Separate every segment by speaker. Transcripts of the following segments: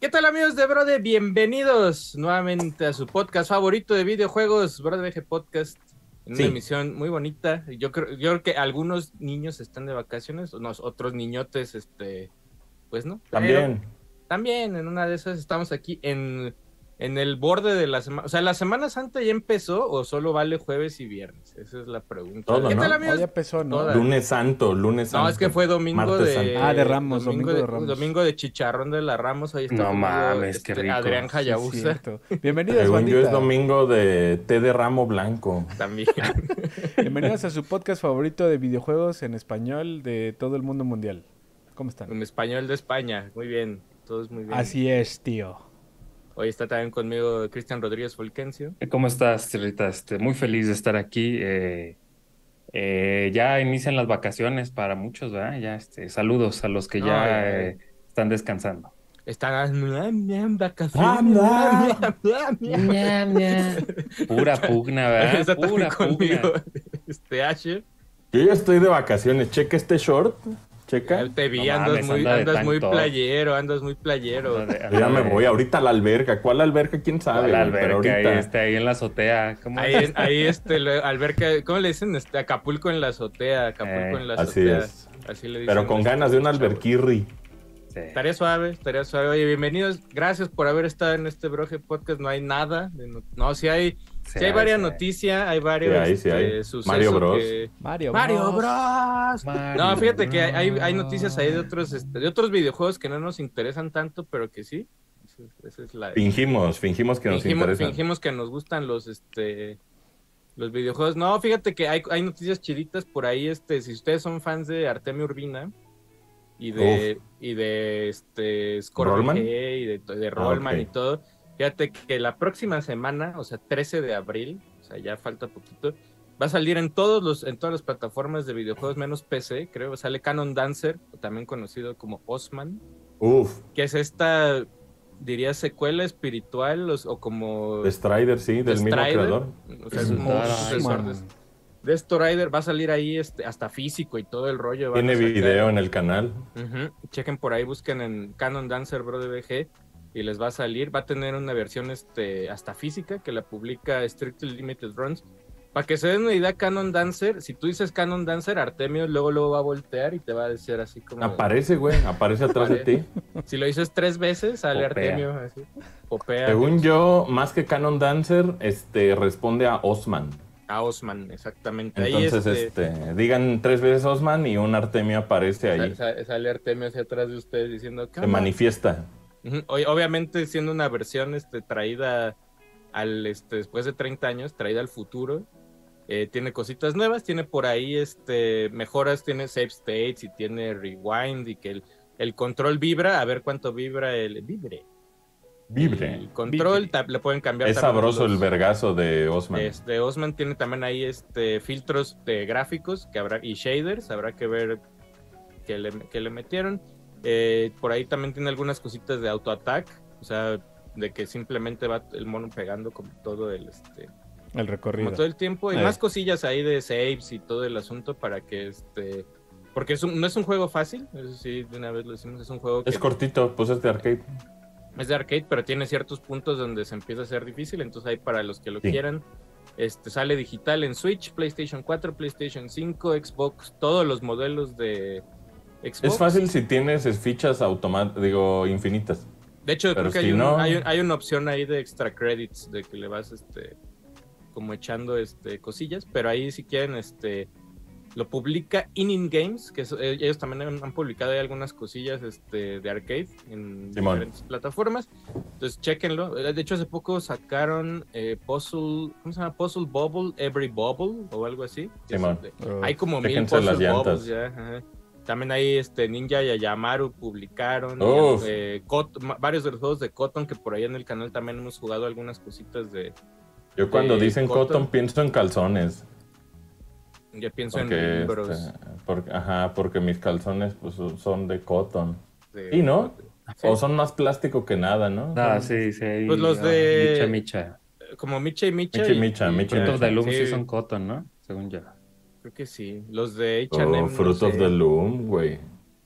Speaker 1: ¿Qué tal amigos de Brode? Bienvenidos nuevamente a su podcast favorito de videojuegos, Brode VG Podcast. En
Speaker 2: Sí.
Speaker 1: una emisión muy bonita. Yo creo, yo creo que algunos niños están de vacaciones, unos otros niñotes, este, pues no. Pero
Speaker 2: También.
Speaker 1: también en una de esas estamos aquí en, en el borde de la semana. O sea, ¿la Semana Santa ya empezó o solo vale jueves y viernes? Esa es la pregunta.
Speaker 2: Todo,
Speaker 1: ¿Qué
Speaker 2: ¿no?
Speaker 1: tal
Speaker 3: Oh,
Speaker 1: amigos?
Speaker 3: ya empezó, ¿no?
Speaker 1: Toda.
Speaker 2: Lunes Santo, lunes Santo.
Speaker 1: No, es que fue domingo de.
Speaker 3: Ah, de Ramos, domingo de Ramos.
Speaker 1: Domingo de chicharrón de la Ramos. Ahí está
Speaker 4: No mames, qué
Speaker 1: este,
Speaker 4: rico.
Speaker 1: Adrián Hayabusa.
Speaker 3: Bienvenidos,
Speaker 2: Según yo es
Speaker 3: bandita.
Speaker 2: domingo de té de ramo blanco.
Speaker 1: también.
Speaker 3: Bienvenidos a su podcast favorito de videojuegos en español de todo el mundo mundial. ¿Cómo están?
Speaker 1: en español de España. Muy bien. Todos muy bien.
Speaker 3: Así es, tío.
Speaker 1: Hoy está también conmigo Cristian Rodríguez Fulgencio.
Speaker 4: ¿Cómo estás, Rita? Este, muy feliz de estar aquí. eh, eh, ya inician las vacaciones para muchos, ¿verdad? Ya, este, saludos a los que
Speaker 1: No,
Speaker 4: ya eh, están descansando.
Speaker 1: Están en vacaciones.
Speaker 4: Pura pugna, ¿verdad?
Speaker 1: Está
Speaker 4: Pura
Speaker 1: conmigo
Speaker 4: pugna.
Speaker 1: este Asher.
Speaker 2: Yo ya estoy de vacaciones. Checa este short. Checa.
Speaker 1: Ya Te vi,
Speaker 4: No
Speaker 1: andas
Speaker 4: mames,
Speaker 1: muy,
Speaker 4: anda
Speaker 1: andas muy playero, andas muy playero.
Speaker 4: Anda de-
Speaker 2: ya me voy ahorita a la alberca. ¿Cuál alberca? ¿Quién sabe?
Speaker 4: La alberca ahí,
Speaker 2: ahorita.
Speaker 4: este, ahí en la azotea. ¿Cómo
Speaker 1: Ahí, ahí este, lo- alberca, ¿cómo le dicen? Este, Acapulco en la azotea, Acapulco
Speaker 4: Eh,
Speaker 1: en la
Speaker 2: Así
Speaker 1: azotea.
Speaker 2: es.
Speaker 1: Así le dicen
Speaker 2: Pero con ganas de un alberquirri.
Speaker 4: Sí.
Speaker 1: Estaría suave, estaría suave. Oye, bienvenidos. Gracias por haber estado en este Broje Podcast. No hay nada. de no, no, sí hay, sí hay varias
Speaker 4: sí
Speaker 1: noticias, hay varios
Speaker 2: Sí sí hay.
Speaker 1: este, sucesos
Speaker 2: Mario Bros.
Speaker 1: que-
Speaker 3: Mario.
Speaker 1: Mario
Speaker 3: Bros.
Speaker 1: No, fíjate que hay, hay noticias ahí de otros, este, de otros videojuegos que no nos interesan tanto, pero que sí. Esa es- la-
Speaker 2: Fingimos, fingimos que nos
Speaker 1: fingimos,
Speaker 2: interesan.
Speaker 1: fingimos que nos gustan los, este, los videojuegos. No, fíjate que hay, hay noticias chiditas por ahí. Este, si ustedes son fans de Artemio Urbina y de, y de este
Speaker 2: ¿Rollman?
Speaker 1: Y de, de Rollman
Speaker 2: ok.
Speaker 1: y todo, fíjate que la próxima semana, o sea, 13 de abril, o sea, ya falta poquito. Va a salir en todos los, en todas las plataformas de videojuegos menos PC, creo. Sale Canon Dancer, también conocido como Osman
Speaker 2: Uf,
Speaker 1: que es esta, diría, secuela espiritual o, o como...
Speaker 2: de Strider, sí, del mismo
Speaker 1: Strider,
Speaker 2: creador.
Speaker 1: O sea, es un de, Strider. Va a salir ahí este, hasta físico y todo el rollo.
Speaker 2: Tiene video en el canal.
Speaker 1: Chequen por ahí, busquen en Canon Dancer Bro de VG y les va a salir. Va a tener una versión este, hasta física que la publica Strictly Limited Runs. Para que se den una idea, Canon Dancer, si tú dices Canon Dancer, Artemio luego luego va a voltear y te va a decir así como...
Speaker 2: Aparece, güey, aparece atrás de ti.
Speaker 1: Si lo dices tres veces, sale
Speaker 4: Popea.
Speaker 1: Artemio. Así. Popea.
Speaker 2: Según yo, más que Canon Dancer, este responde a Osman.
Speaker 1: A Osman, exactamente. Ahí
Speaker 2: Entonces,
Speaker 1: este,
Speaker 2: este, digan tres veces Osman y un Artemio aparece ahí.
Speaker 1: sa- sa- sale Artemio hacia atrás de ustedes diciendo
Speaker 2: Se manifiesta.
Speaker 1: Obviamente siendo una versión este, traída al este, después de 30 años, traída al futuro. eh, tiene cositas nuevas, tiene por ahí este mejoras, tiene save states y tiene rewind y que el, el control vibra, a ver cuánto vibra el vibre.
Speaker 2: Vibre.
Speaker 1: El control
Speaker 3: Vibre.
Speaker 1: le pueden cambiar
Speaker 2: Es sabroso
Speaker 1: los-
Speaker 2: el vergazo de Osman.
Speaker 1: Este, Osman tiene también ahí este, filtros de gráficos que habrá, y shaders, habrá que ver qué le, qué le metieron. Eh, por ahí también tiene algunas cositas de auto-attack, o sea, de que simplemente va el mono pegando como todo el, este,
Speaker 3: El recorrido.
Speaker 1: como todo el tiempo. Y
Speaker 2: Eh.
Speaker 1: más cosillas ahí de saves y todo el asunto para que este... Porque es un- no es un juego fácil, eso sí, de una vez lo decimos, es un juego que
Speaker 2: Es cortito, pues es de arcade.
Speaker 1: es de arcade, pero tiene ciertos puntos donde se empieza a hacer difícil, entonces ahí para los que lo
Speaker 2: Sí.
Speaker 1: quieran. Este sale digital en Switch, PlayStation 4, PlayStation 5, Xbox, todos los modelos de Xbox.
Speaker 2: Es fácil si tienes fichas automáticas, digo, infinitas.
Speaker 1: De hecho,
Speaker 2: pero
Speaker 1: creo que
Speaker 2: si
Speaker 1: hay, un-
Speaker 2: no-
Speaker 1: hay, un- hay una opción ahí de extra credits de que le vas este como echando este cosillas, pero ahí si quieren este lo publica In Games, que es- eh, ellos también han, han publicado ahí algunas cosillas este, de arcade en
Speaker 2: Simón.
Speaker 1: diferentes plataformas. Entonces, chequenlo. Eh, De hecho, hace poco sacaron eh, Puzzle, ¿cómo se llama? Puzzle Bubble, Every Bubble o algo así. es de-
Speaker 3: Oh.
Speaker 1: hay como mil
Speaker 2: las
Speaker 1: puzzle
Speaker 2: llantas.
Speaker 1: bubbles ya. ajá. También ahí este Ninja y Ayamaru publicaron. y,
Speaker 2: Uf.
Speaker 1: eh, varios de los juegos de Cotton que por ahí en el canal también hemos jugado algunas cositas de.
Speaker 2: Yo cuando dicen
Speaker 1: Cotton.
Speaker 2: cotton pienso en calzones.
Speaker 1: Ya pienso
Speaker 2: Porque,
Speaker 1: en
Speaker 2: este,
Speaker 1: libros.
Speaker 2: porque- ajá, porque mis calzones pues, son de cotton.
Speaker 1: de-
Speaker 2: ¿Y no?
Speaker 1: Sí.
Speaker 2: O son más plástico que nada, ¿no?
Speaker 4: Ah, sí, sí.
Speaker 1: Pues los
Speaker 4: ah,
Speaker 1: de-
Speaker 4: Micha, Micha.
Speaker 1: Como Micha y Micha.
Speaker 2: Micha y
Speaker 1: y-
Speaker 2: Micha,
Speaker 1: y-
Speaker 2: Micha
Speaker 4: the Loom
Speaker 1: Sí,
Speaker 4: sí son cotton, ¿no? Según yo.
Speaker 1: Creo que sí. Los de
Speaker 2: Oh,
Speaker 1: H&M. no
Speaker 2: Fruit of
Speaker 1: sé.
Speaker 2: the Loom, güey.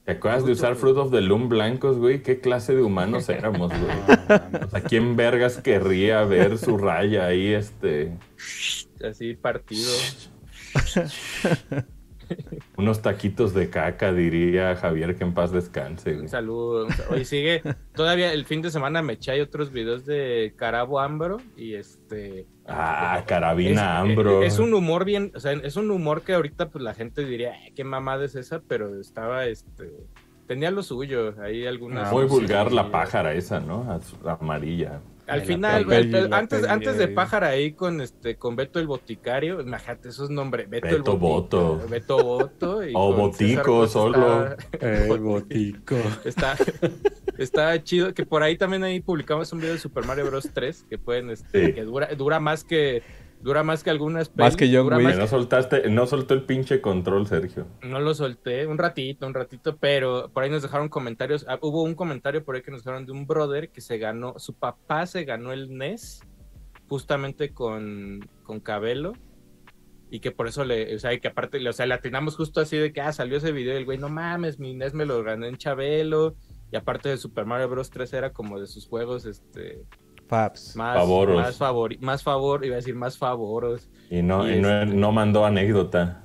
Speaker 2: ¿Te acuerdas de usar Fruit of the Loom blancos, güey? ¿Qué clase de humanos éramos, güey? O sea, ¿quién vergas querría ver su raya ahí, este...
Speaker 1: Así partido.
Speaker 2: Unos taquitos de caca, diría Javier, que en paz descanse. güey.
Speaker 1: Un saludo. un Oye, sigue. Todavía el fin de semana me eché otros videos de Carabo Ambro y este.
Speaker 2: Ah, carabina
Speaker 1: es,
Speaker 2: Ambro.
Speaker 1: Es un humor bien, o sea, es un humor que ahorita pues la gente diría, "Ay, qué mamada es esa, pero estaba, este, tenía lo suyo, ahí algunas.
Speaker 2: Muy vulgar la pájara esa, ¿no? Amarilla.
Speaker 1: Al final, el- el- antes, antes de pájara ahí con este, con Beto el Boticario, imagínate esos nombres, Beto, el
Speaker 2: Beto
Speaker 1: Boticario,
Speaker 2: Boto.
Speaker 1: Beto Boto y
Speaker 2: O Botico solo.
Speaker 4: El botico.
Speaker 1: Está, está chido. Que por ahí también ahí publicamos un video de Super Mario Bros. 3 que pueden, este,
Speaker 2: Sí.
Speaker 1: que dura, dura más que dura más que algunas
Speaker 3: Más que John
Speaker 1: dura
Speaker 3: Wick.
Speaker 1: más
Speaker 2: Que no soltaste, no soltó el pinche control, Sergio.
Speaker 1: no lo solté un ratito, un ratito, pero por ahí nos dejaron comentarios. Ah, hubo un comentario por ahí que nos dejaron de un brother que se ganó, su papá se ganó el NES justamente con, con Cabelo. Y que por eso le, o sea, y que aparte, o sea, le atinamos justo así de que, ah, salió ese video y el güey, no mames, mi NES me lo gané en Chabelo. Y aparte de Super Mario Bros. 3 era como de sus juegos, este,
Speaker 3: Paps.
Speaker 1: más,
Speaker 2: Favoros.
Speaker 1: más favor, más favor, iba a decir más favoros.
Speaker 2: Y no,
Speaker 1: Y
Speaker 2: y no,
Speaker 1: este-
Speaker 2: no mandó anécdota.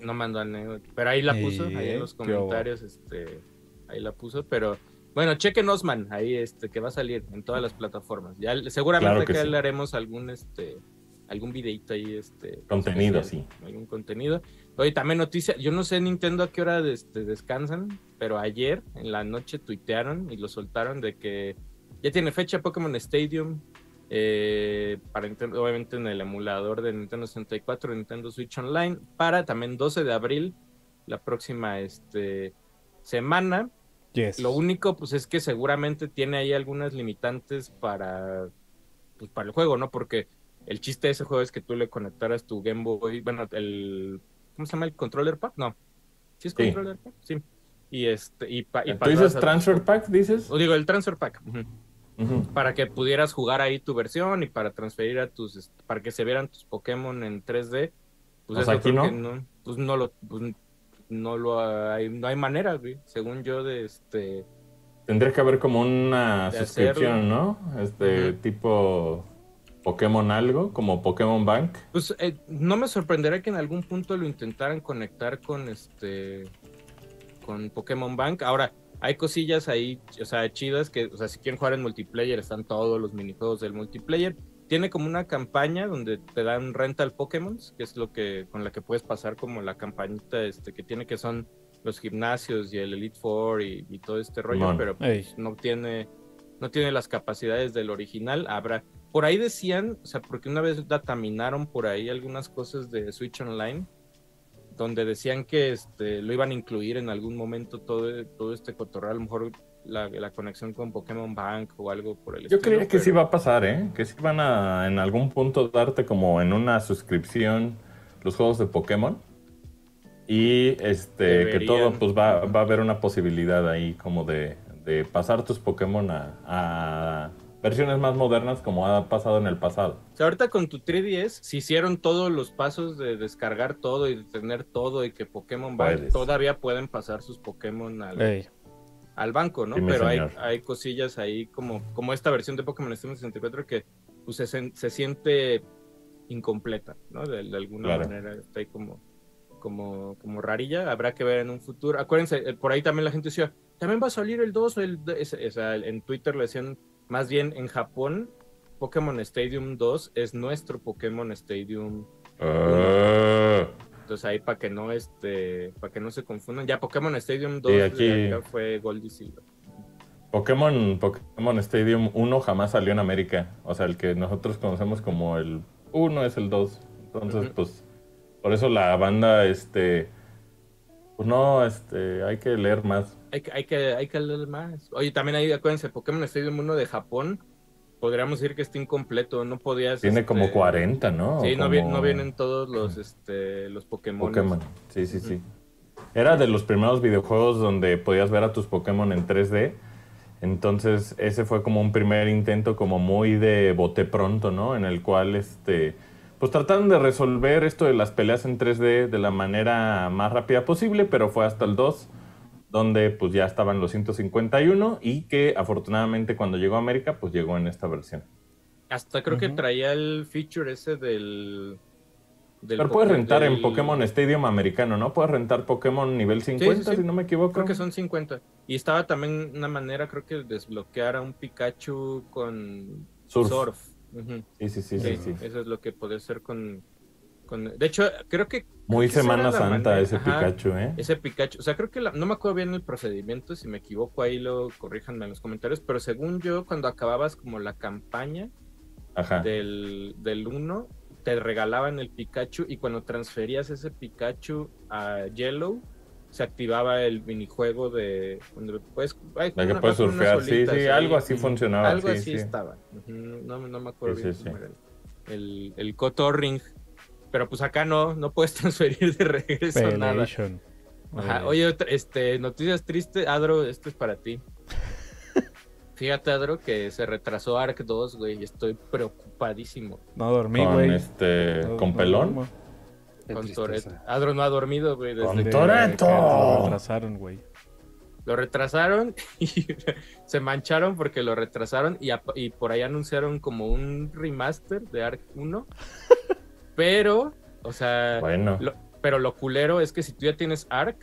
Speaker 1: No mandó anécdota. Pero ahí la puso, ahí en los comentarios, este, ahí la puso, pero bueno, chequen Osman, ahí este, que va a salir en todas las plataformas. Ya seguramente
Speaker 2: Claro que
Speaker 1: acá
Speaker 2: sí.
Speaker 1: le haremos algún este algún videito ahí, este
Speaker 2: Contenido,
Speaker 1: especial, algún contenido. Oye, también noticia, yo no sé Nintendo a qué hora este, descansan, pero ayer en la noche tuitearon y lo soltaron de que ya tiene fecha Pokémon Stadium eh, para Nintendo- obviamente en el emulador de Nintendo 64, Nintendo Switch Online, para también 12 de abril, la próxima este, semana.
Speaker 3: Yes.
Speaker 1: Lo único, pues, es que seguramente tiene ahí algunas limitantes para, pues, para el juego, ¿no? Porque el chiste de ese juego es que tú le conectaras tu Game Boy, bueno, el, ¿cómo se llama? ¿El controller pack? No. ¿Sí es
Speaker 2: Sí.
Speaker 1: controller pack? Sí. Y este, y, pa- y
Speaker 2: ¿Tú dices Transfer Pack, dices?
Speaker 1: O digo, el transfer pack. Para que pudieras jugar ahí tu versión y para transferir a tus, para que se vieran tus Pokémon en 3D. Pues
Speaker 2: O
Speaker 1: eso
Speaker 2: sea, aquí
Speaker 1: creo
Speaker 2: no.
Speaker 1: que no, pues no lo, pues no lo hay, no hay manera, güey, según yo, de este,
Speaker 2: Tendría que haber como una suscripción, ¿no? Este tipo Pokémon algo, como Pokémon Bank.
Speaker 1: Pues eh, no me sorprendería que en algún punto lo intentaran conectar con este con Pokémon Bank. Ahora, hay cosillas ahí, o sea, chidas que, o sea, si quieren jugar en multiplayer, están todos los minijuegos del multiplayer. Tiene como una campaña donde te dan rental Pokémon, que es lo que con la que puedes pasar como la campañita este que tiene que son los gimnasios y el Elite Four y, y todo este rollo,
Speaker 2: Simón.
Speaker 1: pero pues, no tiene no tiene las capacidades del original. Habrá por ahí decían, o sea, porque una vez dataminaron por ahí algunas cosas de Switch Online, donde decían que este, lo iban a incluir en algún momento todo, todo este cotorreo, a lo mejor la, la conexión con Pokémon Bank o algo por el
Speaker 2: Yo
Speaker 1: estilo,
Speaker 2: creía que sí va a pasar, ¿eh? Que sí van a en algún punto darte como en una suscripción los juegos de Pokémon. Y este, que todo, pues va, va a haber una posibilidad ahí como de, de pasar tus Pokémon a, a versiones más modernas como ha pasado en el pasado.
Speaker 1: O sea, ahorita con tu 3DS, si hicieron todos los pasos de descargar todo y de tener todo y que Pokémon Bank todavía pueden pasar sus Pokémon al, al banco, ¿no?
Speaker 2: Sí,
Speaker 1: Pero hay, hay cosillas ahí como, como esta versión de Pokémon Stadium 64 que pues, se, se siente incompleta, ¿no? De, de alguna
Speaker 2: Claro.
Speaker 1: manera está ahí como, como, como rarilla. Habrá que ver en un futuro. Acuérdense, eh, por ahí también la gente decía, también va a salir el 2 o el... o sea, en Twitter le decían, más bien en Japón, Pokémon Stadium 2 es nuestro Pokémon Stadium
Speaker 2: Ah,
Speaker 1: entonces ahí para que no este para que no se confundan ya Pokémon Stadium 2
Speaker 2: Sí,
Speaker 1: de
Speaker 2: aquí-
Speaker 1: acá fue Gold y Silver
Speaker 2: Pokémon, Pokémon Stadium 1 jamás salió en América. O sea, el que nosotros conocemos como el 1 es el 2. Entonces, pues, por eso la banda, este, pues no, este, hay que leer más.
Speaker 1: Hay, que- hay que hay que leer más oye también ahí acuérdense Pokémon Stadium 1 de Japón podríamos decir que está incompleto no podías
Speaker 2: Tiene
Speaker 1: este,
Speaker 2: como 40, ¿no?
Speaker 1: sí no, vi- no vienen todos los este los Pokémon
Speaker 2: Pokémon. Sí, sí, sí. Era de los primeros videojuegos donde podías ver a tus Pokémon en 3D. Entonces, ese fue como un primer intento como muy de bote pronto, ¿no? En el cual, este, pues trataron de resolver esto de las peleas en 3D de la manera más rápida posible, pero fue hasta el 2 donde pues ya estaban los 151 y que afortunadamente cuando llegó a América pues llegó en esta versión.
Speaker 1: Hasta creo que traía el feature ese del... del
Speaker 2: Pero puedes rentar en Pokémon Stadium americano, ¿no? Puedes rentar Pokémon nivel 50,
Speaker 1: sí.
Speaker 2: si no me equivoco.
Speaker 1: Creo que son 50. Y estaba también una manera, creo que desbloquear a un Pikachu con
Speaker 2: Surf.
Speaker 1: Surf.
Speaker 2: Sí, sí, sí, sí, sí.
Speaker 1: Eso es lo que puede ser con, con... De hecho, creo que...
Speaker 2: Muy
Speaker 1: creo
Speaker 2: Semana Santa
Speaker 1: manera-
Speaker 2: ese
Speaker 1: Ajá,
Speaker 2: Pikachu, ¿eh?
Speaker 1: Ese Pikachu. O sea, creo que la- no me acuerdo bien el procedimiento. Si me equivoco, ahí lo corríjanme en los comentarios. Pero según yo, cuando acababas como la campaña
Speaker 2: Ajá.
Speaker 1: del, del 1, te regalaban el Pikachu. Y cuando transferías ese Pikachu a Yellow, se activaba el minijuego de. Donde puedes, hay
Speaker 2: que puedes surfear, sí, sí, algo así funcionaba.
Speaker 1: Algo
Speaker 2: sí,
Speaker 1: así
Speaker 2: sí.
Speaker 1: estaba. No, no me acuerdo
Speaker 2: Sí,
Speaker 1: bien cómo era el, el, el Cotorring. Pero pues acá no, no puedes transferir de regreso nada. Ajá. Oye, otra- este, noticias tristes, Adro, esto es para ti. Fíjate, Adro, que se retrasó Ark 2, güey, y estoy preocupadísimo
Speaker 3: No dormí,
Speaker 2: Con,
Speaker 3: güey.
Speaker 2: este,
Speaker 3: No-
Speaker 2: con
Speaker 3: no
Speaker 2: pelón.
Speaker 4: Qué
Speaker 1: con. Toretto. Adro no ha dormido, güey, desde
Speaker 2: Con
Speaker 1: que
Speaker 3: Lo retrasaron, güey.
Speaker 1: lo retrasaron y se mancharon porque lo retrasaron y, y por ahí anunciaron como un remaster de Ark 1. Pero, o sea,
Speaker 2: Bueno,
Speaker 1: Lo- pero lo culero es que si tú ya tienes Ark,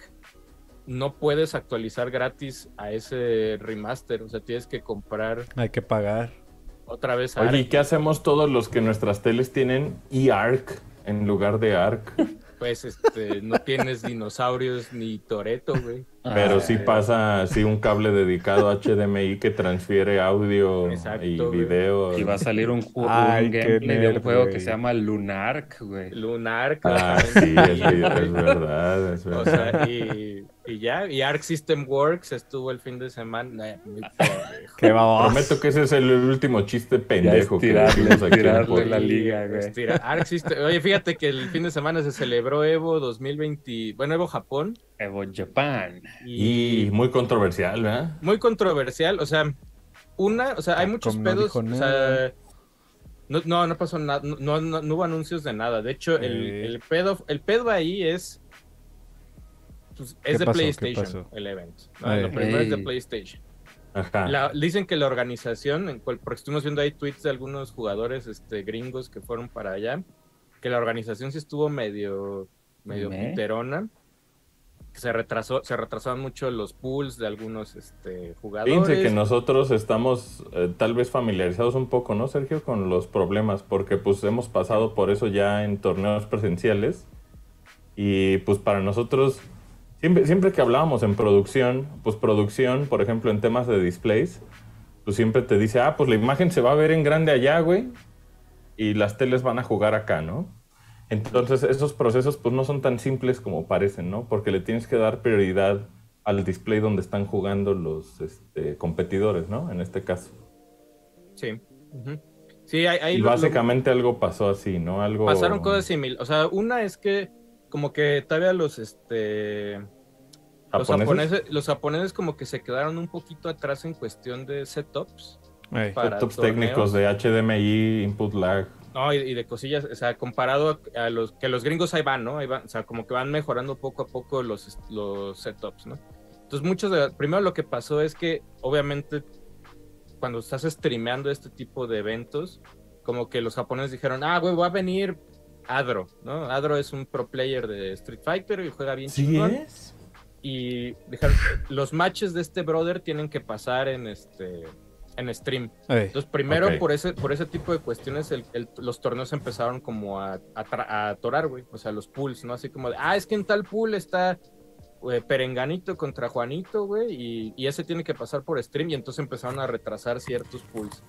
Speaker 1: no puedes actualizar gratis a ese remaster. O sea, tienes que comprar
Speaker 3: Hay que pagar.
Speaker 1: otra vez Ark.
Speaker 2: oye, ¿y qué hacemos todos los que nuestras teles tienen eARC en lugar de ARC?
Speaker 1: Pues este, no tienes dinosaurios ni Toreto, güey.
Speaker 2: Pero
Speaker 4: Ah,
Speaker 2: sí
Speaker 1: eh.
Speaker 2: pasa así un cable dedicado HDMI que transfiere audio
Speaker 1: Exacto,
Speaker 2: y
Speaker 1: güey.
Speaker 2: video.
Speaker 4: Y va a salir un, ju-
Speaker 3: Ay,
Speaker 4: un gameplay de un
Speaker 3: nerd,
Speaker 4: juego
Speaker 3: güey.
Speaker 4: que se llama Lunark, güey.
Speaker 1: Lunar,
Speaker 2: Ah, sí, es, es verdad, es
Speaker 1: O
Speaker 2: verdad.
Speaker 1: sea, y, y ya, y Arc System Works estuvo el fin de semana. Eh.
Speaker 3: Qué.
Speaker 2: Prometo que ese es el último chiste pendejo que en el
Speaker 4: estirarle
Speaker 2: podcast.
Speaker 4: la liga, güey.
Speaker 1: Estira- Arc System- Oye, fíjate que el fin de semana se celebró Evo 2020, bueno, Evo Japón.
Speaker 4: Evo Japan.
Speaker 2: Y muy controversial, ¿verdad?
Speaker 1: muy controversial, o sea, una, o sea, hay muchos
Speaker 3: Capcom no
Speaker 1: pedos, o sea, no, no, no pasó nada, no, no, no- no hubo anuncios de nada, de hecho, el,
Speaker 3: Eh.
Speaker 1: el pedo, el pedo ahí es, pues,
Speaker 3: ¿Qué
Speaker 1: es de PlayStation, el evento, ¿no? Lo primero es de. PlayStation.
Speaker 2: Ajá.
Speaker 1: La- dicen que la organización, en cual- porque estuvimos viendo ahí tweets de algunos jugadores este, gringos que fueron para allá, que la organización sí estuvo medio, medio
Speaker 4: ¿Me?
Speaker 1: piterona, que se retrasó, se retrasaron mucho los pools de algunos este, jugadores.
Speaker 2: Fíjense que nosotros estamos eh, tal vez familiarizados un poco, ¿no, Sergio? Con los problemas, porque pues hemos pasado por eso ya en torneos presenciales. Y pues para nosotros, siempre, siempre que hablábamos en producción, pues producción, por ejemplo, en temas de displays, pues siempre te dice, ah, pues la imagen se va a ver en grande allá, güey, y las teles van a jugar acá, ¿no? Entonces esos procesos pues no son tan simples como parecen, ¿no? Porque le tienes que dar prioridad al display donde están jugando los este, competidores, ¿no? En este caso.
Speaker 1: Sí. Sí, ahí
Speaker 2: y
Speaker 1: lo- lo-
Speaker 2: básicamente algo pasó así, ¿no? Algo...
Speaker 1: pasaron cosas similares. O sea, una es que como que todavía los este los
Speaker 2: ¿Japoneses?
Speaker 1: los japoneses como que se quedaron un poquito atrás en cuestión de setups.
Speaker 2: Setups
Speaker 1: torneos.
Speaker 2: técnicos de HDMI, input lag.
Speaker 1: No, y, y de cosillas, o sea, comparado a, a los que los gringos ahí van, ¿no? Ahí van, o sea, como que van mejorando poco a poco los, los setups, ¿no? Entonces, muchos de, primero lo que pasó es que, obviamente, cuando estás streameando este tipo de eventos, como que los japoneses dijeron, ah, güey, va a venir Adro, ¿no? Adro es un pro player de Street Fighter y juega bien chingón.
Speaker 2: es?
Speaker 1: Y dijeron, los matches de este brother tienen que pasar en este en stream. Entonces, primero por ese por ese tipo de cuestiones, el- el- los torneos empezaron como a, a, atorar, güey. O sea, los pools, ¿no? Así como de, ah, es que en tal pool está eh, Perenganito contra Juanito, güey, y, y ese tiene que pasar por stream, y entonces empezaron a retrasar ciertos pools.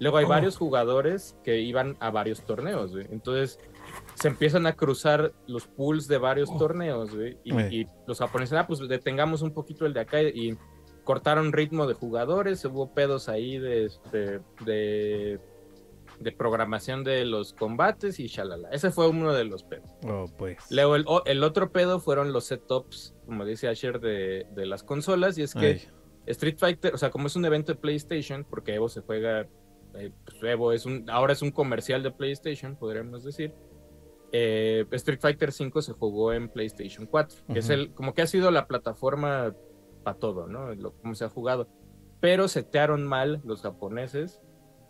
Speaker 1: Luego hay
Speaker 2: Oh.
Speaker 1: varios jugadores que iban a varios torneos, güey. Entonces se empiezan a cruzar los pools de varios
Speaker 2: Oh.
Speaker 1: torneos, güey. Y,
Speaker 3: Eh.
Speaker 1: y los japoneses, ah, pues detengamos un poquito el de acá y cortaron ritmo de jugadores, hubo pedos ahí de, este, de, de programación de los combates y shalala. Ese fue uno de los pedos.
Speaker 3: Oh, pues.
Speaker 1: Luego el, otro pedo fueron los setups, como dice Asher, de, de las consolas, y es que. Street Fighter, o sea, como es un evento de PlayStation, porque Evo se juega, eh, pues Evo es un, ahora es un comercial de PlayStation, podríamos decir. Eh, Street Fighter V se jugó en PlayStation 4, que es
Speaker 3: Ujú.
Speaker 1: el, como que ha sido la plataforma para todo, ¿no? Lo, como se ha jugado. Pero setearon mal los japoneses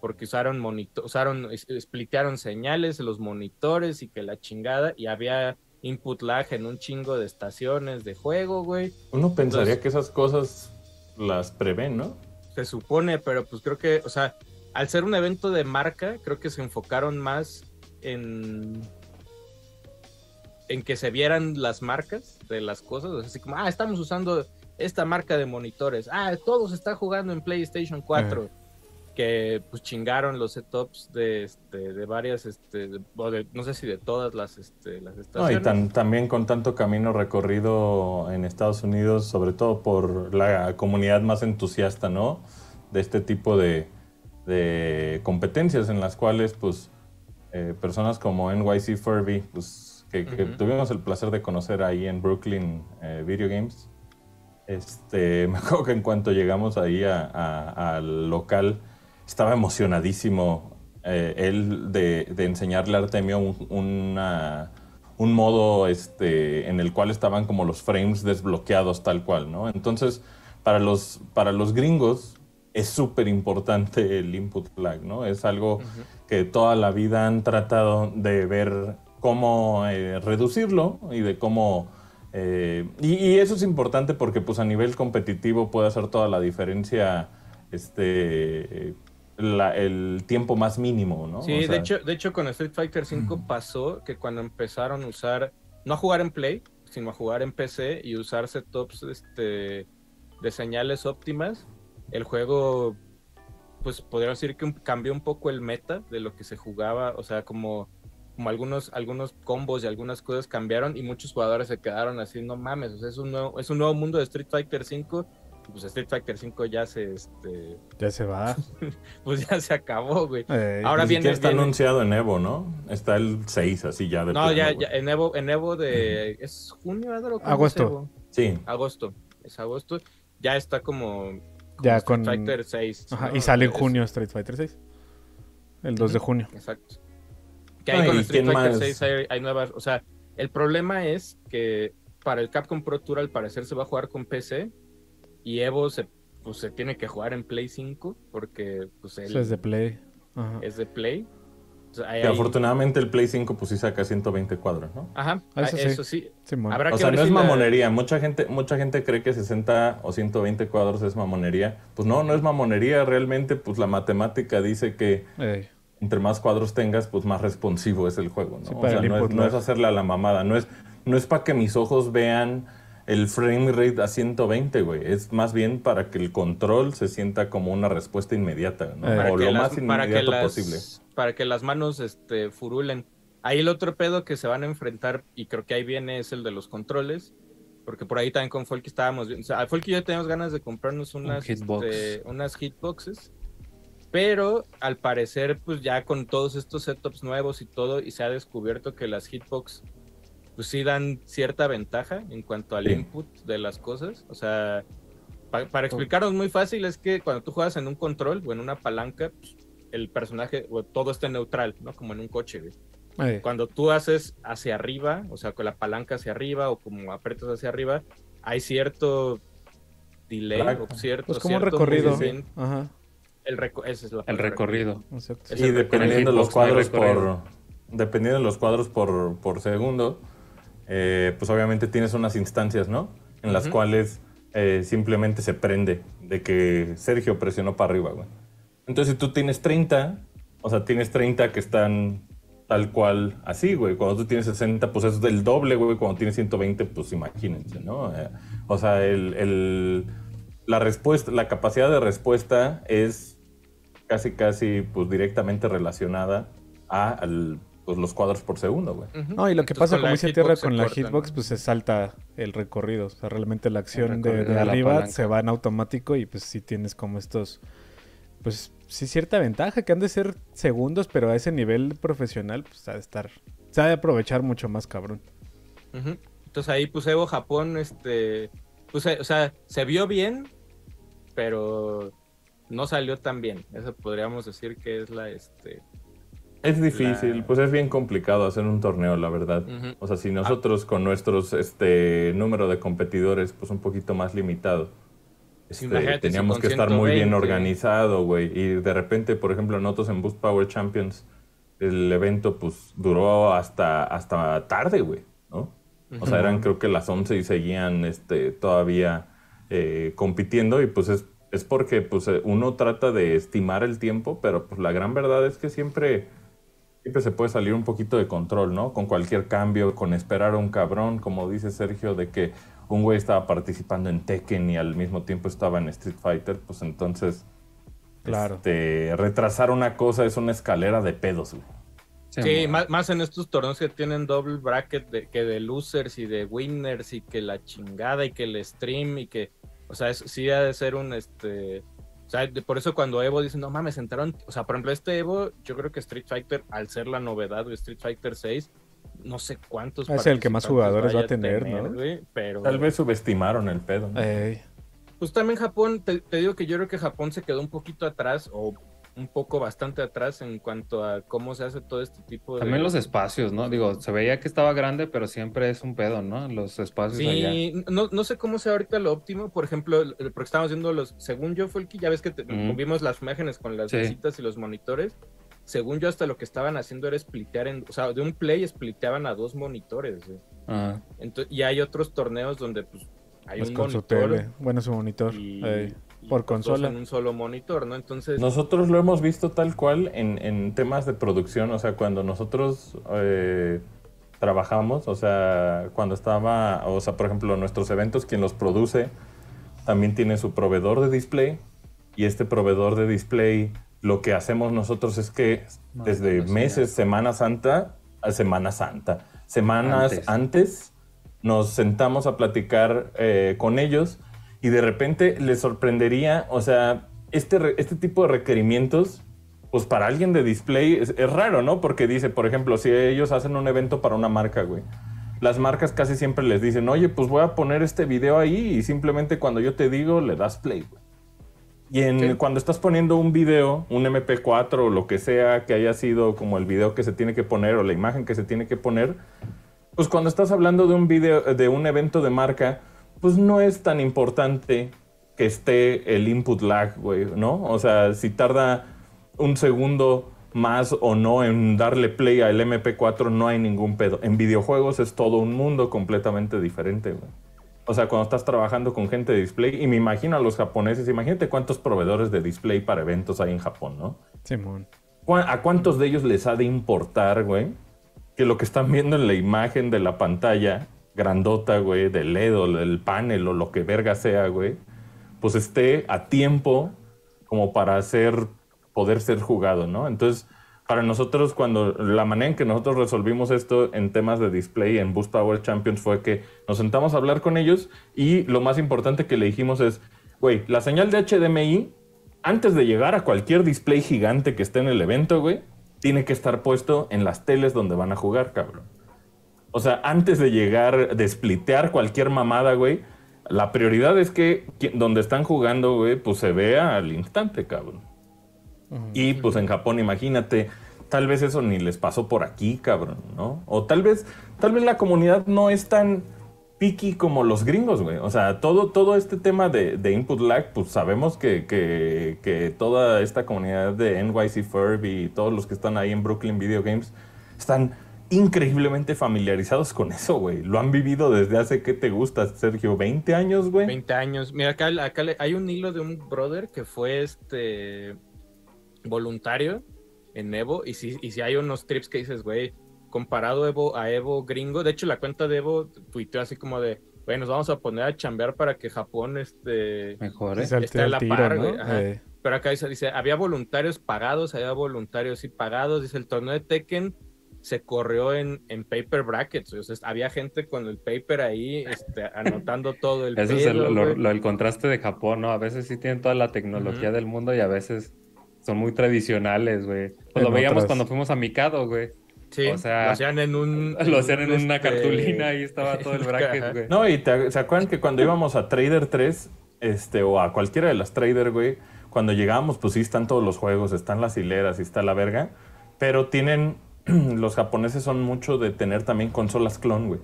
Speaker 1: porque usaron monitor, usaron, splitearon señales, los monitores y que la chingada, y había input lag en un chingo de estaciones de juego, güey.
Speaker 2: Uno pensaría que esas cosas las prevén, ¿no?
Speaker 1: Se supone, pero pues creo que, o sea, al ser un evento de marca, creo que se enfocaron más en en que se vieran las marcas de las cosas, así como, ah, estamos usando esta marca de monitores, ah, todos están jugando en PlayStation 4, que pues chingaron los setups de, este, de varias, este, no sé si de todas las, este, las estaciones.
Speaker 2: No, y también con tanto camino recorrido en Estados Unidos, sobre todo por la comunidad más entusiasta, ¿no? De este tipo de, de competencias en las cuales, pues, eh, personas como NYC Furby, pues que, tuvimos el placer de conocer ahí en Brooklyn eh, Video Games. Este, me acuerdo que en cuanto llegamos ahí al local, estaba emocionadísimo eh, él de, enseñarle a Artemio un, un modo este, en el cual estaban como los frames desbloqueados tal cual, ¿no? Entonces, para los, para los gringos es súper importante el input lag, ¿no? Es algo que toda la vida han tratado de ver cómo eh, reducirlo y de cómo... Eh, y, eso es importante porque pues a nivel competitivo puede hacer toda la diferencia este, el tiempo más mínimo, ¿no?
Speaker 1: Sí, de, hecho, de hecho con Street Fighter V pasó que cuando empezaron a usar, no a jugar en Play, sino a jugar en PC y usar setups este, de señales óptimas, el juego, pues podría decir que cambió un poco el meta de lo que se jugaba, o sea, como como algunos, algunos combos y algunas cosas cambiaron y muchos jugadores se quedaron así, no mames, o sea, es un nuevo, es un nuevo mundo de Street Fighter 5 pues Street Fighter 5 ya se este
Speaker 3: ya se va.
Speaker 1: pues ya se acabó güey. Ahora viene
Speaker 2: está anunciado en Evo no está el 6 así ya de
Speaker 1: no ya, ya en Evo en Evo de es junio
Speaker 3: agosto.
Speaker 2: Sí.
Speaker 1: Agosto es agosto. Ya está como,
Speaker 3: ya
Speaker 1: Street
Speaker 3: con
Speaker 1: Fighter 6
Speaker 3: y sale en junio Street Fighter 6 el 2 de junio.
Speaker 1: exacto que hay con Street Fighter 6 hay, nuevas. O sea, el problema es que para el Capcom Pro Tour al parecer se va a jugar con PC y Evo se, pues, se tiene que jugar en Play 5 porque pues
Speaker 3: Eso es de Play.
Speaker 1: Es de Play.
Speaker 2: y afortunadamente el Play 5 pues sí saca 120 cuadros, ¿no?
Speaker 1: Ajá, eso, sí.
Speaker 2: o sea, no es mamonería. Mucha gente, mucha gente cree que 60 o 120 cuadros es mamonería. Pues no, no es mamonería. Realmente, pues la matemática dice que entre más cuadros tengas, pues más responsivo es el juego, ¿no? o sea, no es, hacerle a la mamada, no es, no es para que mis ojos vean el frame rate a 120, güey. Es más bien para que el control se sienta como una respuesta inmediata, ¿no? o lo más inmediato posible.
Speaker 1: Para que las manos este, furulen. Ahí el otro pedo que se van a enfrentar, y creo que ahí viene, es el de los controles. Porque por ahí también con Folk estábamos viendo. O sea, Folk y yo tenemos ganas de comprarnos unas, este, unas hitboxes pero al parecer, pues ya con todos estos setups nuevos y todo, y se ha descubierto que las hitbox, pues sí dan cierta ventaja en cuanto al input de las cosas. O sea, para explicaros muy fácil, es que cuando tú juegas en un control o en una palanca, pues, el personaje o todo está neutral, ¿no? Como en un coche, Cuando tú haces hacia arriba, o sea, con la palanca hacia arriba o como apretas hacia arriba, hay cierto delay o cierto.
Speaker 3: Pues como un recorrido. Ajá.
Speaker 1: El, ese es
Speaker 4: el recorrido.
Speaker 2: y dependiendo de los cuadros por dependiendo de los cuadros por, por segundo, eh, pues obviamente tienes unas instancias, ¿no? En las cuales eh, simplemente se prende de que Sergio presionó para arriba, güey. Entonces, si tú tienes 30, o sea, tienes 30 que están tal cual así, güey. Cuando tú tienes 60, pues es del doble, güey. Cuando tienes 120, pues imagínense, ¿no? Eh, o sea, el, la respuesta, la capacidad de respuesta es casi, casi, pues directamente relacionada a pues, los cuadros por segundo, güey.
Speaker 3: No, y lo que pasa, como dice Tierra, con la hitbox, pues se salta el recorrido. O sea, realmente la acción de, arriba se va en automático y pues sí tienes como estos, pues sí cierta ventaja, que han de ser segundos, pero a ese nivel profesional, pues ha de estar, se ha de aprovechar mucho más, cabrón.
Speaker 1: Entonces ahí, pues Evo Japón, este, pues, o sea, se vio bien, pero no salió tan bien. Eso podríamos decir que es la este.
Speaker 2: Es difícil, pues es bien complicado hacer un torneo, la verdad. O sea, si nosotros con nuestros este número de competidores, pues un poquito más limitado, Este, teníamos que estar muy bien organizado, güey. Y de repente, por ejemplo, notos en Boost Power Champions, el evento pues duró hasta, hasta tarde, güey, ¿no? O sea, eran creo que las 11 y seguían este, todavía eh, compitiendo y pues es, es porque pues eh, uno trata de estimar el tiempo, pero pues la gran verdad es que siempre, siempre se puede salir un poquito de control, ¿no? Con cualquier cambio, con esperar a un cabrón, como dice Sergio, de que un güey estaba participando en Tekken y al mismo tiempo estaba en Street Fighter, pues entonces... Claro. Este, retrasar una cosa es una escalera de pedos, güey.
Speaker 1: Sí, más, en estos torneos que tienen doble bracket de, que de losers y de winners y que la chingada y que el stream y que, o sea, sí ha de ser un, este, o sea, por eso cuando Evo dice, no mames, entraron, o sea, por ejemplo, este Evo, yo creo que Street Fighter, al ser la novedad de Street Fighter 6, no sé cuántos.
Speaker 3: Es el que más jugadores va a tener, ¿no?
Speaker 2: pero... Tal vez subestimaron el pedo.
Speaker 1: Pues también Japón, te, te, digo que yo creo que Japón se quedó un poquito atrás, o un poco bastante atrás en cuanto a cómo se hace todo este tipo
Speaker 4: de... También los espacios, ¿no? Digo, se veía que estaba grande, pero siempre es un pedo, ¿no? Los espacios
Speaker 1: sí, No, no sé cómo sea ahorita lo óptimo, por ejemplo, porque estábamos viendo los... Según yo, fue el que ya ves que vimos las imágenes con las visitas y los monitores. Según yo, hasta lo que estaban haciendo era splitear en... O sea, de un play spliteaban a dos monitores. Ah. y hay otros torneos donde, pues, hay pues un monitor.
Speaker 3: Bueno, su monitor por consola.
Speaker 1: en un solo monitor, ¿no? Entonces.
Speaker 2: Nosotros lo hemos visto tal cual en, temas de producción, o sea, cuando nosotros eh, trabajamos, o sea, cuando estaba, o sea, por ejemplo, nuestros eventos, quien los produce, también tiene su proveedor de display, y este proveedor de display, lo que hacemos nosotros es que desde meses, Semana Santa, a Semana Santa, semanas antes, nos sentamos a platicar eh, con ellos y de repente les sorprendería, o sea, este, este tipo de requerimientos, pues para alguien de display es, raro, ¿no? Porque dice, por ejemplo, si ellos hacen un evento para una marca, güey. Las marcas casi siempre les dicen, oye, pues voy a poner este video ahí y simplemente cuando yo te digo le das play, güey. Y en, cuando estás poniendo un video, un MP4 o lo que sea que haya sido como el video que se tiene que poner o la imagen que se tiene que poner, pues cuando estás hablando de un video, de un evento de marca, pues no es tan importante que esté el input lag, güey, ¿no? O sea, si tarda un segundo más o no en darle play al MP4, no hay ningún pedo. En videojuegos es todo un mundo completamente diferente, güey. O sea, cuando estás trabajando con gente de display, y me imagino a los japoneses, imagínate cuántos proveedores de display para eventos hay en Japón, ¿no?
Speaker 3: Simón.
Speaker 2: ¿A cuántos de ellos les ha de importar, güey? Que lo que están viendo en la imagen de la pantalla grandota, güey, del LED o del panel o lo que verga sea, güey, pues esté a tiempo como para hacer, poder ser jugado, ¿no? Entonces, para nosotros, cuando la manera en que nosotros resolvimos esto en temas de display en Boost Power Champions fue que nos sentamos a hablar con ellos y lo más importante que le dijimos es, güey, la señal de HDMI, antes de llegar a cualquier display gigante que esté en el evento, güey, tiene que estar puesto en las teles donde van a jugar, cabrón. O sea, antes de llegar, de splitear cualquier mamada, güey, la prioridad es que donde están jugando, güey, pues se vea al instante, cabrón. Y pues en Japón, imagínate, tal vez eso ni les pasó por aquí, cabrón, ¿no? O tal vez, tal vez la comunidad no es tan picky como los gringos, güey. O sea, todo, todo este tema de, input lag, pues sabemos que, que, que, toda esta comunidad de NYC Furby y todos los que están ahí en Brooklyn Video Games están increíblemente familiarizados con eso, güey. Lo han vivido desde hace, ¿qué te gusta, Sergio? ¿20 años, güey?
Speaker 1: 20 años. Mira, acá, acá hay un hilo de un brother que fue este voluntario en Evo. Y si, y si hay unos trips que dices, güey, comparado Evo a Evo gringo. De hecho, la cuenta de Evo tuiteó así como de, güey, nos vamos a poner a chambear para que Japón este,
Speaker 3: mejore. Esté a la par, güey.
Speaker 1: Eh. Pero acá dice, dice, había voluntarios pagados, había voluntarios sí pagados. Dice, el torneo de Tekken se corrió en, en paper brackets. O sea, había gente con el paper ahí este, anotando todo el
Speaker 4: Eso es el, contraste de Japón, ¿no? A veces sí tienen toda la tecnología del mundo y a veces son muy tradicionales, güey. Pues lo veíamos cuando fuimos a Mikado, güey.
Speaker 1: Sí, o sea, lo hacían en un...
Speaker 4: Lo hacían en una este, cartulina y estaba todo el bracket, güey.
Speaker 2: No, y se acuerdan que cuando íbamos a Trader 3, este, o a cualquiera de las Trader, güey, cuando llegábamos, pues sí están todos los juegos, están las hileras y está la verga, pero tienen los japoneses son mucho de tener también consolas clon, güey.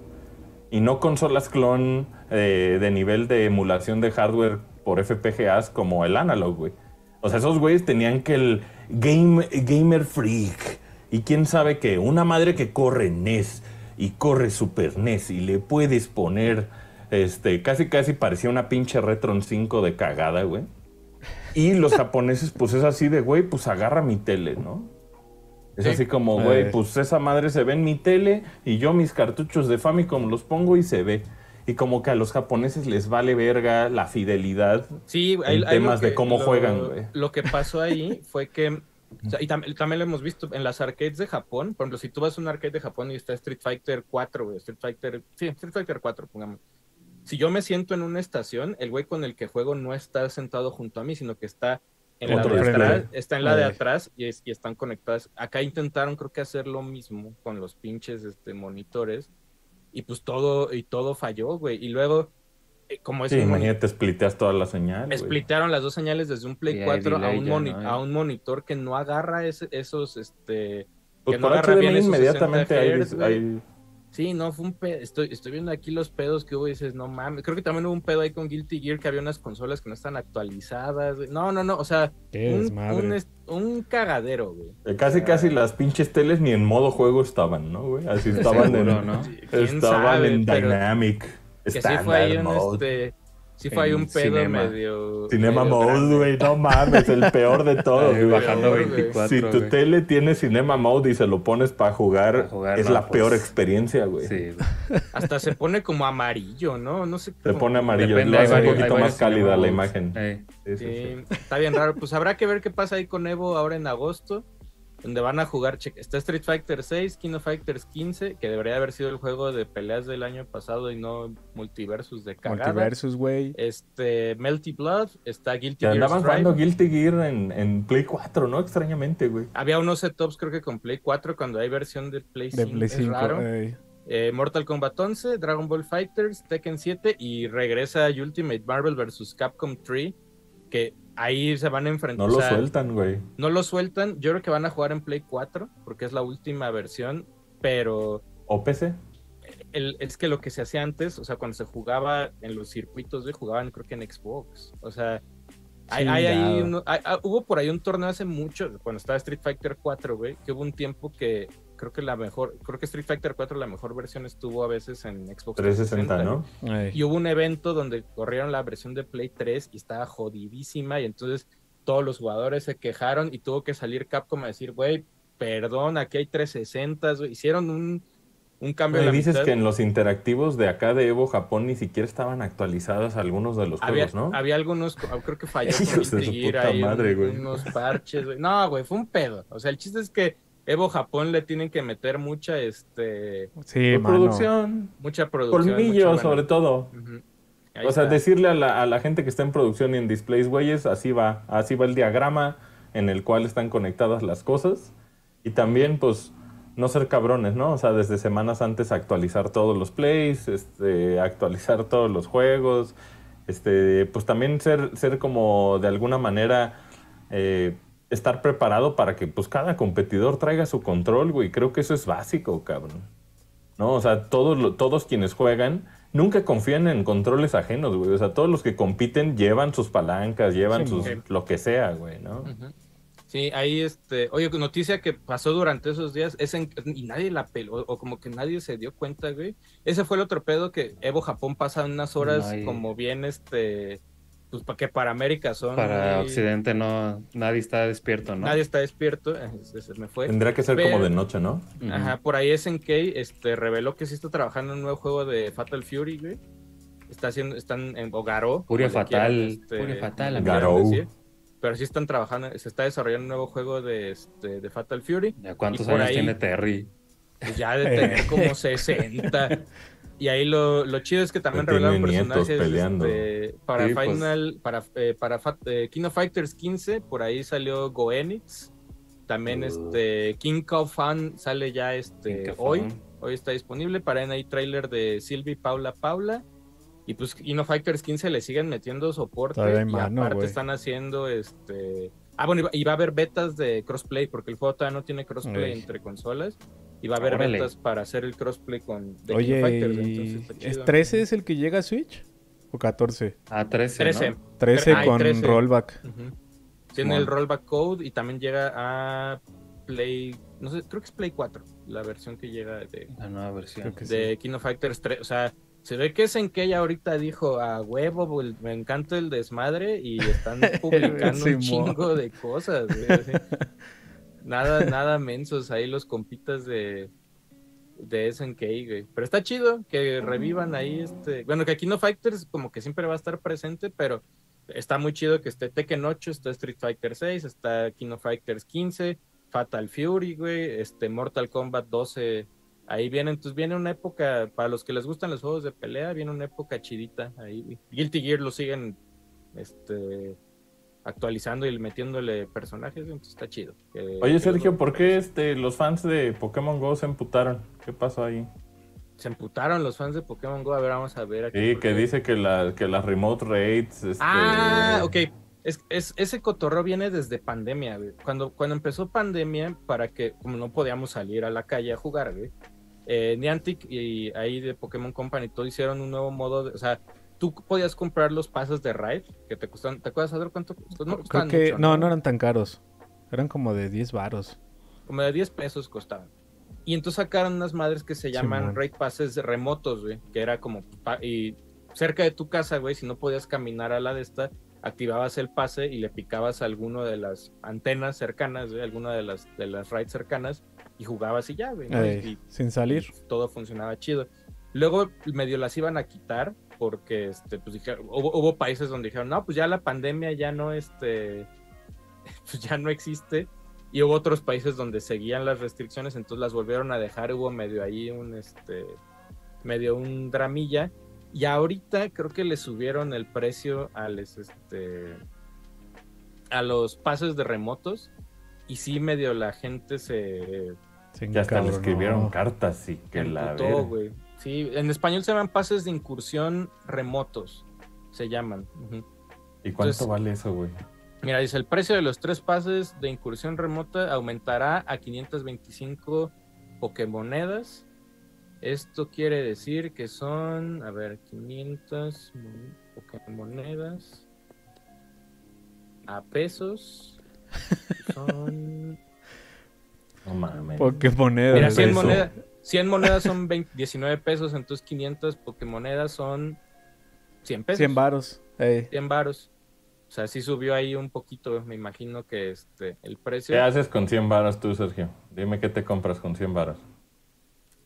Speaker 2: Y no consolas clon eh, de nivel de emulación de hardware por FPGAs como el Analog, güey. O sea, esos güeyes tenían que el game, Gamer Freak y quién sabe qué, una madre que corre NES y corre Super NES y le puedes poner, este, casi casi parecía una pinche Retron 5 de cagada, güey. Y los japoneses, pues es así de, güey, pues agarra mi tele, ¿no? Es así como, güey, eh. pues esa madre se ve en mi tele y yo mis cartuchos de Famicom los pongo y se ve. Y como que a los japoneses les vale verga la fidelidad
Speaker 1: sí,
Speaker 2: hay, en temas de cómo juegan, güey.
Speaker 1: Lo que pasó ahí fue que y también lo hemos visto en las arcades de Japón. Por ejemplo, si tú vas a un arcade de Japón y está Street Fighter 4, güey, Street Fighter, sí, Street Fighter 4, pongamos. Si yo me siento en una estación, el güey con el que juego no está sentado junto a mí, sino que está en la de atrás, está en la de atrás y, están conectadas. Acá intentaron, creo que hacer lo mismo con los pinches este, monitores y pues todo, y todo falló, güey. Y luego, eh, como es
Speaker 2: sí, imagínate, spliteas todas las señales.
Speaker 1: Splitearon las dos señales desde un Play 4 a un, a un monitor que no agarra esos, este...
Speaker 2: Pues
Speaker 1: que
Speaker 2: no agarra bien inmediatamente hay
Speaker 1: Sí, no, fue un pedo. Estoy, estoy viendo aquí los pedos que hubo y dices, no mames. Creo que también hubo un pedo ahí con Guilty Gear que había unas consolas que no están actualizadas. No, no, no. O sea, un, un, cagadero, güey.
Speaker 2: Eh, casi, casi las pinches teles ni en modo juego estaban, ¿no, güey? Así estaban en, ¿no? estaban en Dynamic.
Speaker 1: Que sí fue ahí un, este, Sí fue ahí un pedo medio...
Speaker 2: Cinema Mode, güey, no mames, el peor de todos.
Speaker 4: bajando 24,
Speaker 2: si tu tele tiene Cinema Mode y se lo pones para jugar, es la peor pues, experiencia, güey. Sí,
Speaker 1: Hasta se pone como amarillo, ¿no? No sé.
Speaker 2: Se pone amarillo, es un poquito más cálida la imagen.
Speaker 1: Sí, sí, está bien raro. Pues habrá que ver qué pasa ahí con Evo ahora en agosto donde van a jugar, está Street Fighter 6, King of Fighters 15, que debería haber sido el juego de peleas del año pasado y no multiversus de cagada.
Speaker 3: Multiversus, güey.
Speaker 1: Este, Melty Blood, está Guilty
Speaker 2: Gear. Andaban jugando Guilty Gear en, Play 4, ¿no? Extrañamente, güey.
Speaker 1: Había unos setups, creo que con Play 4, cuando hay versión de Play 5. es raro. Eh, Mortal Kombat 11, Dragon Ball Fighters, Tekken 7 y regresa Ultimate Marvel vs. Capcom 3, que ahí se van a enfrentar.
Speaker 2: No lo sueltan, güey.
Speaker 1: No lo sueltan. Yo creo que van a jugar en Play 4 porque es la última versión, pero...
Speaker 2: ¿O PC?
Speaker 1: es que lo que se hacía antes, o sea, cuando se jugaba en los circuitos, güey, jugaban creo que en Xbox. O sea, hay, hay, ah, hubo por ahí un torneo hace mucho, cuando estaba Street Fighter 4, güey, que hubo un tiempo que creo que la mejor, creo que Street Fighter 4 la mejor versión estuvo a veces en Xbox
Speaker 2: 360, ¿no?
Speaker 1: Y hubo un evento donde corrieron la versión de Play 3 y estaba jodidísima y entonces todos los jugadores se quejaron y tuvo que salir Capcom a decir, güey, perdón, aquí hay 360, hicieron un, un cambio.
Speaker 2: Me dices que en los interactivos de acá de Evo Japón ni siquiera estaban actualizados algunos de los juegos, ¿no?
Speaker 1: Había algunos, creo que falló
Speaker 2: madre,
Speaker 1: unos parches, güey. No, güey, fue un pedo. O sea, el chiste es que Evo Japón le tienen que meter mucha este
Speaker 2: producción,
Speaker 1: mucha producción,
Speaker 2: colmillo sobre todo. O sea, decirle a la, gente que está en producción y en displays, güeyes, así va, así va el diagrama en el cual están conectadas las cosas. Y también pues no ser cabrones, ¿no? O sea, desde semanas antes actualizar todos los plays, este, actualizar todos los juegos, este, pues también ser, ser como de alguna manera eh, estar preparado para que pues cada competidor traiga su control, güey. Creo que eso es básico, cabrón. ¿No? O sea, todos, todos quienes juegan nunca confían en controles ajenos, güey. O sea, todos los que compiten llevan sus palancas, llevan sus lo que sea, güey, ¿no?
Speaker 1: Sí, ahí este, oye, noticia que pasó durante esos días, es y nadie la peló, o como que nadie se dio cuenta, güey. Ese fue el otro pedo que Evo Japón pasa unas horas como bien, este, pues para que para América son.
Speaker 4: Para Occidente no, nadie está despierto, ¿no?
Speaker 1: Nadie está despierto, eh, se me fue.
Speaker 2: Tendría que ser como de noche, ¿no?
Speaker 1: Ajá, por ahí SNK este, reveló que sí está trabajando en un nuevo juego de Fatal Fury, güey. Está haciendo, están en Ogaro.
Speaker 4: Furia Fatal. Este,
Speaker 1: Furia Fatal, Pero sí están trabajando, se está desarrollando un nuevo juego de, este, de Fatal Fury.
Speaker 4: ¿Ya cuántos años tiene Terry?
Speaker 1: Pues ya de tener como 60. Y ahí lo, lo chido es que también revelaron personajes este, para pues. Final, para, eh, para eh, King of Fighters 15, por ahí salió Goenix. También uh. este King of Fan sale ya este hoy. Hoy está disponible. Para ahí trailer de Sylvie Paula Paula. Y pues King of Fighters 15 le siguen metiendo soporte. y aparte están haciendo este. Ah, bueno, y va a haber betas de crossplay, porque el juego todavía no tiene crossplay entre consolas y va a haber ventas para hacer el crossplay con
Speaker 3: The Oye, Fighters, ¿es 13 es el que llega a Switch? o 14.
Speaker 4: Ah, 13.
Speaker 1: 13.
Speaker 3: 13 con rollback.
Speaker 1: Tiene el rollback code y también llega a Play, no sé, creo que es Play 4, la versión que llega de
Speaker 4: la nueva versión
Speaker 1: de King of Fighters 3, o sea, se ve que es en que ella ahorita dijo a huevo, me encanta el desmadre y están publicando un chingo de cosas. nada, nada mensos ahí los compitas de, de SNK, güey. Pero está chido que revivan ahí este. Bueno, que aquí no Fighters como que siempre va a estar presente, pero está muy chido que esté Tekken 8, está Street Fighter 6, está Kino Fighters 15, Fatal Fury, güey, este Mortal Kombat 12 ahí viene, entonces viene una época, para los que les gustan los juegos de pelea, viene una época chidita ahí. Guilty Gear lo siguen este, actualizando y metiéndole personajes, entonces está chido.
Speaker 2: Oye Sergio, ¿por qué este, los fans de Pokémon Go se emputaron? ¿Qué pasó ahí?
Speaker 1: Se emputaron los fans de Pokémon Go, a ver, vamos a ver
Speaker 2: aquí. Sí, que dice que, la, que las remote raids... Este...
Speaker 1: Ah, ok. Es, es, ese cotorro viene desde pandemia, güey. Cuando, cuando empezó pandemia, para que, como no podíamos salir a la calle a jugar, güey, eh, Niantic y ahí de Pokémon Company todo hicieron un nuevo modo, de, o sea, tú podías comprar los pases de raid que te costan, ¿te acuerdas saber cuánto
Speaker 3: No, no, ¿no? eran tan caros. Eran como de 10 varos.
Speaker 1: Como de 10 pesos costaban. Y entonces sacaron unas madres que se llaman raid passes remotos, güey, que era como y cerca de tu casa, güey, si no podías caminar a la de esta, activabas el pase y le picabas a alguno de las antenas cercanas, güey, alguna de las de las raids cercanas y jugabas y ya, güey.
Speaker 3: sin salir.
Speaker 1: Todo funcionaba chido. Luego medio las iban a quitar porque este, pues dijeron, hubo, países donde dijeron, no, pues ya la pandemia ya no, este, pues ya no existe. Y hubo otros países donde seguían las restricciones, entonces las volvieron a dejar, hubo medio ahí un, este, medio un dramilla. Y ahorita creo que le subieron el precio a, este, a los pases de remotos. Y sí, medio la gente se
Speaker 2: ya hasta le escribieron cartas y que la
Speaker 1: güey. Sí, en español se llaman pases de incursión remotos. Se llaman.
Speaker 2: ¿Y cuánto vale eso, güey?
Speaker 1: Mira, dice, el precio de los tres pases de incursión remota aumentará a 525 Pokémonedas. Esto quiere decir que son, a ver, 500 Pokémonedas a pesos. Son
Speaker 3: no mames. Pokémonedas.
Speaker 1: Mira, 100 monedas, 100 monedas son 19 pesos, entonces 500 Pokémonedas son 100 pesos.
Speaker 3: 100 varos.
Speaker 1: 100 varos. O sea, sí subió ahí un poquito, me imagino que este, el precio.
Speaker 2: ¿Qué haces con 100 varos tú, Sergio? Dime qué te compras con 100 varos.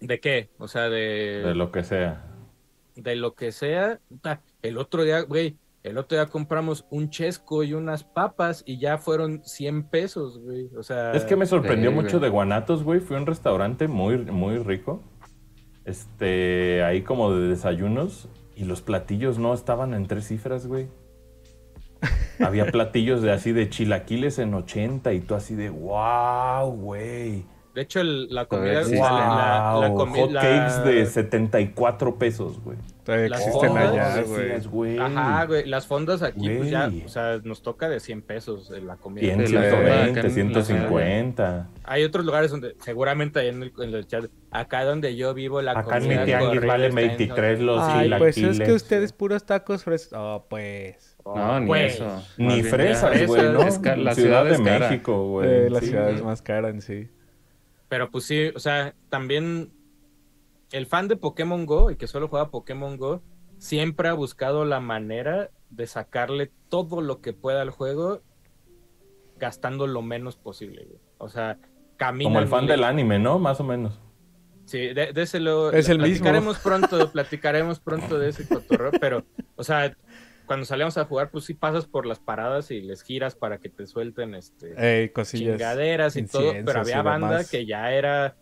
Speaker 1: ¿De qué? O sea, de...
Speaker 2: De lo que sea.
Speaker 1: De lo que sea. El otro día, güey, el otro día compramos un chesco y unas papas y ya fueron 100 pesos, güey. O sea.
Speaker 2: Es que me sorprendió mucho de Guanatos, güey. Fui a un restaurante muy, muy rico. Este, ahí como de desayunos. Y los platillos no estaban en tres cifras, güey. Había platillos de así de chilaquiles en 80 y tú así de wow, güey.
Speaker 1: De hecho, la comida.
Speaker 2: Wow, la, la Hot cakes de 74 pesos, güey.
Speaker 3: Todavía existen allá, güey.
Speaker 1: Ajá, güey. Las fondas aquí, pues ya, o sea, nos toca de 100 pesos la comida.
Speaker 2: 120, 150.
Speaker 1: Hay otros lugares donde, seguramente ahí en el, en el chat, acá donde yo vivo, la
Speaker 2: acá comida. Acá en mi tianguis vale 23 los Ay,
Speaker 3: pues es que ustedes puros tacos frescos. Oh, pues.
Speaker 4: No, ni pues, eso.
Speaker 2: Ni fresas, güey, ¿no?
Speaker 4: la ciudad, de México, güey.
Speaker 3: Eh, la ciudad es más cara en sí.
Speaker 1: Pero pues sí, o sea, también el fan de Pokémon Go y que solo juega Pokémon Go siempre ha buscado la manera de sacarle todo lo que pueda al juego gastando lo menos posible. O sea, camina.
Speaker 2: Como el fan del anime, ¿no? Más o menos.
Speaker 1: Sí, de, ese lo.
Speaker 3: Es el
Speaker 1: platicaremos pronto, platicaremos pronto de ese cotorreo, pero, o sea, cuando salíamos a jugar, pues sí pasas por las paradas y les giras para que te suelten este chingaderas y todo, pero había banda que ya era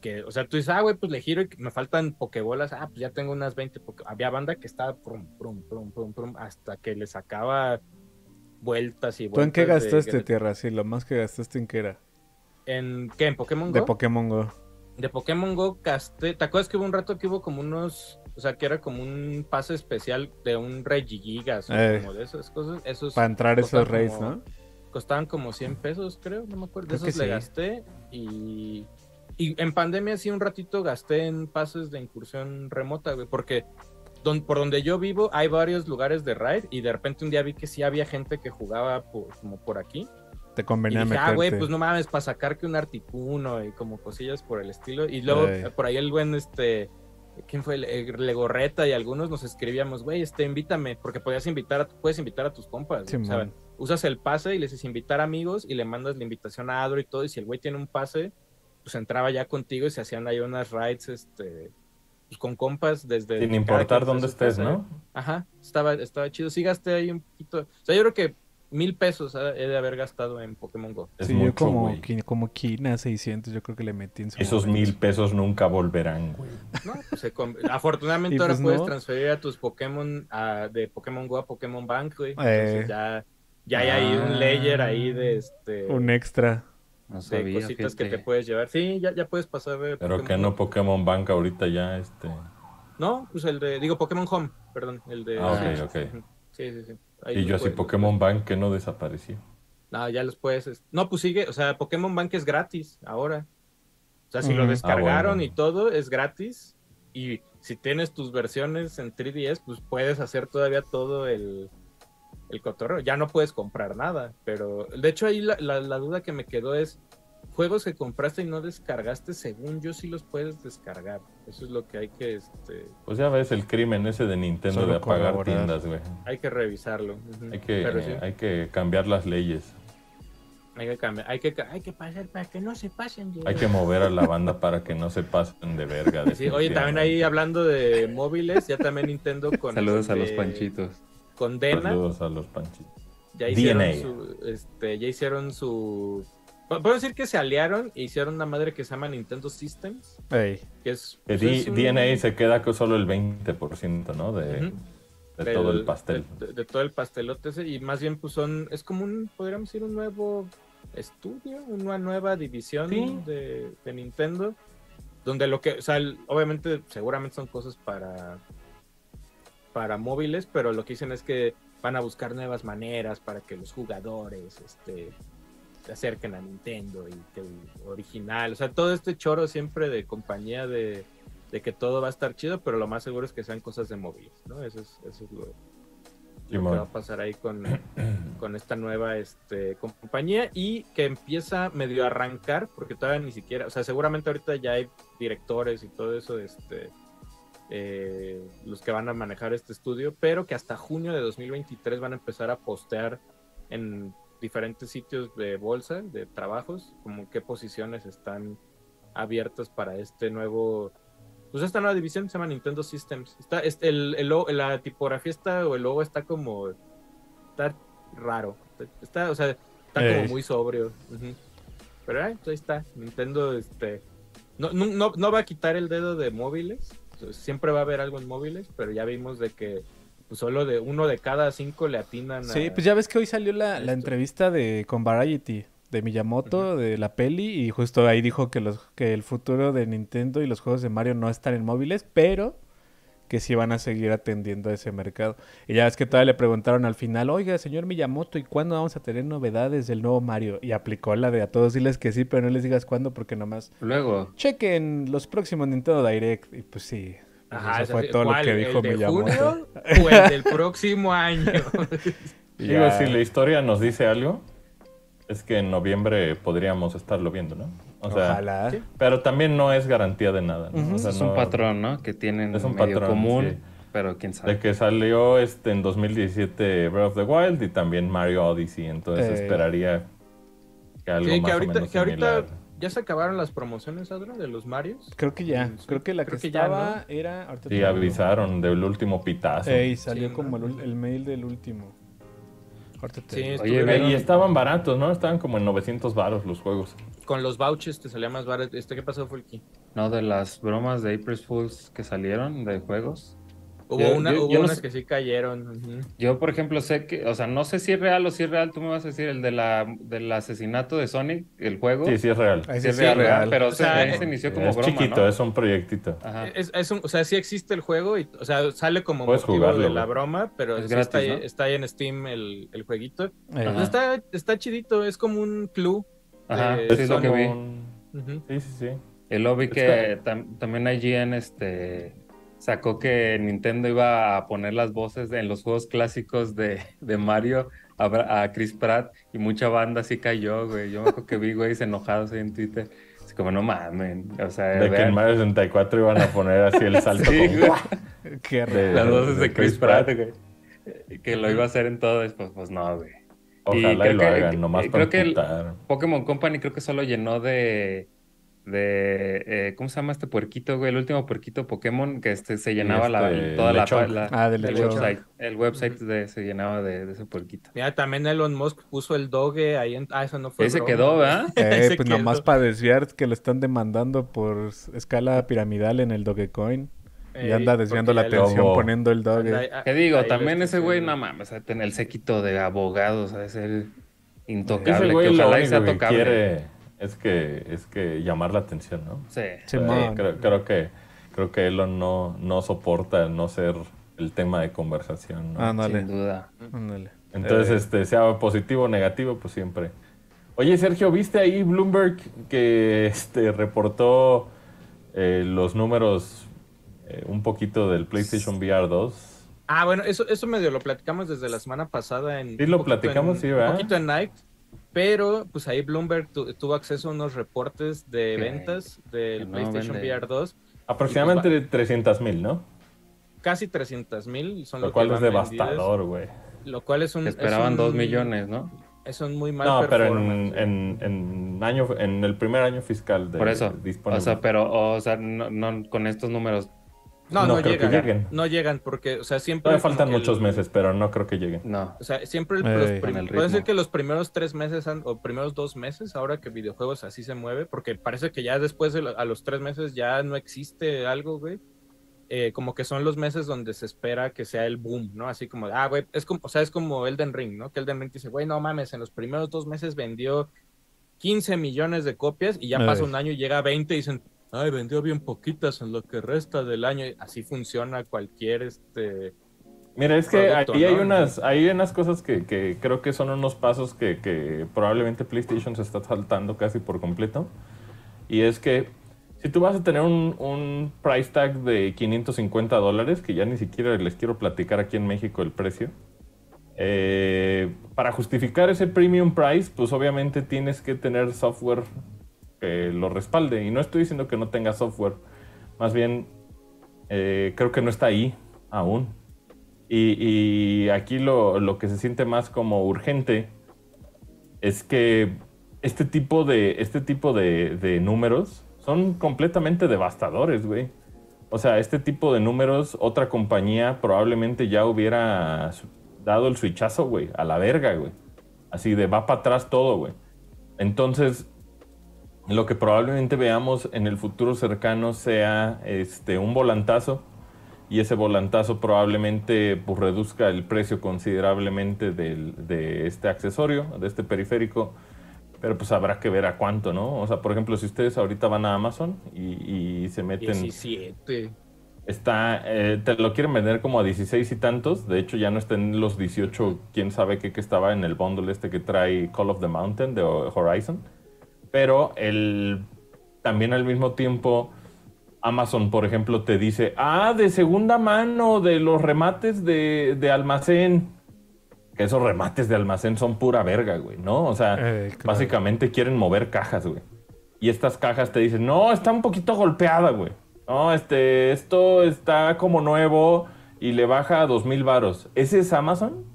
Speaker 1: que, o sea, tú dices, ah, güey, pues le giro y me faltan pokebolas, ah, pues ya tengo unas 20 Había banda que estaba prum, prum, prum, prum, prum, hasta que le sacaba vueltas y vueltas.
Speaker 3: ¿Tú en qué gastaste, Tierra? Sí, lo más que gastaste en qué era.
Speaker 1: ¿En qué? ¿En Pokémon Go?
Speaker 3: De Pokémon Go.
Speaker 1: De Pokémon Go gasté, ¿te acuerdas que hubo un rato que hubo como unos o sea, que era como un pase especial de un Regigigas o eh. como de esas cosas. Esos
Speaker 3: Para entrar esos raids, ¿no?
Speaker 1: Costaban como 100 pesos, creo, no me acuerdo. de esos le gasté y... Y en pandemia sí un ratito gasté en pases de incursión remota, güey, porque por donde yo vivo hay varios lugares de raid y de repente un día vi que sí había gente que jugaba como por aquí.
Speaker 3: Te convenía
Speaker 1: y Ah, güey, pues no mames, para sacar que un articuno y como cosillas por el estilo. Y luego por ahí el buen, este, ¿quién fue? Legorreta y algunos nos escribíamos, güey, este, invítame, porque podías invitar, a, puedes invitar a tus compas. usas el pase y les dices invitar amigos y le mandas la invitación a Adro y todo. Y si el güey tiene un pase, pues entraba ya contigo y se hacían ahí unas raids, este, pues con compas desde...
Speaker 2: Sin importar dónde estés, ¿no?
Speaker 1: Ajá, estaba, estaba chido. Sí gasté ahí un poquito. O sea, yo creo que mil pesos he de haber gastado en Pokémon Go.
Speaker 3: sí, yo como, como Kina 600, yo creo que le metí en su
Speaker 2: Esos mil pesos nunca volverán, güey.
Speaker 1: No, pues afortunadamente ahora pues puedes transferir a tus Pokémon de Pokémon Go a Pokémon Bank, güey. Eh. ya, ya hay ahí un layer ahí de este...
Speaker 3: Un extra.
Speaker 1: No sabía, cositas que te puedes llevar. Sí, ya, ya puedes pasar
Speaker 2: de Pero que no Pokémon Bank ahorita ya, este...
Speaker 1: No, pues el de, digo Pokémon Home, perdón, el de...
Speaker 2: Ah, ok, ok. Sí, sí, sí. Y yo así Pokémon Bank que no desapareció.
Speaker 1: No, ya los puedes... No, pues sigue, o sea, Pokémon Bank es gratis ahora. O sea, si lo ah, descargaron y todo, es gratis. Y si tienes tus versiones en 3DS, pues puedes hacer todavía todo el el cotorreo. Ya no puedes comprar nada, pero de hecho ahí la, duda que me quedó es, juegos que compraste y no descargaste, según yo sí los puedes descargar. Eso es lo que hay que... Este...
Speaker 2: Pues ya ves el crimen ese de Nintendo de apagar tiendas, güey.
Speaker 1: Hay que revisarlo.
Speaker 2: hay, que, hay que cambiar las leyes.
Speaker 1: Hay que cambiar, hay que, hay que pasar para que no se pasen
Speaker 2: Hay que mover a la banda para que no se pasen de verga.
Speaker 1: oye, también ahí hablando de móviles, ya también Nintendo con...
Speaker 4: Saludos a los panchitos
Speaker 1: condena.
Speaker 2: Saludos a los panchitos.
Speaker 1: Ya hicieron su, este, ya hicieron su Puedo decir que se aliaron e hicieron una madre que se llama Nintendo Systems.
Speaker 3: Que
Speaker 1: es,
Speaker 2: pues, DNA se queda con solo el 20%, ¿no? De, todo el pastel.
Speaker 1: De, todo el pastelote y más bien pues son, es como un, podríamos decir, un nuevo estudio, una nueva división de, de, Nintendo, donde lo que, o sea, obviamente seguramente son cosas para para móviles, pero lo que dicen es que van a buscar nuevas maneras para que los jugadores este, se acerquen a Nintendo y que el original, o sea, todo este choro siempre de compañía de, que todo va a estar chido, pero lo más seguro es que sean cosas de móviles, ¿no? Eso es, eso es lo, que va a pasar ahí con, con esta nueva este, compañía y que empieza medio a arrancar, porque todavía ni siquiera, o sea, seguramente ahorita ya hay directores y todo eso, este eh, los que van a manejar este estudio, pero que hasta junio de 2023 van a empezar a postear en diferentes sitios de bolsa, de trabajos, como qué posiciones están abiertas para este nuevo, pues esta nueva división se llama Nintendo Systems. Está, este, el, la tipografía está, o el logo está como, está raro, está, o sea, está como muy sobrio. Pero ahí está, Nintendo, este, no, no, no va a quitar el dedo de móviles, siempre va a haber algo en móviles, pero ya vimos de que pues, solo de uno de cada cinco le atinan
Speaker 3: Sí, pues ya ves que hoy salió la, entrevista de con Variety de Miyamoto, de la peli, y justo ahí dijo que, los, que el futuro de Nintendo y los juegos de Mario no están en móviles, pero que sí van a seguir atendiendo a ese mercado. Y ya es que todavía le preguntaron al final, oiga, señor Miyamoto, ¿y cuándo vamos a tener novedades del nuevo Mario? Y aplicó la de a todos diles que sí, pero no les digas cuándo porque nomás...
Speaker 4: Luego.
Speaker 3: Chequen los próximos Nintendo Direct. Y pues sí. Pues eso fue todo lo que dijo Miyamoto.
Speaker 1: o el del próximo año.
Speaker 2: Digo, si la historia nos dice algo, es que en noviembre podríamos estarlo viendo, ¿no? O sea, Ojalá. Pero también no es garantía de nada.
Speaker 4: es un patrón, ¿no? Que tienen es un patrón, común, pero quién sabe.
Speaker 2: De que salió este en 2017 Breath of the Wild y también Mario Odyssey, entonces eh. esperaría que algo más
Speaker 1: que ahorita,
Speaker 2: o menos
Speaker 1: que ahorita ya se acabaron las promociones, Adro, de los Marios.
Speaker 3: Creo que ya. Creo que la que, estaba era...
Speaker 2: sí, avisaron del último pitazo.
Speaker 3: Y salió como el mail del último.
Speaker 2: Sí, Oye, y estaban baratos, ¿no? Estaban como en 900 baros los juegos.
Speaker 1: Con los vouchers te salía más barato. ¿Este qué pasó, Fulky?
Speaker 4: No, de las bromas de April Fools que salieron de juegos.
Speaker 1: Hubo, una, hubo unas que sí cayeron.
Speaker 4: Yo, por ejemplo, sé que, o sea, no sé si es real o si es real. Tú me vas a decir el de la, del asesinato de Sonic, el juego.
Speaker 2: Sí, sí es real.
Speaker 4: Sí, es real, Pero o sea, se, inició como
Speaker 2: es chiquito, es un proyectito.
Speaker 1: Es, es un, o sea, sí existe el juego y, o sea, sale como motivo de la broma, pero está, ahí, está, ahí, en Steam el, el jueguito. Está, está chidito, es como un club.
Speaker 4: Ajá, es lo que vi. Sí, sí, sí. El lobby que también allí en este sacó que Nintendo iba a poner las voces en los juegos clásicos de, de Mario a, a, Chris Pratt y mucha banda así cayó, güey. Yo me acuerdo que vi güeyes enojados ahí en Twitter. Así como, no mames. O sea,
Speaker 2: de que en Mario 64 iban a poner así el salto
Speaker 4: Sí,
Speaker 2: como...
Speaker 4: güey.
Speaker 3: Qué
Speaker 4: Las
Speaker 3: raro.
Speaker 4: voces de Chris Pratt, güey. Que lo iba a hacer en todo, después, pues no, güey.
Speaker 2: Ojalá y,
Speaker 4: creo
Speaker 2: lo
Speaker 4: que-
Speaker 2: hagan, nomás
Speaker 4: eh,
Speaker 2: para
Speaker 4: creo que el-. Pokémon Company creo que solo llenó de. De eh, ¿Cómo se llama este puerquito, güey? El último puerquito Pokémon que este, se llenaba la,
Speaker 2: este,
Speaker 4: toda la, la-
Speaker 3: Ah, del
Speaker 4: el website. El website de- se llenaba de, de ese puerquito.
Speaker 1: Mira, también Elon Musk puso el doge ahí en... Ah, eso no fue
Speaker 4: Ese
Speaker 1: broma.
Speaker 4: quedó, ¿verdad?
Speaker 3: Eh,
Speaker 1: Ese
Speaker 3: pues
Speaker 1: quedó.
Speaker 3: nomás para desviar que lo están demandando por escala piramidal en el Dogecoin. Y anda desviando la atención poniendo el Doge.
Speaker 1: Anda- ah,
Speaker 4: ¿Qué digo?
Speaker 1: ahí
Speaker 4: También ese güey, no mames, tener el séquito de abogados, a ser
Speaker 2: Ese
Speaker 4: intocable,
Speaker 2: güey
Speaker 4: que
Speaker 2: lo
Speaker 4: ojalá y sea
Speaker 2: que
Speaker 4: tocable.
Speaker 2: quiere es que, es que llamar la atención, ¿no?
Speaker 4: Sí.
Speaker 3: Sí, man.
Speaker 2: creo, creo que creo que Elon no, no soporta no ser el tema de conversación, ¿no?
Speaker 3: Ándale,
Speaker 4: Sin duda.
Speaker 3: ándale.
Speaker 2: Entonces,
Speaker 3: Eh,
Speaker 2: este, sea positivo o negativo, pues siempre. Oye, Sergio, ¿viste ahí Bloomberg que este, reportó eh, los números eh, un poquito del PlayStation VR 2?
Speaker 1: Ah, bueno, eso, eso medio lo platicamos desde la semana pasada en...
Speaker 2: Sí, lo
Speaker 1: un poquito
Speaker 2: platicamos,
Speaker 1: en-
Speaker 2: sí, ¿verdad?
Speaker 1: Un poquito en Night, pero pues ahí Bloomberg tu- tuvo acceso a unos reportes de
Speaker 4: Que-
Speaker 1: ventas del
Speaker 4: no
Speaker 1: PlayStation
Speaker 4: vende.
Speaker 1: VR 2.
Speaker 2: Aproximadamente de 300 mil, ¿no?
Speaker 1: Casi 300 mil son
Speaker 2: Lo
Speaker 1: lo
Speaker 2: cual es devastador, güey.
Speaker 1: Lo cual es un... Es
Speaker 4: esperaban
Speaker 1: un-
Speaker 4: dos millones, ¿no?
Speaker 1: Es un muy mal
Speaker 2: No, pero en, en, en año, en el primer año fiscal de
Speaker 4: Por eso.
Speaker 2: disponible.
Speaker 4: O sea, pero, o sea, no, no- con estos números.
Speaker 1: No,
Speaker 2: no
Speaker 1: no,
Speaker 2: creo que
Speaker 1: llegan.
Speaker 2: lleguen.
Speaker 1: No llegan porque, o sea, siempre...
Speaker 2: Todavía faltan
Speaker 1: el-
Speaker 2: muchos meses, pero no creo que lleguen.
Speaker 4: No.
Speaker 1: O sea, siempre el-
Speaker 3: Ey.
Speaker 1: los
Speaker 4: el
Speaker 1: puede ser que los primeros tres meses han- o primeros dos meses, ahora que videojuegos así se mueve, porque parece que ya después de lo- a los tres meses ya no existe algo, güey. Eh, como que son los meses donde se espera que sea el boom, ¿no? Así como, ah, güey, es como, o sea, es como Elden Ring, ¿no? Que Elden Ring dice, güey, no mames, en los primeros dos meses vendió 15 millones de copias y ya pasa
Speaker 3: Ey.
Speaker 1: un año y llega a 20 y dicen, ay, vendió bien poquitas en lo que resta del año. Así funciona cualquier, este...
Speaker 2: Mira, es que
Speaker 1: producto,
Speaker 2: ahí hay
Speaker 1: ¿no?
Speaker 2: unas, hay unas cosas que, que creo que son unos pasos que, que probablemente PlayStation se está saltando casi por completo. Y es que si tú vas a tener un, un price tag de 550 dólares, que ya ni siquiera les quiero platicar aquí en México el precio, eh, para justificar ese premium price, pues obviamente tienes que tener software que lo respalde. Y no estoy diciendo que no tenga software, más bien eh, creo que no está ahí aún. Y, aquí lo, lo que se siente más como urgente es que este tipo de, este tipo de, números son completamente devastadores, güey. O sea, este tipo de números, otra compañía probablemente ya hubiera dado el switchazo, güey, a la verga, güey. Así de va para atrás todo, güey. Entonces, lo que probablemente veamos en el futuro cercano sea este, un volantazo y ese volantazo probablemente pues, reduzca el precio considerablemente del- de este accesorio, de este periférico, pero pues habrá que ver a cuánto, ¿no? O sea, por ejemplo, si ustedes ahorita van a Amazon y, y se meten,
Speaker 1: 17.
Speaker 2: está, eh, te lo quieren vender como a 16 y tantos, de hecho ya no está en los 18, quién sabe qué que estaba en el bundle este que trae Call of the Mountain de Horizon, pero el, también al mismo tiempo... Amazon, por ejemplo, te dice, ah, de segunda mano, de los remates de, de almacén. Que esos remates de almacén son pura verga, güey, ¿no? O sea,
Speaker 3: Eh, claro.
Speaker 2: básicamente quieren mover cajas, güey. Y estas cajas te dicen, no, está un poquito golpeada, güey. No, este, esto está como nuevo y le baja a dos mil varos. Ese es Amazon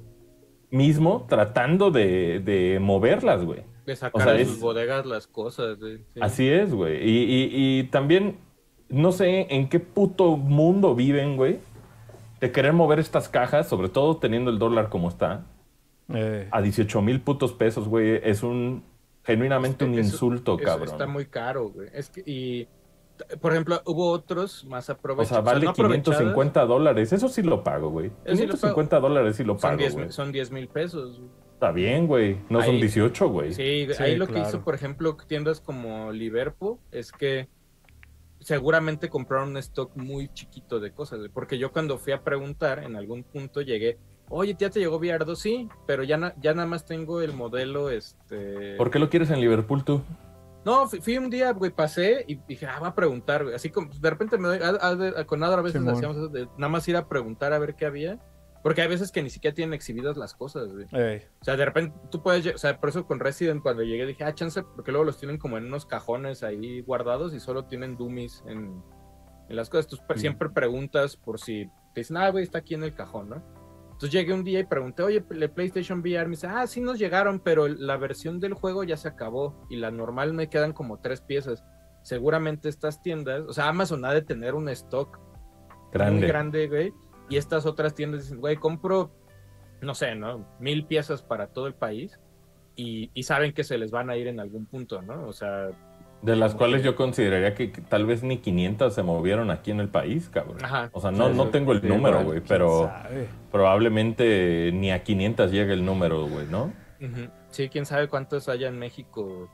Speaker 2: mismo tratando de, de moverlas, güey.
Speaker 1: De sacar
Speaker 2: sea,
Speaker 1: de
Speaker 2: es-
Speaker 1: sus bodegas las cosas. sí.
Speaker 2: Así es, güey. Y, y- y también, no sé en qué puto mundo viven, güey. De querer mover estas cajas, sobre todo teniendo el dólar como está,
Speaker 3: Eh,
Speaker 2: a 18 mil putos pesos, güey. Es un, genuinamente un
Speaker 1: Eso-
Speaker 2: insulto,
Speaker 1: eso
Speaker 2: cabrón.
Speaker 1: Está muy caro, güey. Es que, y, por ejemplo, hubo otros más
Speaker 2: O
Speaker 1: aprovechados.
Speaker 2: sea, vale
Speaker 1: no aprovechadas,
Speaker 2: 550 dólares. Eso sí lo pago, güey.
Speaker 1: Eso sí lo
Speaker 2: 550 dólares sí lo pago,
Speaker 1: 10
Speaker 2: güey.
Speaker 1: mil- son 10 mil pesos. güey.
Speaker 2: Está bien, güey. No son
Speaker 1: Ahí-
Speaker 2: 18, güey.
Speaker 1: Sí,
Speaker 3: Sí,
Speaker 1: ahí lo que hizo, por ejemplo, tiendas como Liverpool es que seguramente compraron un stock muy chiquito de cosas, porque yo cuando fui a preguntar, en algún punto llegué, oye, ¿ya te llegó VR2? Sí, pero ya, na- ya nada más tengo el modelo, este...
Speaker 2: ¿Por qué lo quieres en Liverpool tú?
Speaker 1: No, fui, un día, güey, pasé y dije, ah, va a preguntar, güey. Así como, de repente me doy, con nada a veces hacíamos eso de nada más ir a preguntar a ver qué había. Porque hay veces que ni siquiera tienen exhibidas las cosas, güey. O sea, de repente tú puedes, o sea, por eso con Resident cuando llegué dije, ah, chance, porque luego los tienen como en unos cajones ahí guardados y solo tienen dummies en, en las cosas. Tú siempre preguntas por si te dicen, ah, güey, está aquí en el cajón, ¿no? Entonces llegué un día y pregunté, oye, el PlayStation VR, me dice, ah, sí nos llegaron, pero la versión del juego ya se acabó y la normal me quedan como tres piezas. Seguramente estas tiendas, o sea, Amazon ha de tener un stock grande. muy grande, güey, y estas otras tiendas dicen, güey, compro, no sé, ¿no? Mil piezas para todo el país y, y saben que se les van a ir en algún punto, ¿no? O sea,
Speaker 2: de las cuales yo consideraría que, tal vez ni 500 se movieron aquí en el país, cabrón. o sea, no, no tengo el número, güey, pero probablemente ni a 500 llegue el número, güey, ¿no?
Speaker 1: Sí, quién sabe cuántos haya en México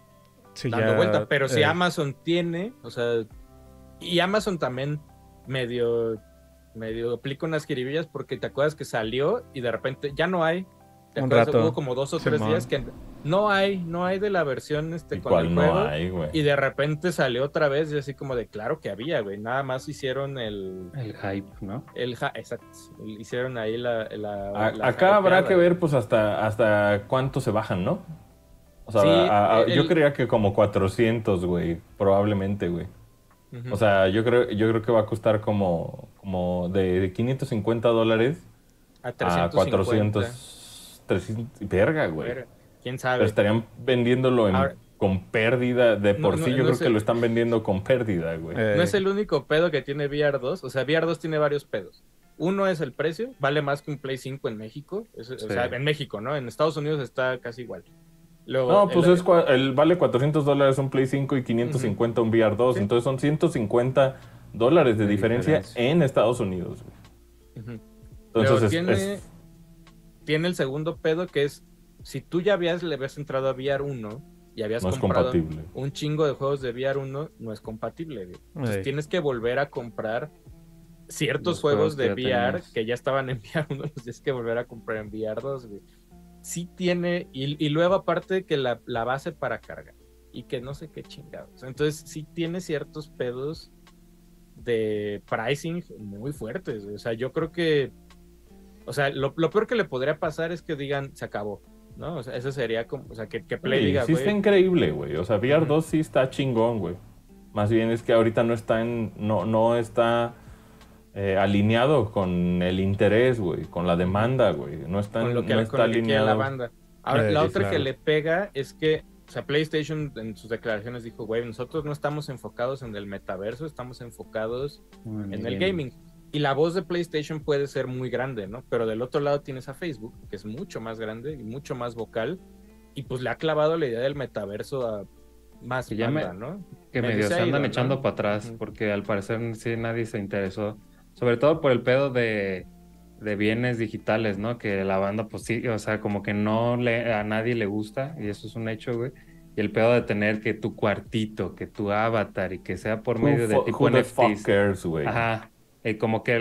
Speaker 1: dando vuelta. Pero si eh. Amazon tiene, o sea, y Amazon también medio, medio aplica unas jiribillas porque te acuerdas que salió y de repente ya no hay. ¿Te Un rato. Hubo como dos o tres días que no hay, no hay de la versión este con el juego. No hay, güey. Y de repente salió otra vez y así como de claro que había, güey. Nada más hicieron el.
Speaker 4: El hype, ¿no?
Speaker 1: El exacto. Hicieron ahí la.
Speaker 2: acá habrá que ver, pues, hasta, hasta cuánto se bajan, ¿no? O sea, yo creía que como 400, güey. Probablemente, güey. O sea, yo creo, yo creo que va a costar como, como de, 550 dólares a, 400. 300. Verga, güey.
Speaker 1: ¿Quién sabe?
Speaker 2: estarían vendiéndolo con pérdida. De por sí yo creo que lo están vendiendo con pérdida, güey.
Speaker 1: No es el único pedo que tiene VR 2. O sea, VR 2 tiene varios pedos. Uno es el precio. Vale más que un Play 5 en México. O sea, en México, ¿no? En Estados Unidos está casi igual
Speaker 2: no, pues es el, vale 400 dólares un Play 5 y 550 un VR 2. Entonces son 150 dólares de, diferencia, en Estados Unidos.
Speaker 1: Entonces tiene, tiene el segundo pedo que es, si tú ya habías, le habías entrado a VR 1 y habías comprado un chingo de juegos de VR 1, no es compatible. Entonces tienes que volver a comprar ciertos juegos, de VR que ya estaban en VR 1, los tienes que volver a comprar en VR 2, güey sí tiene, y, luego aparte que la, base para cargar, y que no sé qué chingados. Entonces sí tiene ciertos pedos de pricing muy fuertes. O sea, yo creo que, o sea, lo, peor que le podría pasar es que digan, se acabó. ¿no? O sea, eso sería como, o sea, que, que Play diga,
Speaker 2: Sí está increíble, güey. O sea, VR 2 sí está chingón, güey. Más bien es que ahorita no está en, no, no está eh, alineado con el interés, güey, con la demanda, güey. No está,
Speaker 1: con lo que,
Speaker 2: no
Speaker 1: está alineado. la banda. Ahora, eh, la otra que le pega es que, o sea, PlayStation en sus declaraciones dijo, güey, nosotros no estamos enfocados en el metaverso, estamos enfocados en, el gaming. Y la voz de PlayStation puede ser muy grande, ¿no? Pero del otro lado tienes a Facebook, que es mucho más grande y mucho más vocal. Y pues le ha clavado la idea del metaverso a más
Speaker 4: que banda, ¿no? Que medio se andan echando para atrás, porque al parecer sí nadie se interesó sobre todo por el pedo de, bienes digitales, ¿no? Que la banda, pues sí, o sea, como que no le, a nadie le gusta, y eso es un hecho, güey. Y el pedo de tener que tu cuartito, que tu avatar, y que sea por medio de tipo
Speaker 2: NFTs. güey.
Speaker 4: Ajá. Y como que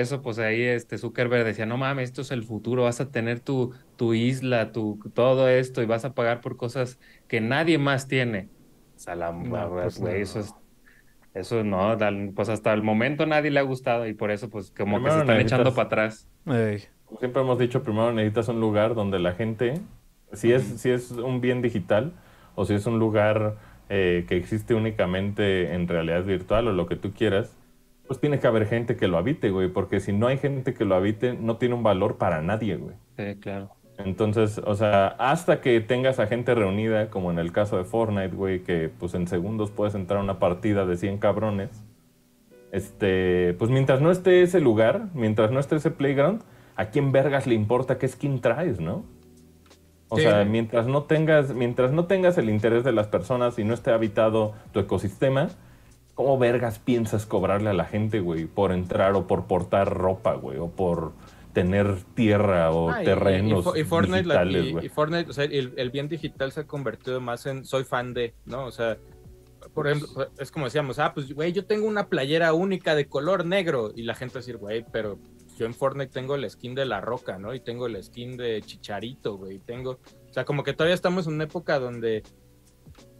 Speaker 4: eso, pues ahí este Zuckerberg decía, no mames, esto es el futuro, vas a tener tu, tu isla, tu, todo esto, y vas a pagar por cosas que nadie más tiene. O sea, la, pues güey, eso es eso no, pues hasta el momento nadie le ha gustado y por eso pues como que se están echando para atrás.
Speaker 2: Como siempre hemos dicho, primero necesitas un lugar donde la gente, si es, si es un bien digital o si es un lugar eh, que existe únicamente en realidad virtual o lo que tú quieras, pues tiene que haber gente que lo habite, güey, porque si no hay gente que lo habite, no tiene un valor para nadie, güey.
Speaker 4: Sí, claro.
Speaker 2: Entonces, o sea, hasta que tengas a gente reunida, como en el caso de Fortnite, güey, que pues en segundos puedes entrar a una partida de 100 cabrones, este, pues mientras no esté ese lugar, mientras no esté ese playground, ¿a quién vergas le importa qué skin traes, no? O sea, mientras no tengas, mientras no tengas el interés de las personas y no esté habitado tu ecosistema, ¿cómo vergas piensas cobrarle a la gente, güey, por entrar o por portar ropa, güey, o por tener tierra o ah, terrenos y, Fortnite, digitales,
Speaker 1: y, Fortnite, o sea, el, bien digital se ha convertido más en soy fan de, ¿no? O sea, por ejemplo, es como decíamos, ah, pues, güey, yo tengo una playera única de color negro y la gente va a decir, güey, pero yo en Fortnite tengo el skin de la roca, ¿no? Y tengo el skin de Chicharito, güey, tengo, o sea, como que todavía estamos en una época donde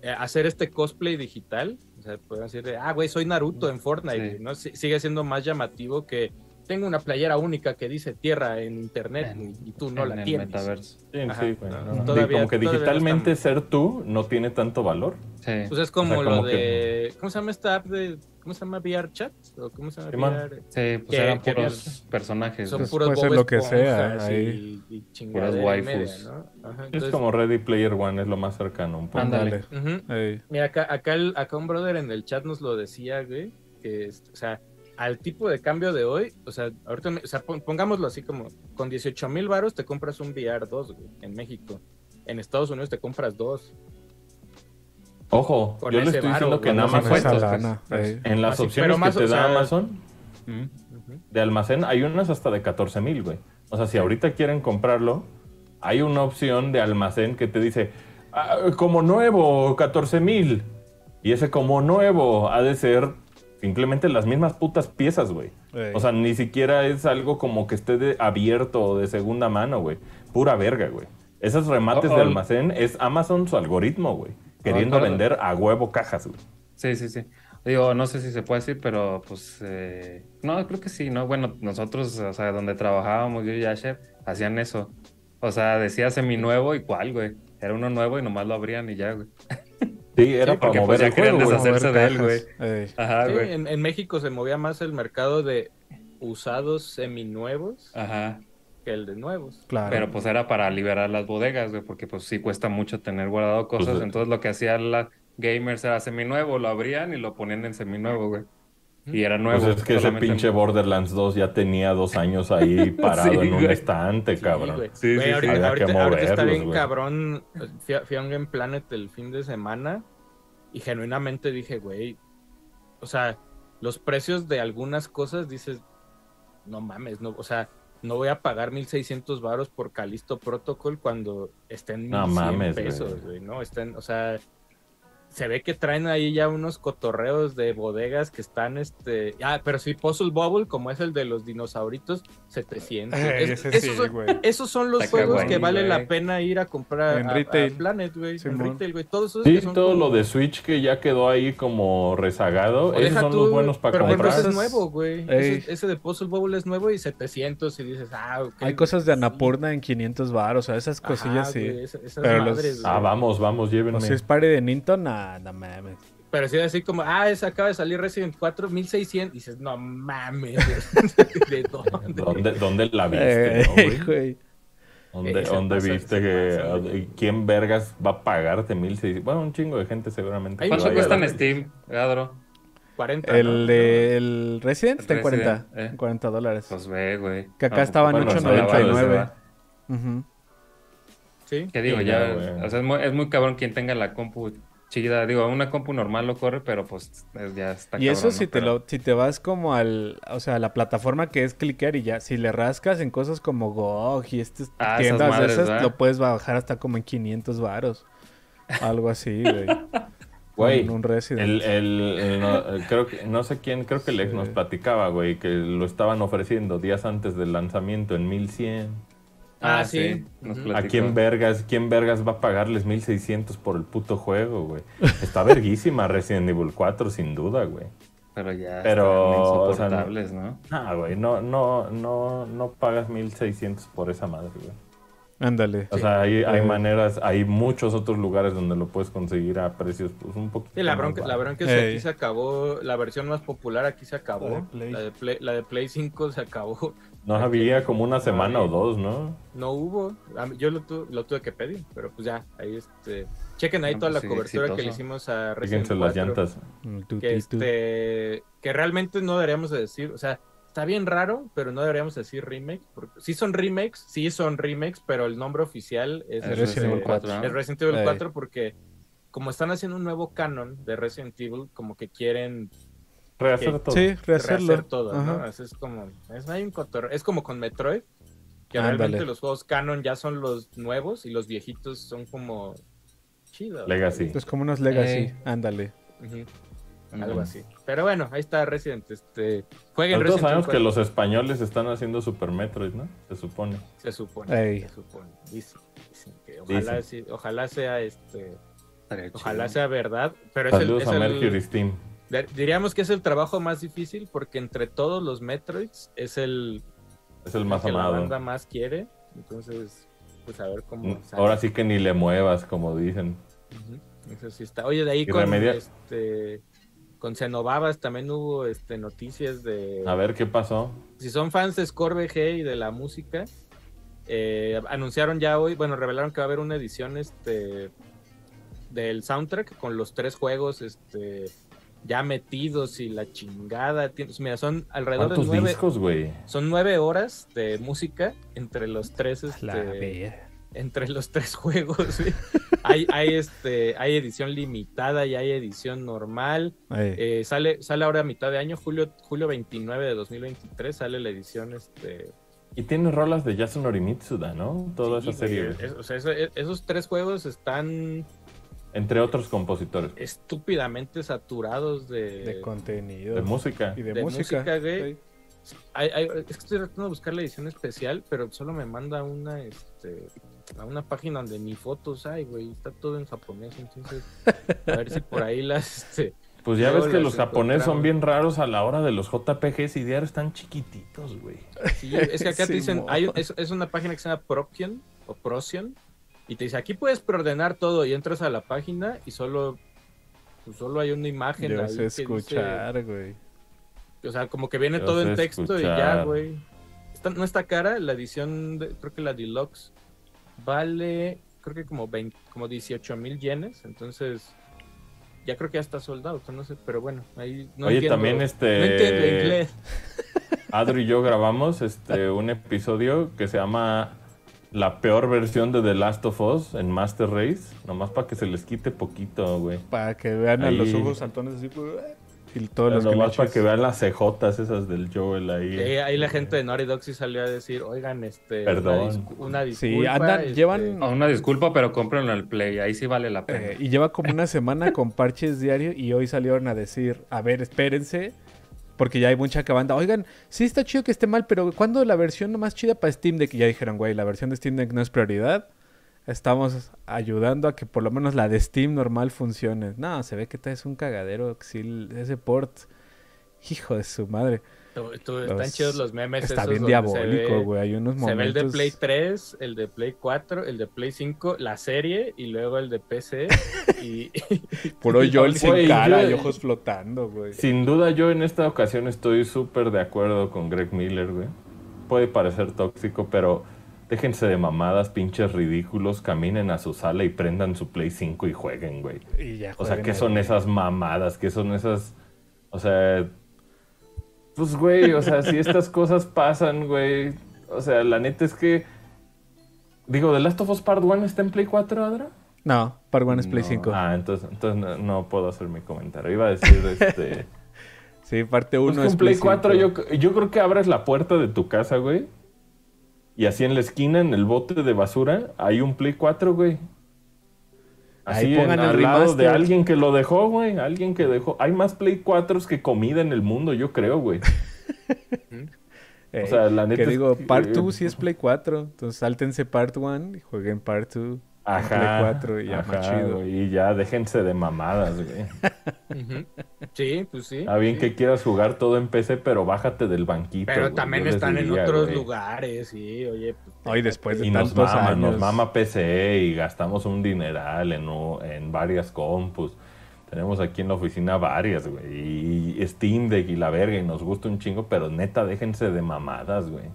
Speaker 1: eh, hacer este cosplay digital. O sea, pueden decir, ah, güey, soy Naruto en Fortnite. ¿no? sigue siendo más llamativo que tengo una playera única que dice tierra en internet y, tú no la tienes.
Speaker 2: Metaverso. Sí, sí, como que digitalmente ser tú no tiene tanto valor.
Speaker 1: Sí. Pues es como, lo de. ¿Cómo se llama esta app de. ¿Cómo se llama VR Chat? ¿O ¿Cómo se llama VR?
Speaker 4: Sí, pues eran puros personajes.
Speaker 3: Son puros puede ser lo que sea.
Speaker 1: Ahí. Y, y puras waifus.
Speaker 2: es como Ready Player One, es lo más cercano. Un
Speaker 3: poco. Ándale.
Speaker 1: Mira, acá, acá, acá un brother en el chat nos lo decía, güey. Que, o sea, al tipo de cambio de hoy, o sea, ahorita, o sea, pongámoslo así como, con 18 mil varos te compras un VR 2, güey, en México. En Estados Unidos te compras dos.
Speaker 2: Ojo, yo le estoy diciendo que en Amazon, en las opciones que te da Amazon, de almacén, hay unas hasta de 14 mil, güey. O sea, si ahorita quieren comprarlo, hay una opción de almacén que te dice, ah, como nuevo, 14 mil. Y ese como nuevo ha de ser simplemente las mismas putas piezas, güey. O sea, ni siquiera es algo como que esté de abierto o de segunda mano, güey. Pura verga, güey. Esos remates de almacén es Amazon su algoritmo, güey. Queriendo vender a huevo cajas, güey.
Speaker 4: Sí, sí, sí. Digo, no sé si se puede decir, pero pues. Eh... No, creo que sí, ¿no? Bueno, nosotros, o sea, donde trabajábamos, yo y Asher, hacían eso. O sea, decía seminuevo y cuál, güey. Era uno nuevo y nomás lo abrían y ya, güey.
Speaker 2: Sí, era para mover pues, el
Speaker 4: deshacerse de él, güey.
Speaker 1: Ajá, güey. En, México se movía más el mercado de usados seminuevos
Speaker 4: Ajá.
Speaker 1: que el de nuevos.
Speaker 4: Claro. Pero pues era para liberar las bodegas, güey, porque pues sí cuesta mucho tener guardado cosas. Pues, entonces lo que hacían las gamers era seminuevo, lo abrían y lo ponían en seminuevo, güey. Y era nuevo.
Speaker 2: Pues es que ese pinche Borderlands 2 ya tenía dos años ahí parado en un estante, cabrón.
Speaker 1: Sí, sí, ahorita, ahorita, está bien cabrón. Fui a, un Game Planet el fin de semana y genuinamente dije, güey, o sea, los precios de algunas cosas dices, no mames, no, o sea, no voy a pagar 1600 varos por Calisto Protocol cuando estén 1100 no mames, pesos, güey, ¿no? Estén, o sea, se ve que traen ahí ya unos cotorreos de bodegas que están, este, ah, pero sí, Puzzle Bubble, como es el de los dinosauritos, 700. esos, son, los juegos que vale la pena ir a comprar en retail. Planet, güey, en retail, güey, todos esos
Speaker 2: Sí, todo lo de Switch que ya quedó ahí como rezagado, esos son los buenos para comprar. Pero
Speaker 1: ese es nuevo, güey, ese, de Puzzle Bubble es nuevo y 700 y dices, ah, ok.
Speaker 3: Hay cosas de Anapurna en 500 bar, o sea, esas cosillas sí.
Speaker 2: pero ah, vamos, vamos, llévenme.
Speaker 3: si es pare de Nintendo, no mames.
Speaker 1: Pero si así como, ah, esa acaba de salir Resident 4, 1600. Dices, no mames. ¿De
Speaker 2: dónde? ¿Dónde, la viste? Eh, ¿Dónde, ¿dónde viste que quién vergas va a pagarte 1600? Bueno, un chingo de gente seguramente.
Speaker 4: ¿Cuánto cuesta en Steam, Gadro?
Speaker 1: 40.
Speaker 3: El de el Resident está en 40, eh. 40 dólares.
Speaker 4: Pues ve, güey.
Speaker 3: Que acá estaba en 8.99. Uh
Speaker 4: Sí. ¿Qué digo? ya, o sea, es muy, es muy cabrón quien tenga la compu chida. Digo, una compu normal lo corre, pero pues ya está.
Speaker 3: Y eso si te lo, si te vas como al, o sea, la plataforma que es clicker y ya, si le rascas en cosas como GOG y estas ah, tiendas esas, lo puedes bajar hasta como en 500 varos. Algo así, güey.
Speaker 2: Güey, un Resident. El, el, creo que, no sé quién, creo que el ex nos platicaba, güey, que lo estaban ofreciendo días antes del lanzamiento en 1100.
Speaker 1: Ah, ah, sí.
Speaker 2: ¿A quién vergas, quién vergas va a pagarles 1600 por el puto juego, güey? Está verguísima Resident Evil 4, sin duda, güey.
Speaker 4: Pero ya
Speaker 2: Pero, insoportables, ¿no? Ah, güey, no, no, no, no pagas 1600 por esa madre, güey.
Speaker 3: Ándale.
Speaker 2: O sea, hay, hay, maneras, hay muchos otros lugares donde lo puedes conseguir a precios pues, un poquito.
Speaker 1: Sí, la bronca, la bronca es que aquí se acabó, la versión más popular aquí se acabó. La de Play, la de Play 5 se acabó.
Speaker 2: No había como una semana o dos, ¿no?
Speaker 1: No hubo. Yo lo, lo, tuve que pedir, pero pues ya, ahí este. Chequen ahí toda la cobertura que le hicimos a
Speaker 2: Resident Evil. las llantas.
Speaker 1: Que, este, que realmente no deberíamos de decir, o sea, está bien raro, pero no deberíamos decir remakes. Porque sí son remakes, sí son remakes, pero el nombre oficial es,
Speaker 3: Resident Evil 4.
Speaker 1: Es Resident Evil 4 porque como están haciendo un nuevo canon de Resident Evil, como que quieren
Speaker 2: Rehacer todo.
Speaker 3: Sí, rehacerlo.
Speaker 1: todo, ¿no? Es, como, es, es como con Metroid, que realmente los juegos canon ya son los nuevos y los viejitos son como chidos.
Speaker 2: Legacy.
Speaker 3: Es como unos Legacy, eh. ándale.
Speaker 1: Algo así. Pero bueno, ahí está Resident. Este,
Speaker 2: jueguen Resident. Todos sabemos que los españoles están haciendo Super Metroid, ¿no? Se supone.
Speaker 1: Se supone. Se supone. Dicen, que ojalá, ojalá sea este Ojalá sea verdad. Pero
Speaker 2: Saludos
Speaker 1: es
Speaker 2: a
Speaker 1: el,
Speaker 2: Mercury Steam.
Speaker 1: Diríamos que es el trabajo más difícil porque entre todos los Metroids es el,
Speaker 2: es el más
Speaker 1: que
Speaker 2: amado.
Speaker 1: la banda más quiere. Entonces, pues a ver cómo.
Speaker 2: Sale. Ahora sí que ni le muevas, como dicen.
Speaker 1: Uh -huh. Eso sí está. Oye, de ahí con este con Cenovavas también hubo este, noticias de.
Speaker 2: A ver qué pasó.
Speaker 1: Si son fans de Score VG y de la música, eh, anunciaron ya hoy, bueno, revelaron que va a haber una edición este, del soundtrack con los tres juegos este, ya metidos y la chingada. Mira, son alrededor de nueve.
Speaker 2: discos, güey?
Speaker 1: Son nueve horas de música entre los tres. Este, entre los tres juegos. hay, hay, este, hay edición limitada y hay edición normal. Eh, sale, sale ahora a mitad de año, julio, julio 29 de 2023, sale la edición. Este...
Speaker 2: Y tiene rolas de Yasunori Mitsuda, ¿no? Toda
Speaker 1: sí,
Speaker 2: esa serie.
Speaker 1: Es, o sea, eso, esos tres juegos están...
Speaker 2: Entre otros compositores.
Speaker 1: Estúpidamente saturados de...
Speaker 3: De contenido.
Speaker 2: De música.
Speaker 3: Y de,
Speaker 1: de
Speaker 3: música.
Speaker 1: música güey. Sí. Hay, hay, es que estoy tratando de buscar la edición especial, pero solo me manda una, este, a una página donde ni fotos hay, güey. Está todo en japonés, entonces a ver si por ahí las... Este,
Speaker 2: pues ya ves que los japoneses son bien raros a la hora de los JPGs y diarios están chiquititos, güey.
Speaker 1: Sí, es que acá te dicen, hay, es, es, una página que se llama Prokion o Procyon y te dice, aquí puedes preordenar todo y entras a la página y solo, pues solo hay una imagen
Speaker 3: Yo
Speaker 1: ahí
Speaker 3: sé escuchar, güey.
Speaker 1: o sea, como que viene
Speaker 2: Yo
Speaker 1: todo en texto
Speaker 2: escuchar.
Speaker 1: y ya, güey. Está- no está cara, la edición, de- creo que la deluxe vale, creo que como 20, como 18 mil yenes, entonces ya creo que ya está soldado, no sé, pero bueno, ahí no
Speaker 2: Oye,
Speaker 1: entiendo-
Speaker 2: también
Speaker 1: No
Speaker 2: este.
Speaker 1: entiendo inglés.
Speaker 2: Adri y yo grabamos este un episodio que se llama La peor versión de The Last of Us en Master Race. Nomás para que se les quite poquito, güey.
Speaker 3: Para que vean a
Speaker 2: Ahí.
Speaker 3: los ojos saltones así, pues, y todos los
Speaker 2: Nomás para que vean las cejotas esas del Joel ahí.
Speaker 1: Sí, ahí la gente de Naughty Dog sí salió a decir, oigan, este,
Speaker 2: Perdón.
Speaker 1: una, discu- una disculpa.
Speaker 3: Sí, andan,
Speaker 1: este,
Speaker 3: llevan...
Speaker 4: Ah, Una disculpa, pero cómprenlo al Play, ahí sí vale la pena.
Speaker 3: eh, y lleva como una semana con parches diario y hoy salieron a decir, a ver, espérense, porque ya hay mucha que banda. Oigan, sí está chido que esté mal, pero ¿cuándo la versión más chida para Steam Deck? Y ya dijeron, güey, la versión de Steam Deck no es prioridad. Estamos ayudando a que por lo menos la de Steam normal funcione. No, se ve que es un cagadero. sí, ese port, hijo de su madre.
Speaker 1: Están
Speaker 3: Los-
Speaker 1: chidos los memes.
Speaker 3: Está
Speaker 1: esos
Speaker 3: bien
Speaker 1: se
Speaker 3: diabólico,
Speaker 1: ve-
Speaker 3: güey. Hay unos
Speaker 1: Se
Speaker 3: momentos...
Speaker 1: ve el de Play 3, el de Play 4, el de Play 5, la serie y luego el de PC. y,
Speaker 3: Puro Joel sin cara
Speaker 2: yo-
Speaker 3: y ojos flotando, güey.
Speaker 2: Sin duda yo en esta ocasión estoy súper de acuerdo con Greg Miller, güey. Puede parecer tóxico, pero déjense de mamadas, pinches ridículos, caminen a su sala y prendan su Play 5 y jueguen, güey.
Speaker 3: Y ya
Speaker 2: O sea, ¿qué son esas mamadas? ¿Qué son esas...? O sea... Pues, güey, o sea, si estas cosas pasan, güey... O sea, la neta es que... Digo, ¿The Last of Us Part 1 está en Play 4, Adra?
Speaker 3: No, Part 1 es Play
Speaker 4: No.
Speaker 3: 5.
Speaker 2: Ah, entonces, entonces no, no puedo hacer mi comentario. Iba a decir, este...
Speaker 3: Sí, parte 1
Speaker 2: Pues
Speaker 3: es
Speaker 2: con Play 4
Speaker 3: 5.
Speaker 2: yo, yo creo que abres la puerta de tu casa, güey. Y así en la esquina, en el bote de basura, hay un Play 4, güey. Así
Speaker 3: Ahí
Speaker 2: en-
Speaker 3: pongan el
Speaker 2: al lado de alguien que lo dejó, güey. Alguien que dejó. Hay más Play 4 que comida en el mundo, yo creo, güey.
Speaker 3: Ey,
Speaker 2: o sea, la neta
Speaker 3: Que
Speaker 2: es
Speaker 3: digo, Part 2 sí es Play 4. Entonces sáltense Part 1 y jueguen Part 2.
Speaker 2: Ajá.
Speaker 3: Play 4 y ya
Speaker 2: ajá,
Speaker 3: más chido.
Speaker 2: güey, Y ya déjense de mamadas, güey.
Speaker 1: Sí, pues sí.
Speaker 2: Está bien
Speaker 1: sí.
Speaker 2: que quieras jugar todo en PC, pero bájate del banquito.
Speaker 1: Pero
Speaker 2: güey,
Speaker 1: también
Speaker 2: yo
Speaker 1: están en otros
Speaker 2: güey.
Speaker 1: lugares, sí, oye. Pues,
Speaker 3: Hoy después de
Speaker 2: Y nos
Speaker 3: tantos
Speaker 2: mama,
Speaker 3: años.
Speaker 2: nos mama PC y gastamos un dineral en, en varias compus. Tenemos aquí en la oficina varias, güey. Y Steam Deck y la verga, y nos gusta un chingo, pero neta, déjense de mamadas, güey.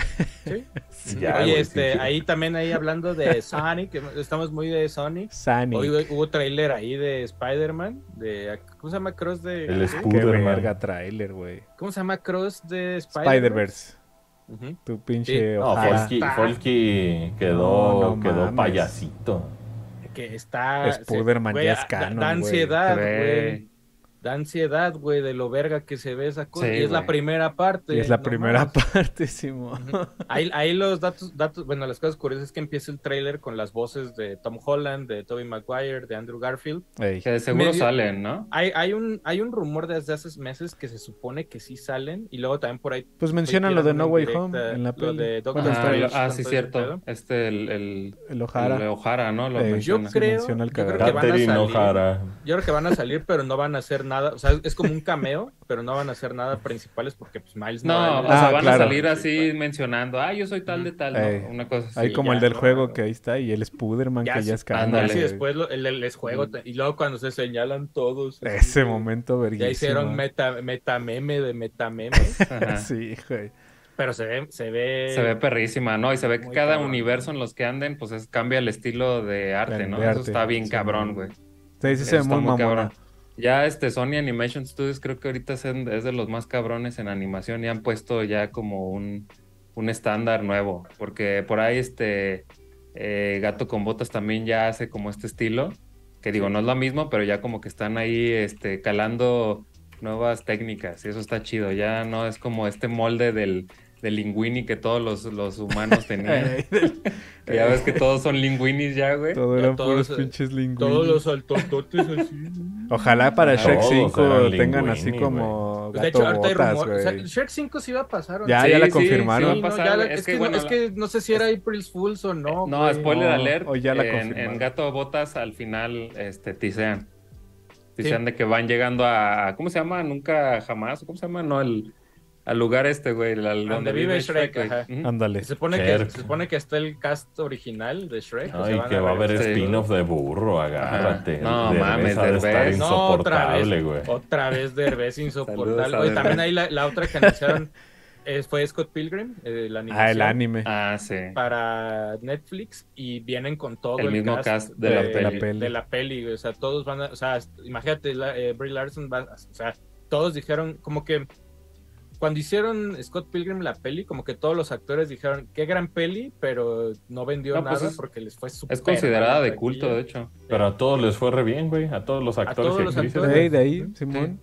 Speaker 1: sí.
Speaker 2: Ya,
Speaker 1: Oye, este,
Speaker 2: sí.
Speaker 1: ahí también ahí hablando de Sony, que estamos muy de Sony.
Speaker 3: Sani.
Speaker 1: Hoy hubo- trailer ahí de Spider-Man, de ¿cómo se llama Cross de
Speaker 2: El Spider-Man.
Speaker 3: verga trailer, güey.
Speaker 1: ¿Cómo se llama Cross de Spider-Man?
Speaker 3: Spider-Verse.
Speaker 1: Ujú.
Speaker 3: Tu pinche
Speaker 1: Sí.
Speaker 2: No. Folky,
Speaker 1: Está.
Speaker 2: Folky quedó,
Speaker 3: No, no
Speaker 2: quedó
Speaker 3: mames.
Speaker 2: payasito.
Speaker 1: Que está
Speaker 3: Spider-Man ya es canon,
Speaker 1: Da ansiedad, güey. Da ansiedad, güey, de lo verga que se ve esa cosa. y es la primera parte.
Speaker 3: Y es la primera parte, Simón.
Speaker 1: ahí, ahí, los datos, datos, bueno, las cosas curiosas es que empieza el trailer con las voces de Tom Holland, de Tobey Maguire, de Andrew Garfield.
Speaker 4: Que de seguro salen, ¿no?
Speaker 1: Hay, hay, un, hay un rumor desde hace meses que se supone que sí salen, y luego también por ahí.
Speaker 3: Pues mencionan lo de No Way Home en la peli.
Speaker 4: De ah, sí, cierto. Este, el, el,
Speaker 3: el O'Hara.
Speaker 4: El O'Hara, ¿no? Lo
Speaker 1: yo, creo, yo creo que van a salir. Yo creo que van a salir, pero no van a hacer nada. O sea, es como un cameo, pero no van a hacer nada principales porque pues Miles
Speaker 4: no. No, o sea, ah, van a salir así mencionando, ah, yo soy tal de tal, ¿no? Una cosa así.
Speaker 3: Hay como el del juego que ahí está y el Spuderman que ya es
Speaker 1: Y después el, el, juego y luego cuando se señalan todos.
Speaker 3: Ese momento verguísimo.
Speaker 1: Ya hicieron meta, meta meme de meta meme.
Speaker 3: sí, güey.
Speaker 1: Pero se ve, se ve.
Speaker 4: Se ve perrísima, ¿no? Y se ve que cada universo en los que anden, pues es, cambia el estilo de arte, ¿no? Eso está bien cabrón, güey.
Speaker 3: Sí, sí, se ve muy, cabrón.
Speaker 4: Ya este Sony Animation Studios creo que ahorita es, de los más cabrones en animación y han puesto ya como un, un estándar nuevo. Porque por ahí este eh, Gato con Botas también ya hace como este estilo. Que digo, no es lo mismo, pero ya como que están ahí este, calando nuevas técnicas y eso está chido. Ya no es como este molde del, de linguini que todos los, los humanos tenían. ya ves que todos son linguinis ya, güey.
Speaker 3: Todo
Speaker 4: eran
Speaker 3: puros pinches linguini.
Speaker 1: Todos los saltototes así.
Speaker 3: Ojalá para Shrek 5 tengan así como
Speaker 1: gato de hecho, ahorita hay rumor. O sea, Shrek 5 sí va a pasar.
Speaker 3: Ya, ya la confirmaron.
Speaker 1: Sí, no, ya es, que, bueno, es que no sé si era April's Fools o no.
Speaker 4: No, spoiler alert. O ya la en, en, Gato Botas al final este, tisean. Tisean de que van llegando a... ¿Cómo se llama? Nunca jamás. ¿Cómo se llama? No, el al lugar este, güey.
Speaker 1: donde, vive Shrek, ajá.
Speaker 3: Ándale.
Speaker 1: Se supone, que, se supone que está el cast original de Shrek.
Speaker 2: Ay, que va a haber spin-off de burro, agárrate.
Speaker 4: No, mames, Derbez.
Speaker 2: No, otra vez,
Speaker 1: güey. Otra vez Derbez insoportable. Y también ahí la, otra que anunciaron fue Scott Pilgrim, el anime.
Speaker 3: Ah, el anime.
Speaker 4: Ah, sí.
Speaker 1: Para Netflix y vienen con todo
Speaker 4: el, mismo cast, de, la
Speaker 1: peli. De la peli, o sea, todos van a, o sea, imagínate, eh, Brie Larson va, o sea, todos dijeron como que cuando hicieron Scott Pilgrim la peli, como que todos los actores dijeron, qué gran peli, pero no vendió pues nada porque les fue súper.
Speaker 4: Es considerada de culto, de hecho.
Speaker 2: Pero a todos les fue re bien, güey. A todos los actores
Speaker 3: y actrices. De ahí, Simón.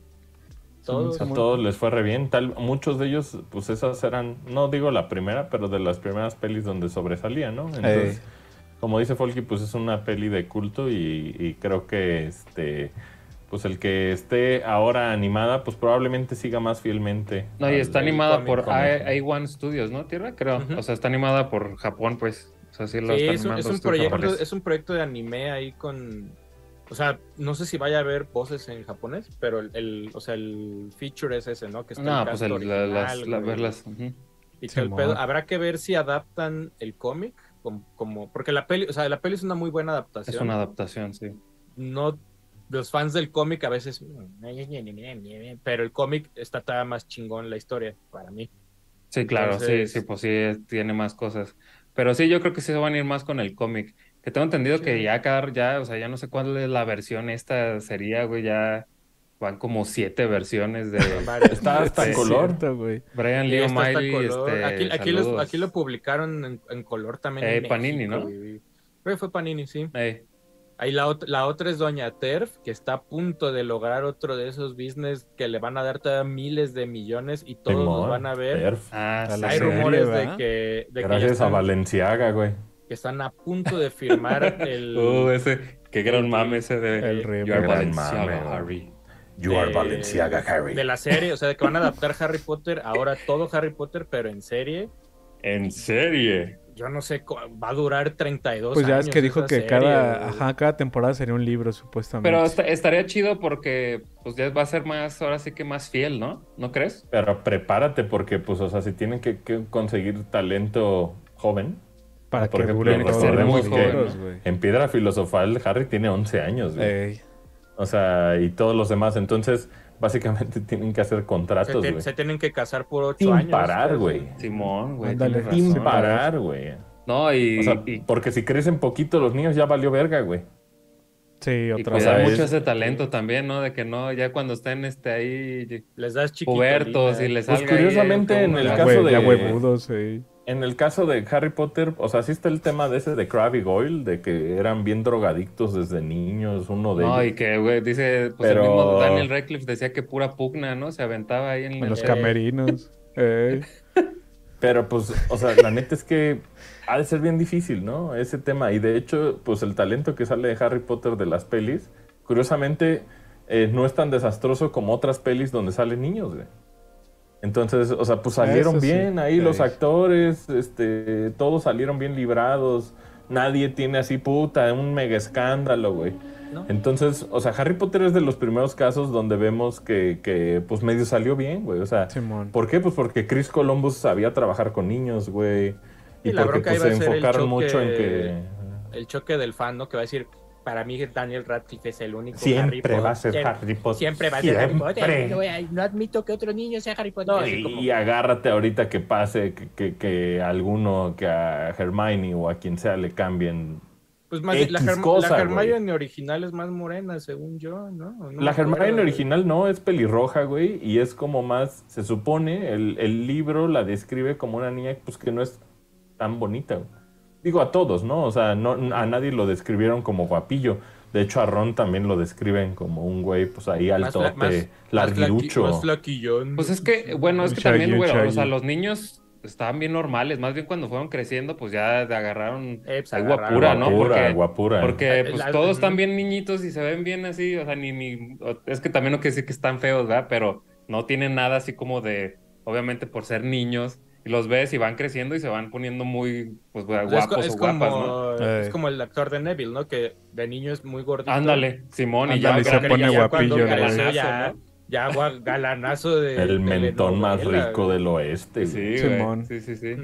Speaker 2: Todos. A todos les fue re bien. Tal, muchos de ellos, pues esas eran, no digo la primera, pero de las primeras pelis donde sobresalía, ¿no? Entonces, como dice Folky, pues es una peli de culto y, y creo que este pues el que esté ahora animada, pues probablemente siga más fielmente.
Speaker 4: No, y está animada por A1 Studios, ¿no? Tierra, creo. O sea, está animada por Japón, pues. O sea, sí, lo
Speaker 1: sí es, un, es, un proyecto, es un proyecto de anime ahí con. O sea, no sé si vaya a haber voces en japonés, pero el, o sea, el feature es ese, ¿no? Que
Speaker 4: está no, pues el, las, verlas.
Speaker 1: Y el pedo, habrá que ver si adaptan el cómic como, como, porque la peli, o sea, la peli es una muy buena adaptación.
Speaker 4: Es una adaptación, sí.
Speaker 1: No los fans del cómic a veces, pero el cómic está todavía más chingón la historia para mí.
Speaker 4: Sí, claro, sí, sí, pues sí, tiene más cosas. Pero sí, yo creo que sí se van a ir más con el cómic. Que tengo entendido que ya cada, ya, o sea, ya no sé cuál es la versión esta sería, güey, ya van como siete versiones de...
Speaker 2: está hasta en color,
Speaker 3: güey.
Speaker 4: Brian Lee O'Malley, este,
Speaker 1: aquí, aquí, aquí, lo publicaron en, color también.
Speaker 4: Eh, Panini, ¿no?
Speaker 1: Creo que fue Panini, sí. Eh. Ahí la, la, otra es Doña Terf, que está a punto de lograr otro de esos business que le van a dar todavía miles de millones y todos los van a ver.
Speaker 4: Ah,
Speaker 1: Hay rumores de que.
Speaker 2: Gracias a Valenciaga, güey.
Speaker 1: Que están a punto de firmar el.
Speaker 4: uh, ese. Qué gran mame ese de.
Speaker 3: El
Speaker 4: You are Valenciaga, Harry.
Speaker 2: You are Valenciaga, Harry.
Speaker 1: De la serie, o sea, de que van a adaptar Harry Potter, ahora todo Harry Potter, pero en serie.
Speaker 4: ¿En serie?
Speaker 1: Yo no sé, va a durar 32
Speaker 3: pues
Speaker 1: ya
Speaker 3: es que dijo que cada, ajá, cada temporada sería un libro, supuestamente.
Speaker 4: Pero estaría chido porque pues ya va a ser más, ahora sí que más fiel, ¿no? ¿No crees?
Speaker 2: Pero prepárate porque, pues, o sea, si tienen que, conseguir talento joven.
Speaker 3: Para
Speaker 2: por
Speaker 3: que
Speaker 2: ejemplo, recordemos que en Piedra Filosofal Harry tiene 11 años, güey. O sea, y todos los demás. Entonces, básicamente tienen que hacer contratos,
Speaker 1: güey. Se, tienen que casar por ocho años.
Speaker 2: Sin parar, güey.
Speaker 4: Simón, güey.
Speaker 2: Sin parar, güey.
Speaker 4: No, y,
Speaker 2: Porque si crecen poquito los niños ya valió verga, güey.
Speaker 3: Sí, otra
Speaker 4: vez. hay mucho ese talento también, ¿no? De que no, ya cuando estén este, ahí...
Speaker 1: Les das chiquitos.
Speaker 4: Pubertos y les
Speaker 2: Pues curiosamente en el caso de...
Speaker 3: Ya huevudos, sí.
Speaker 2: En el caso de Harry Potter, o sea, sí está el tema de ese de Krabby Goyle, de que eran bien drogadictos desde niños, uno de
Speaker 4: no, y que, güey, dice, pues el mismo Daniel Radcliffe decía que pura pugna, ¿no? Se aventaba ahí en,
Speaker 3: los camerinos.
Speaker 2: Pero pues, o sea, la neta es que ha de ser bien difícil, ¿no? Ese tema. Y de hecho, pues el talento que sale de Harry Potter de las pelis, curiosamente, eh, no es tan desastroso como otras pelis donde salen niños, güey. Entonces, o sea, pues salieron bien ahí los actores, este, todos salieron bien librados. Nadie tiene así puta, un mega escándalo, güey. Entonces, o sea, Harry Potter es de los primeros casos donde vemos que, que pues medio salió bien, güey. O sea, ¿por qué? Pues porque Chris Columbus sabía trabajar con niños, güey. Y, porque pues, se enfocaron mucho en que...
Speaker 1: El choque del fan, ¿no? Que va a decir, para mí Daniel Radcliffe es el único
Speaker 2: siempre Harry va a ser Harry Potter.
Speaker 1: siempre va a ser Harry Potter. No, admito que otro niño sea Harry Potter.
Speaker 2: Y, agárrate ahorita que pase que, que, que, alguno que a Hermione o a quien sea le cambien
Speaker 1: pues más la, la, Hermione original es más morena según yo no,
Speaker 2: la Hermione original no es pelirroja güey y es como más se supone el, el libro la describe como una niña pues que no es tan bonita güey digo a todos, ¿no? O sea, no, a nadie lo describieron como guapillo. De hecho, a Ron también lo describen como un güey, pues ahí alto, larguirucho.
Speaker 1: Más, flaquillón.
Speaker 4: Pues es que, bueno, es que también, güey, o sea, los niños estaban bien normales. Más bien cuando fueron creciendo, pues ya agarraron eh, pues agua pura, ¿no?
Speaker 2: Porque, pura.
Speaker 4: porque pues, todos están bien niñitos y se ven bien así. O sea, ni, ni. Es que también no quiere decir que están feos, ¿verdad? Pero no tienen nada así como de. Obviamente por ser niños y los ves y van creciendo y se van poniendo muy pues, guapos es, o guapas, como, ¿no?
Speaker 1: Es como el actor de Neville, ¿no? Que de niño es muy gordito.
Speaker 4: Ándale, Simón, y ya,
Speaker 3: se pone guapillo.
Speaker 1: Ya, ya, galanazo de...
Speaker 2: El mentón más rico del oeste.
Speaker 4: Sí, Simón. Sí, sí, sí.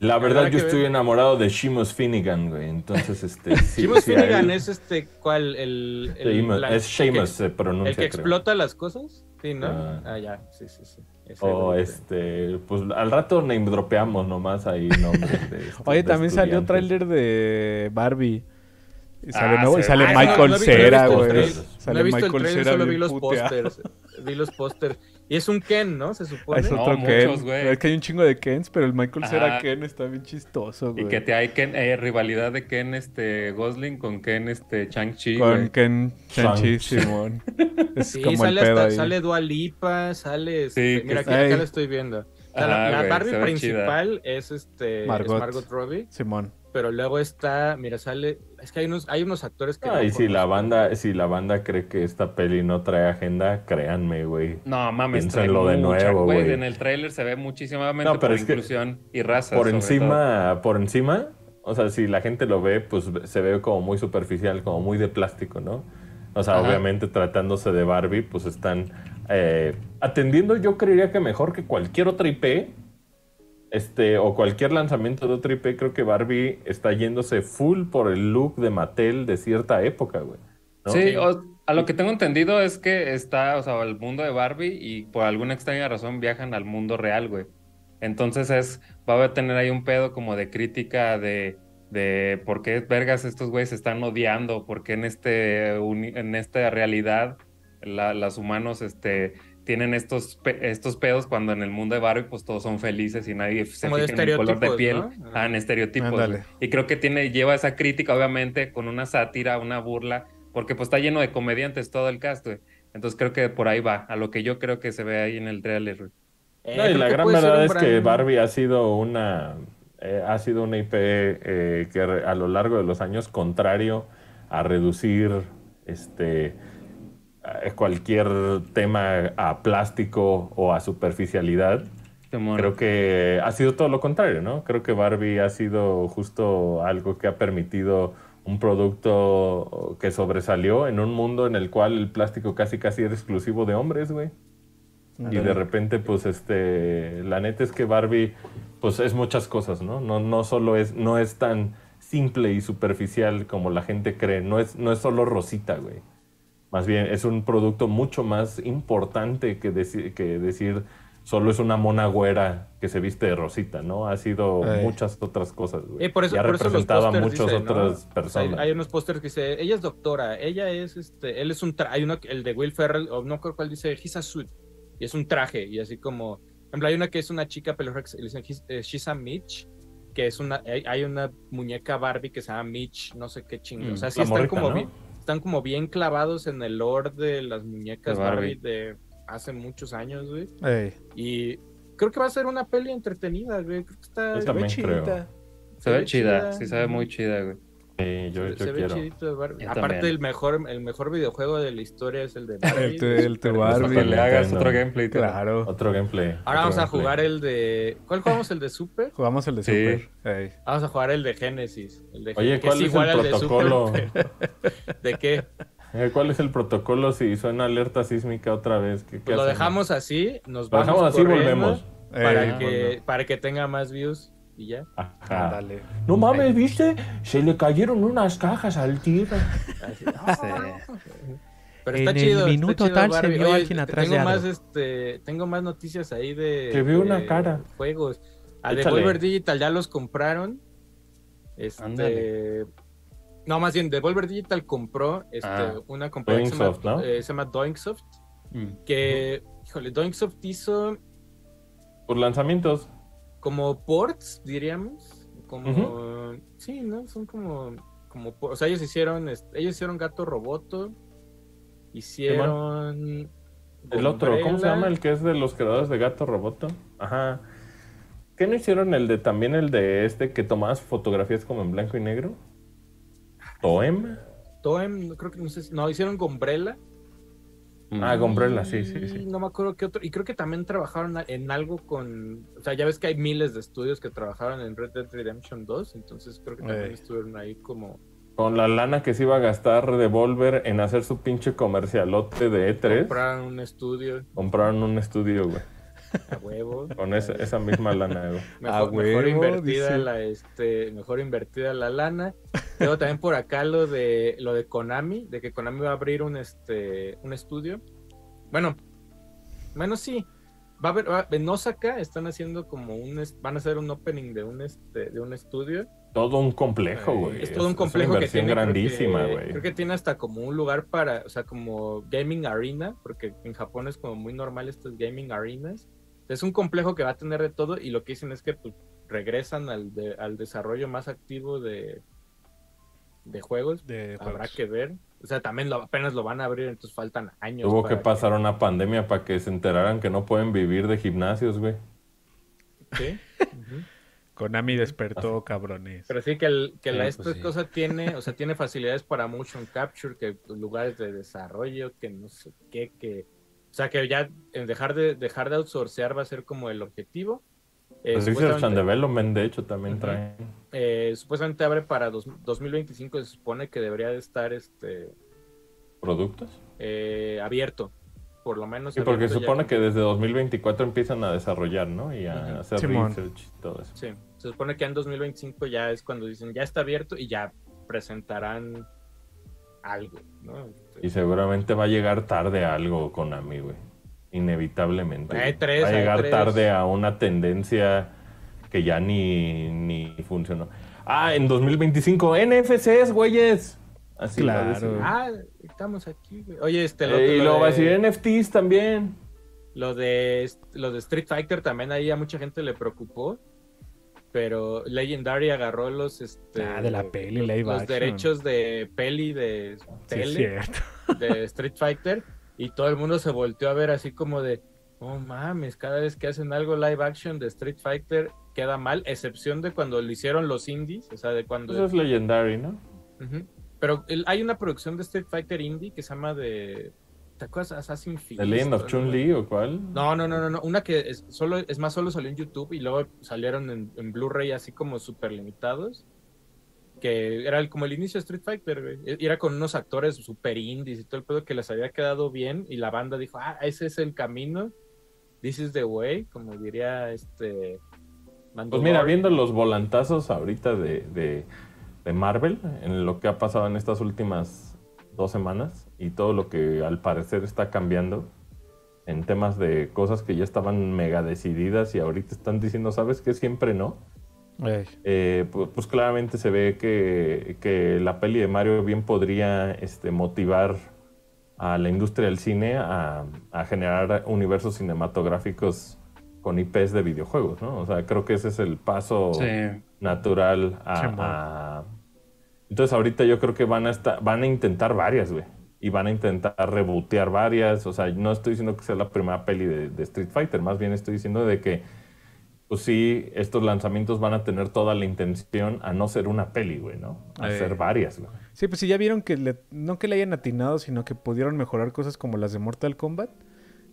Speaker 2: La verdad, yo estoy enamorado de Seamus Finnegan, güey. Entonces, este...
Speaker 1: Seamus Finnegan es este, ¿cuál? El,
Speaker 2: es Seamus, se pronuncia,
Speaker 1: ¿El que explota las cosas? Sí, ¿no? Ah, ah ya, sí, sí, sí
Speaker 2: o este, pues al rato name dropeamos nomás ahí nombres este,
Speaker 3: Oye, también salió un tráiler de Barbie. Y sale, ah, y sale Michael Cera, güey.
Speaker 1: No he visto el trailer, solo vi los pósters. vi los pósters. Y es un Ken, ¿no? Se supone.
Speaker 3: Es otro Ken. es que hay un chingo de Kens, pero el Michael Cera Ken está bien chistoso, güey.
Speaker 4: Y que te hay Ken, eh, rivalidad de Ken este Gosling con Ken este Chang-Chi,
Speaker 3: Con Ken Chang-Chi, Simón.
Speaker 1: es sí, como sale, el pedo hasta, sale Dua Lipa, sale... Este, mira, aquí, acá lo estoy viendo. la, Barbie principal es este Margot. Es Margot Robbie.
Speaker 3: Simón
Speaker 1: pero luego está, mira, sale, es que hay unos, hay unos actores que...
Speaker 2: Ah, y si la banda, si la banda cree que esta peli no trae agenda, créanme, güey.
Speaker 4: No, mames, trae de nuevo, güey. En el tráiler se ve muchísimamente no, por inclusión y raza.
Speaker 2: Por encima, por encima, o sea, si la gente lo ve, pues se ve como muy superficial, como muy de plástico, ¿no? O sea, obviamente tratándose de Barbie, pues están eh, atendiendo, yo creería que mejor que cualquier otra IP este, o cualquier lanzamiento de otro IP, creo que Barbie está yéndose full por el look de Mattel de cierta época, güey.
Speaker 4: Sí, a lo que tengo entendido es que está, o sea, el mundo de Barbie y por alguna extraña razón viajan al mundo real, güey. Entonces es, va a tener ahí un pedo como de crítica de, de por qué vergas estos güeyes se están odiando, por qué en, este, en esta realidad los humanos, este tienen estos, estos pedos cuando en el mundo de Barbie pues todos son felices y nadie se fija en el color de piel, ¿no? ah, en estereotipos. Y creo que tiene, lleva esa crítica obviamente con una sátira, una burla, porque pues está lleno de comediantes todo el cast, Entonces creo que por ahí va, a lo que yo creo que se ve ahí en el trailer.
Speaker 2: Eh, y la gran verdad es que Barbie ha sido una eh, ha sido una IP eh, que a lo largo de los años contrario a reducir este cualquier tema a plástico o a superficialidad. Creo que ha sido todo lo contrario, ¿no? Creo que Barbie ha sido justo algo que ha permitido un producto que sobresalió en un mundo en el cual el plástico casi casi era exclusivo de hombres, güey. Y de repente, pues, este, la neta es que Barbie, pues, es muchas cosas, ¿no? No, no solo es, no es tan simple y superficial como la gente cree. No es, no es solo rosita, güey. Más bien es un producto mucho más importante que, que decir solo es una mona güera que se viste de rosita, ¿no? Ha sido muchas otras cosas, güey.
Speaker 1: Eh, por eso,
Speaker 2: y ha representado a muchas otras personas.
Speaker 1: hay, unos pósters que dice, ella es doctora, ella es, este, él es un traje, hay uno, el de Will Ferrell, o no creo cuál dice, he's a suit, y es un traje, y así como, en hay una que es una chica pelirroja, le dicen, eh, she's a Mitch, que es una, hay una muñeca Barbie que se llama Mitch, no sé qué chingo. o sea, mm, sí están como, bien, están como bien clavados en el lore de las muñecas Barbie. de hace muchos años, güey. Y creo que va a ser una peli entretenida, güey. Creo que está,
Speaker 2: se ve chida.
Speaker 4: Se, ve chida, sí se ve muy chida, güey.
Speaker 2: Sí, yo, se, ve
Speaker 1: chidito Barbie. Aparte, el mejor, el mejor videojuego de la historia es el de Barbie.
Speaker 3: el de Barbie.
Speaker 4: le hagas otro gameplay.
Speaker 3: Claro.
Speaker 2: Otro gameplay.
Speaker 1: Ahora vamos a jugar el de. ¿Cuál jugamos? ¿El de Super?
Speaker 3: Jugamos el de Super.
Speaker 1: Vamos a jugar el de Genesis. El de
Speaker 2: Oye, ¿cuál es, el protocolo?
Speaker 1: De, qué?
Speaker 2: Eh, ¿Cuál es el protocolo si suena alerta sísmica otra vez? ¿Qué,
Speaker 1: pues lo dejamos así, nos vamos. Lo dejamos así volvemos. Para, que, para que tenga más views y ya.
Speaker 2: Ajá. No mames, ¿viste? Se le cayeron unas cajas al tigre.
Speaker 1: Pero está en chido. El minuto tal se vio alguien atrás tengo más, este, tengo más noticias ahí de.
Speaker 2: Que vio una cara.
Speaker 1: Juegos. A Devolver Digital ya los compraron. Este. No, más bien, Devolver Digital compró este, ah. una compañía que se llama, ¿no? eh, se llama Doinksoft. Mm. Que, híjole, Doinksoft hizo.
Speaker 2: Por lanzamientos
Speaker 1: como ports, diríamos. Como. Sí, ¿no? Son como. como o sea, ellos hicieron. Ellos hicieron Gato Roboto. Hicieron.
Speaker 2: El otro, ¿cómo se llama el que es de los creadores de Gato Roboto? Ajá. ¿Qué no hicieron el de también el de este que tomabas fotografías como en blanco y negro? ¿Toem?
Speaker 1: Toem, creo que no sé. No, hicieron Gombrella.
Speaker 2: Ah, Gombrella, sí, sí, sí.
Speaker 1: No me acuerdo qué otro. Y creo que también trabajaron en algo con. O sea, ya ves que hay miles de estudios que trabajaron en Red Dead Redemption 2. Entonces creo que también estuvieron ahí como.
Speaker 2: Con la lana que se iba a gastar Devolver en hacer su pinche comercialote de
Speaker 1: E3. Compraron un estudio.
Speaker 2: Compraron un estudio, güey.
Speaker 1: A huevo.
Speaker 2: Con esa, esa misma lana, güey.
Speaker 1: Mejor, a huevo, mejor invertida la, este, mejor invertida la lana. Tengo también por acá lo de lo de Konami, de que Konami va a abrir un este un estudio. Bueno, bueno sí. Va a haber, en Osaka están haciendo como un van a hacer un opening de un este de un estudio.
Speaker 2: Todo un complejo, güey.
Speaker 1: Es, todo un complejo que tiene
Speaker 2: grandísima, güey.
Speaker 1: Creo que tiene hasta como un lugar para, o sea, como gaming arena, porque en Japón es como muy normal estos gaming arenas. Es un complejo que va a tener de todo y lo que dicen es que pues, regresan al, al desarrollo más activo de, de juegos. De Habrá que ver. O sea, también lo, apenas lo van a abrir, entonces faltan años.
Speaker 2: Tuvo que pasar una pandemia para que se enteraran que no pueden vivir de gimnasios, güey.
Speaker 1: Sí.
Speaker 3: Konami despertó, cabrones.
Speaker 1: Pero sí que, el, que la, esta pues cosa tiene, o sea, tiene facilidades para motion capture, que lugares de desarrollo, que no sé qué, que o sea que ya en dejar de dejar de outsourcear va a ser como el objetivo.
Speaker 2: Eh, Research and Development, de hecho, también trae.
Speaker 1: Eh, supuestamente abre para 2025, se supone que debería de estar este.
Speaker 2: ¿Productos?
Speaker 1: Eh, abierto, por lo menos.
Speaker 2: Sí, porque se supone que desde 2024 empiezan a desarrollar, ¿no? Y a hacer research y todo eso.
Speaker 1: Sí, se supone que en 2025 ya es cuando dicen ya está abierto y ya presentarán algo, ¿no?
Speaker 2: Y seguramente va a llegar tarde a algo Konami, güey. Inevitablemente.
Speaker 1: Hay tres,
Speaker 2: va a llegar tarde a una tendencia que ya ni, ni funcionó. Ah, en 2025, NFCs, güeyes.
Speaker 1: Así claro. Ah, estamos aquí, güey. Oye, este.
Speaker 2: Lo, y luego va a decir NFTs también.
Speaker 1: Lo de, lo de Street Fighter también ahí a mucha gente le preocupó pero Legendary agarró los este
Speaker 3: ah, de la peli
Speaker 1: los, derechos de peli de tele de Street Fighter y todo el mundo se volteó a ver así como de oh mames cada vez que hacen algo live action de Street Fighter queda mal excepción de cuando lo hicieron los indies o sea de cuando
Speaker 2: eso es Legendary no
Speaker 1: pero hay una producción de Street Fighter indie que se llama de ¿Te acuerdas Assassin's Creed?
Speaker 2: ¿The Legend of Chun-Li o cuál?
Speaker 1: No, no, no, no, Una que es, solo, es más, solo salió en YouTube y luego salieron en, Blu-ray así como súper limitados. Que era como el inicio de Street Fighter, güey. E, era con unos actores super indies y todo el pedo que les había quedado bien y la banda dijo, ah, ese es el camino. This is the way, como diría este...
Speaker 2: pues mira, viendo los volantazos ahorita de, de, de Marvel, en lo que ha pasado en estas últimas dos semanas, y todo lo que al parecer está cambiando en temas de cosas que ya estaban mega decididas y ahorita están diciendo, ¿sabes qué? Siempre no. Eh, pues, claramente se ve que, la peli de Mario bien podría este, motivar a la industria del cine a, generar universos cinematográficos con IPs de videojuegos, ¿no? O sea, creo que ese es el paso natural a, Entonces ahorita yo creo que van a, estar, van a intentar varias, güey. Y van a intentar rebotear varias. O sea, no estoy diciendo que sea la primera peli de, Street Fighter, más bien estoy diciendo de que, pues sí, estos lanzamientos van a tener toda la intención a no ser una peli, güey, ¿no? A ser eh. varias, güey.
Speaker 3: Sí, pues sí, ya vieron que no que le hayan atinado, sino que pudieron mejorar cosas como las de Mortal Kombat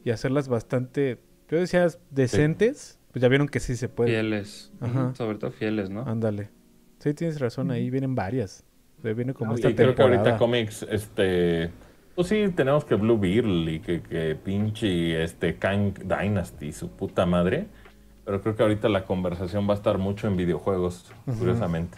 Speaker 3: y hacerlas bastante, yo decía, decentes. Pues ya vieron que sí se puede.
Speaker 4: Fieles. Sobre todo fieles, ¿no?
Speaker 3: Ándale. Sí, tienes razón, ahí vienen varias. Viene como
Speaker 2: esta y creo que ahorita cómics, este... Pues sí, tenemos que Blue Beetle y que, que pinche este Kang Dynasty, su puta madre. Pero creo que ahorita la conversación va a estar mucho en videojuegos, curiosamente.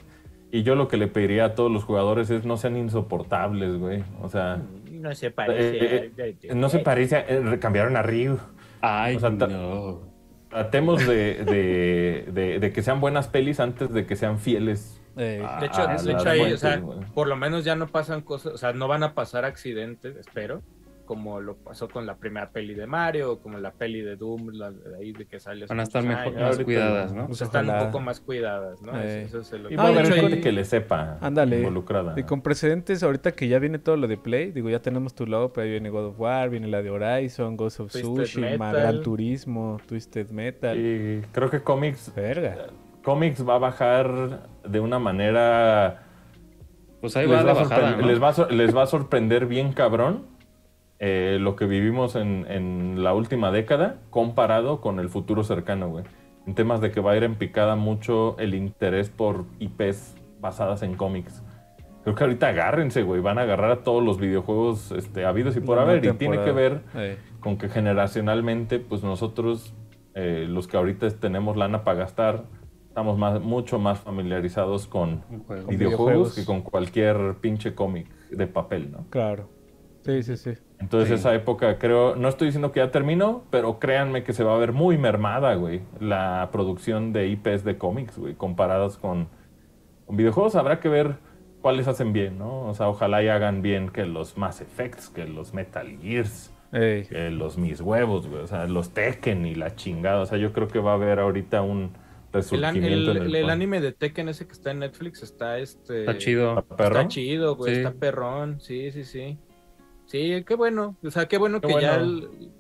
Speaker 2: Y yo lo que le pediría a todos los jugadores es no sean insoportables, güey. O sea...
Speaker 1: No se parece.
Speaker 2: Eh, eh, no se parece. Eh, cambiaron a Ryu.
Speaker 4: Ay, no.
Speaker 2: Tratemos de, de, que sean buenas pelis antes de que sean fieles.
Speaker 1: De hecho, de hecho ahí, o sea, por lo menos ya no pasan cosas, o sea, no van a pasar accidentes, espero como lo pasó con la primera peli de Mario, como la peli de Doom, la de ahí de que sale.
Speaker 4: Van a estar mejor, más cuidadas, ¿no?
Speaker 1: Pues están un poco más cuidadas, ¿no? Eso, es
Speaker 2: lo... Y va a haber gente que le sepa Ándale. involucrada.
Speaker 3: Y con precedentes, ahorita que ya viene todo lo de Play, digo, ya tenemos tu lado, pero ahí viene God of War, viene la de Horizon, Ghost of Tsushima, Gran Turismo, Twisted Metal.
Speaker 2: Y creo que Comics... Verga. Comics va a bajar de una manera...
Speaker 4: Pues ahí va, bajada,
Speaker 2: les, va les va a sorprender bien cabrón eh, lo que vivimos en, la última década comparado con el futuro cercano, güey. En temas de que va a ir en picada mucho el interés por IPs basadas en cómics. Creo que ahorita agárrense, güey. Van a agarrar a todos los videojuegos este, habidos y por haber. Y tiene que ver con que generacionalmente, pues nosotros, eh, los que ahorita tenemos lana para gastar, estamos más, mucho más familiarizados con, videojuegos que con cualquier pinche cómic de papel, ¿no?
Speaker 3: Claro. Sí, sí, sí.
Speaker 2: Entonces esa época creo, no estoy diciendo que ya terminó, pero créanme que se va a ver muy mermada, güey, la producción de IPs de cómics, güey, comparadas con, videojuegos. Habrá que ver cuáles hacen bien, ¿no? O sea, ojalá y hagan bien que los Mass Effects, que los Metal Gears, que los Mis Huevos, güey, o sea, los Tekken y la chingada. O sea, yo creo que va a haber ahorita un resurgimiento.
Speaker 1: El, el, anime de Tekken ese que está en Netflix está este...
Speaker 4: Está chido.
Speaker 1: ¿Está, chido, güey, está perrón, sí, sí, sí. Sí, qué bueno. O sea, qué bueno que ya.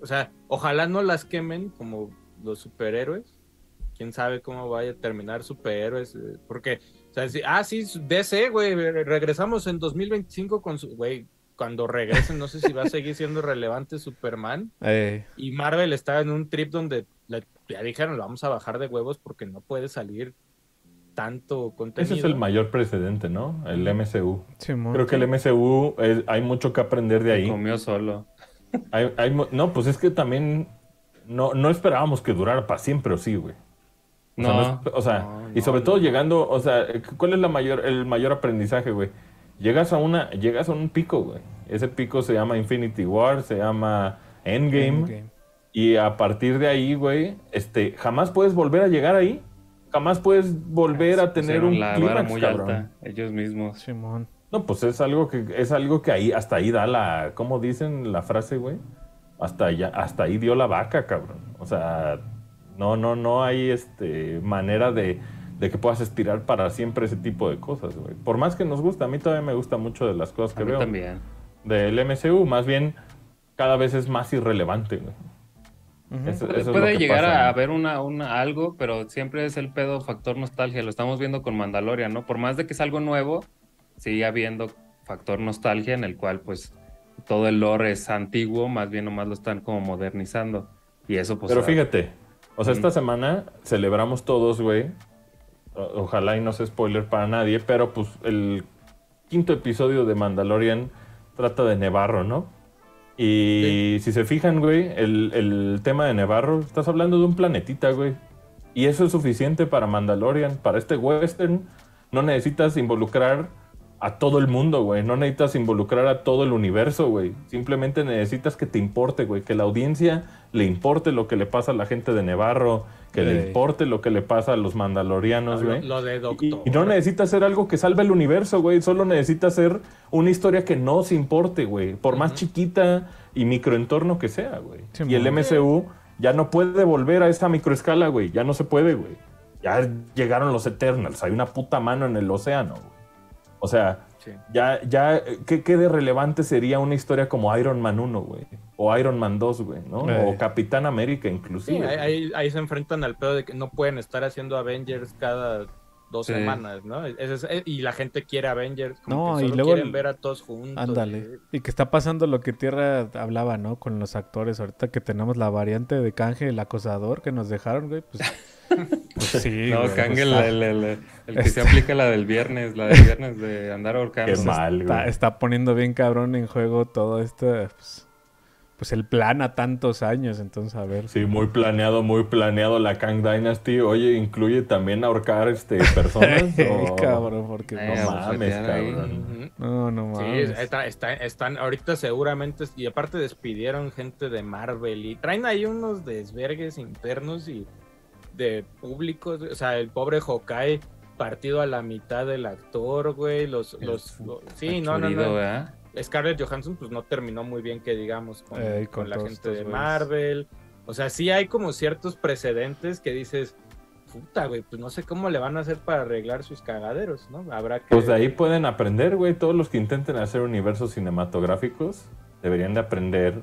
Speaker 1: o sea, ojalá no las quemen como los superhéroes. Quién sabe cómo vaya a terminar superhéroes. Eh, porque, o sea, ah, sí, DC, güey. Regresamos en 2025 con su. Güey, cuando regresen, no sé si va a seguir siendo relevante Superman. Eh. Y Marvel está en un trip donde ya dijeron, lo vamos a bajar de huevos porque no puede salir tanto contenido.
Speaker 2: Ese es el mayor precedente, ¿no? El MCU. Creo que el MCU hay mucho que aprender de ahí.
Speaker 4: comió solo.
Speaker 2: no, pues es que también no, no esperábamos que durara para siempre, ¿o sí, güey? O no, sea, o sea y sobre todo llegando, o sea, ¿cuál es la mayor, el mayor aprendizaje, güey? Llegas a una, llegas a un pico, güey. Ese pico se llama Infinity War, se llama Endgame. Endgame. Y a partir de ahí, güey, este, jamás puedes volver a llegar ahí jamás puedes volver a tener un
Speaker 4: la clímax, muy alta, ellos mismos.
Speaker 3: Simón.
Speaker 2: No, pues es algo que es algo que ahí hasta ahí da la, ¿cómo dicen la frase, güey? Hasta allá, hasta ahí dio la vaca, cabrón. O sea, no, no, no hay este manera de, de que puedas estirar para siempre ese tipo de cosas, güey. Por más que nos gusta, a mí todavía me gusta mucho de las cosas que mí veo.
Speaker 4: también.
Speaker 2: Del MCU, más bien cada vez es más irrelevante, güey
Speaker 4: puede llegar a haber una, una, algo, pero siempre es el pedo factor nostalgia. Lo estamos viendo con Mandalorian, ¿no? Por más de que es algo nuevo, sigue habiendo factor nostalgia en el cual, pues, todo el lore es antiguo, más bien nomás lo están como modernizando. Y eso, pues.
Speaker 2: Pero fíjate, o sea, esta semana celebramos todos, güey. Ojalá y no sea spoiler para nadie, pero pues el quinto episodio de Mandalorian trata de Nevarro, ¿no? Y si se fijan, güey, el, tema de Nevarro, estás hablando de un planetita, güey. Y eso es suficiente para Mandalorian, para este western. No necesitas involucrar a todo el mundo, güey. No necesitas involucrar a todo el universo, güey. Simplemente necesitas que te importe, güey. Que la audiencia le importe lo que le pasa a la gente de Nevarro, que le importe lo que le pasa a los mandalorianos, güey.
Speaker 1: Lo, de Doctor.
Speaker 2: Y, no necesita ser algo que salve el universo, güey. Solo necesita ser una historia que no se importe, güey. Por más chiquita y microentorno que sea, güey. y el MCU ya no puede volver a esa microescala, güey. Ya no se puede, güey. Ya llegaron los Eternals, hay una puta mano en el océano. O sea, ya, ya, ¿qué, de relevante sería una historia como Iron Man 1, güey? O Iron Man 2, güey, ¿no? O eh. Capitán América, inclusive.
Speaker 1: Sí, ahí, ahí, se enfrentan al pedo de que no pueden estar haciendo Avengers cada dos semanas, ¿no? Eh, y la gente quiere Avengers, como no, que y luego quieren ver a todos juntos.
Speaker 3: Ándale. Y que está pasando lo que Tierra hablaba, ¿no? Con los actores. Ahorita que tenemos la variante de Kangel, el acosador que nos dejaron, güey, pues.
Speaker 4: pues sí. No, Kangel, el, que se aplica la del viernes, la del viernes de andar ahorcando.
Speaker 3: Qué mal, güey. Está, está, poniendo bien cabrón en juego todo esto. Pues, pues el plan a tantos años, entonces a ver.
Speaker 2: Sí, muy planeado, muy planeado la Kang Dynasty. Oye, incluye también ahorcar este personas.
Speaker 3: cabrón, porque
Speaker 2: no pues, mames, cabrón.
Speaker 3: No, no mames.
Speaker 1: Sí, están ahorita seguramente, y aparte despidieron gente de Marvel y traen ahí unos desvergues internos y de públicos, o sea, el pobre Hawkeye partido a la mitad del actor, güey, los, los, sí, no, no, no. Scarlett Johansson pues no terminó muy bien que digamos con, la gente de Marvel. O sea, sí hay como ciertos precedentes que dices, puta, güey, pues no sé cómo le van a hacer para arreglar sus cagaderos, ¿no? Habrá que...
Speaker 2: Pues de ahí pueden aprender, güey, todos los que intenten hacer universos cinematográficos deberían de aprender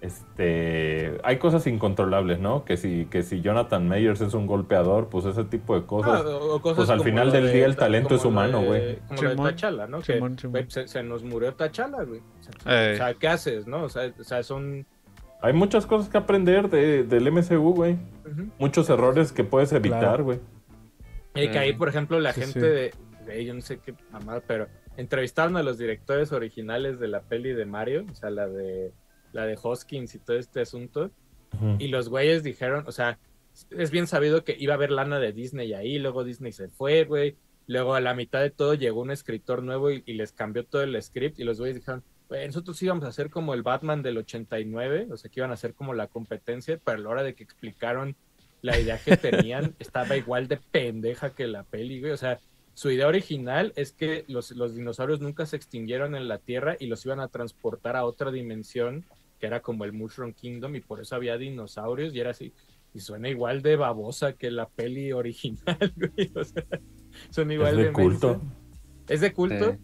Speaker 2: este, hay cosas incontrolables, ¿no? Que si, que si Jonathan Meyers es un golpeador, pues ese tipo de cosas. Ah, pues al final del día el talento es humano, güey.
Speaker 1: Como lo de Tachala, ¿no? que se, nos murió Tachala, güey. O sea, ¿qué haces, no? O sea, o sea, son.
Speaker 2: Hay muchas cosas que aprender de, del MCU, güey. Muchos errores que puedes evitar, güey.
Speaker 1: Y que ahí, por ejemplo, la gente de, de, yo no sé qué mamada, pero entrevistaron a los directores originales de la peli de Mario, o sea, la de la de Hoskins y todo este asunto. Y los güeyes dijeron, o sea, es bien sabido que iba a haber lana de Disney ahí, luego Disney se fue, güey. Luego a la mitad de todo llegó un escritor nuevo y, les cambió todo el script y los güeyes dijeron, nosotros íbamos a hacer como el Batman del 89, o sea, que iban a hacer como la competencia, pero a la hora de que explicaron la idea que tenían, estaba igual de pendeja que la peli, güey. O sea, su idea original es que los, los dinosaurios nunca se extinguieron en la Tierra y los iban a transportar a otra dimensión que era como el Mushroom Kingdom y por eso había dinosaurios y era así. Y suena igual de babosa que la peli original, güey. O sea, son igual
Speaker 2: ¿Es de, culto.
Speaker 1: ¿Es de culto?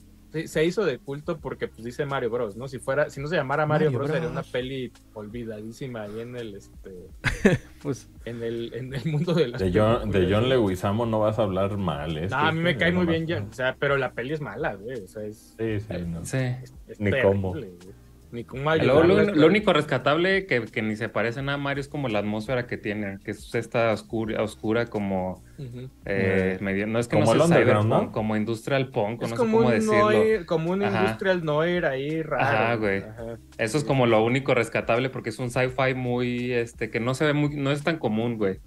Speaker 1: se hizo de culto porque pues dice Mario Bros, ¿no? Si fuera, si no se llamara Mario, Bros, sería una peli olvidadísima ahí en el este pues en el, en el mundo de las
Speaker 2: de John, de John Leguizamo no vas a hablar mal, ¿eh?
Speaker 1: No, a mí me cae muy bien John, o sea, pero la peli es mala, güey, o sea,
Speaker 2: es Sí, sí, no.
Speaker 4: Sí.
Speaker 2: Ni cómo.
Speaker 4: Lo, único rescatable que, que, ni se parece a Mario es como la atmósfera que tiene, que es esta oscura, oscura como eh, no es que como no sea como industrial punk, no sé cómo decirlo.
Speaker 1: como un industrial noir ahí raro.
Speaker 4: Ajá, güey. Eso es como lo único rescatable porque es un sci-fi muy, este, que no se ve muy, no es tan común, güey.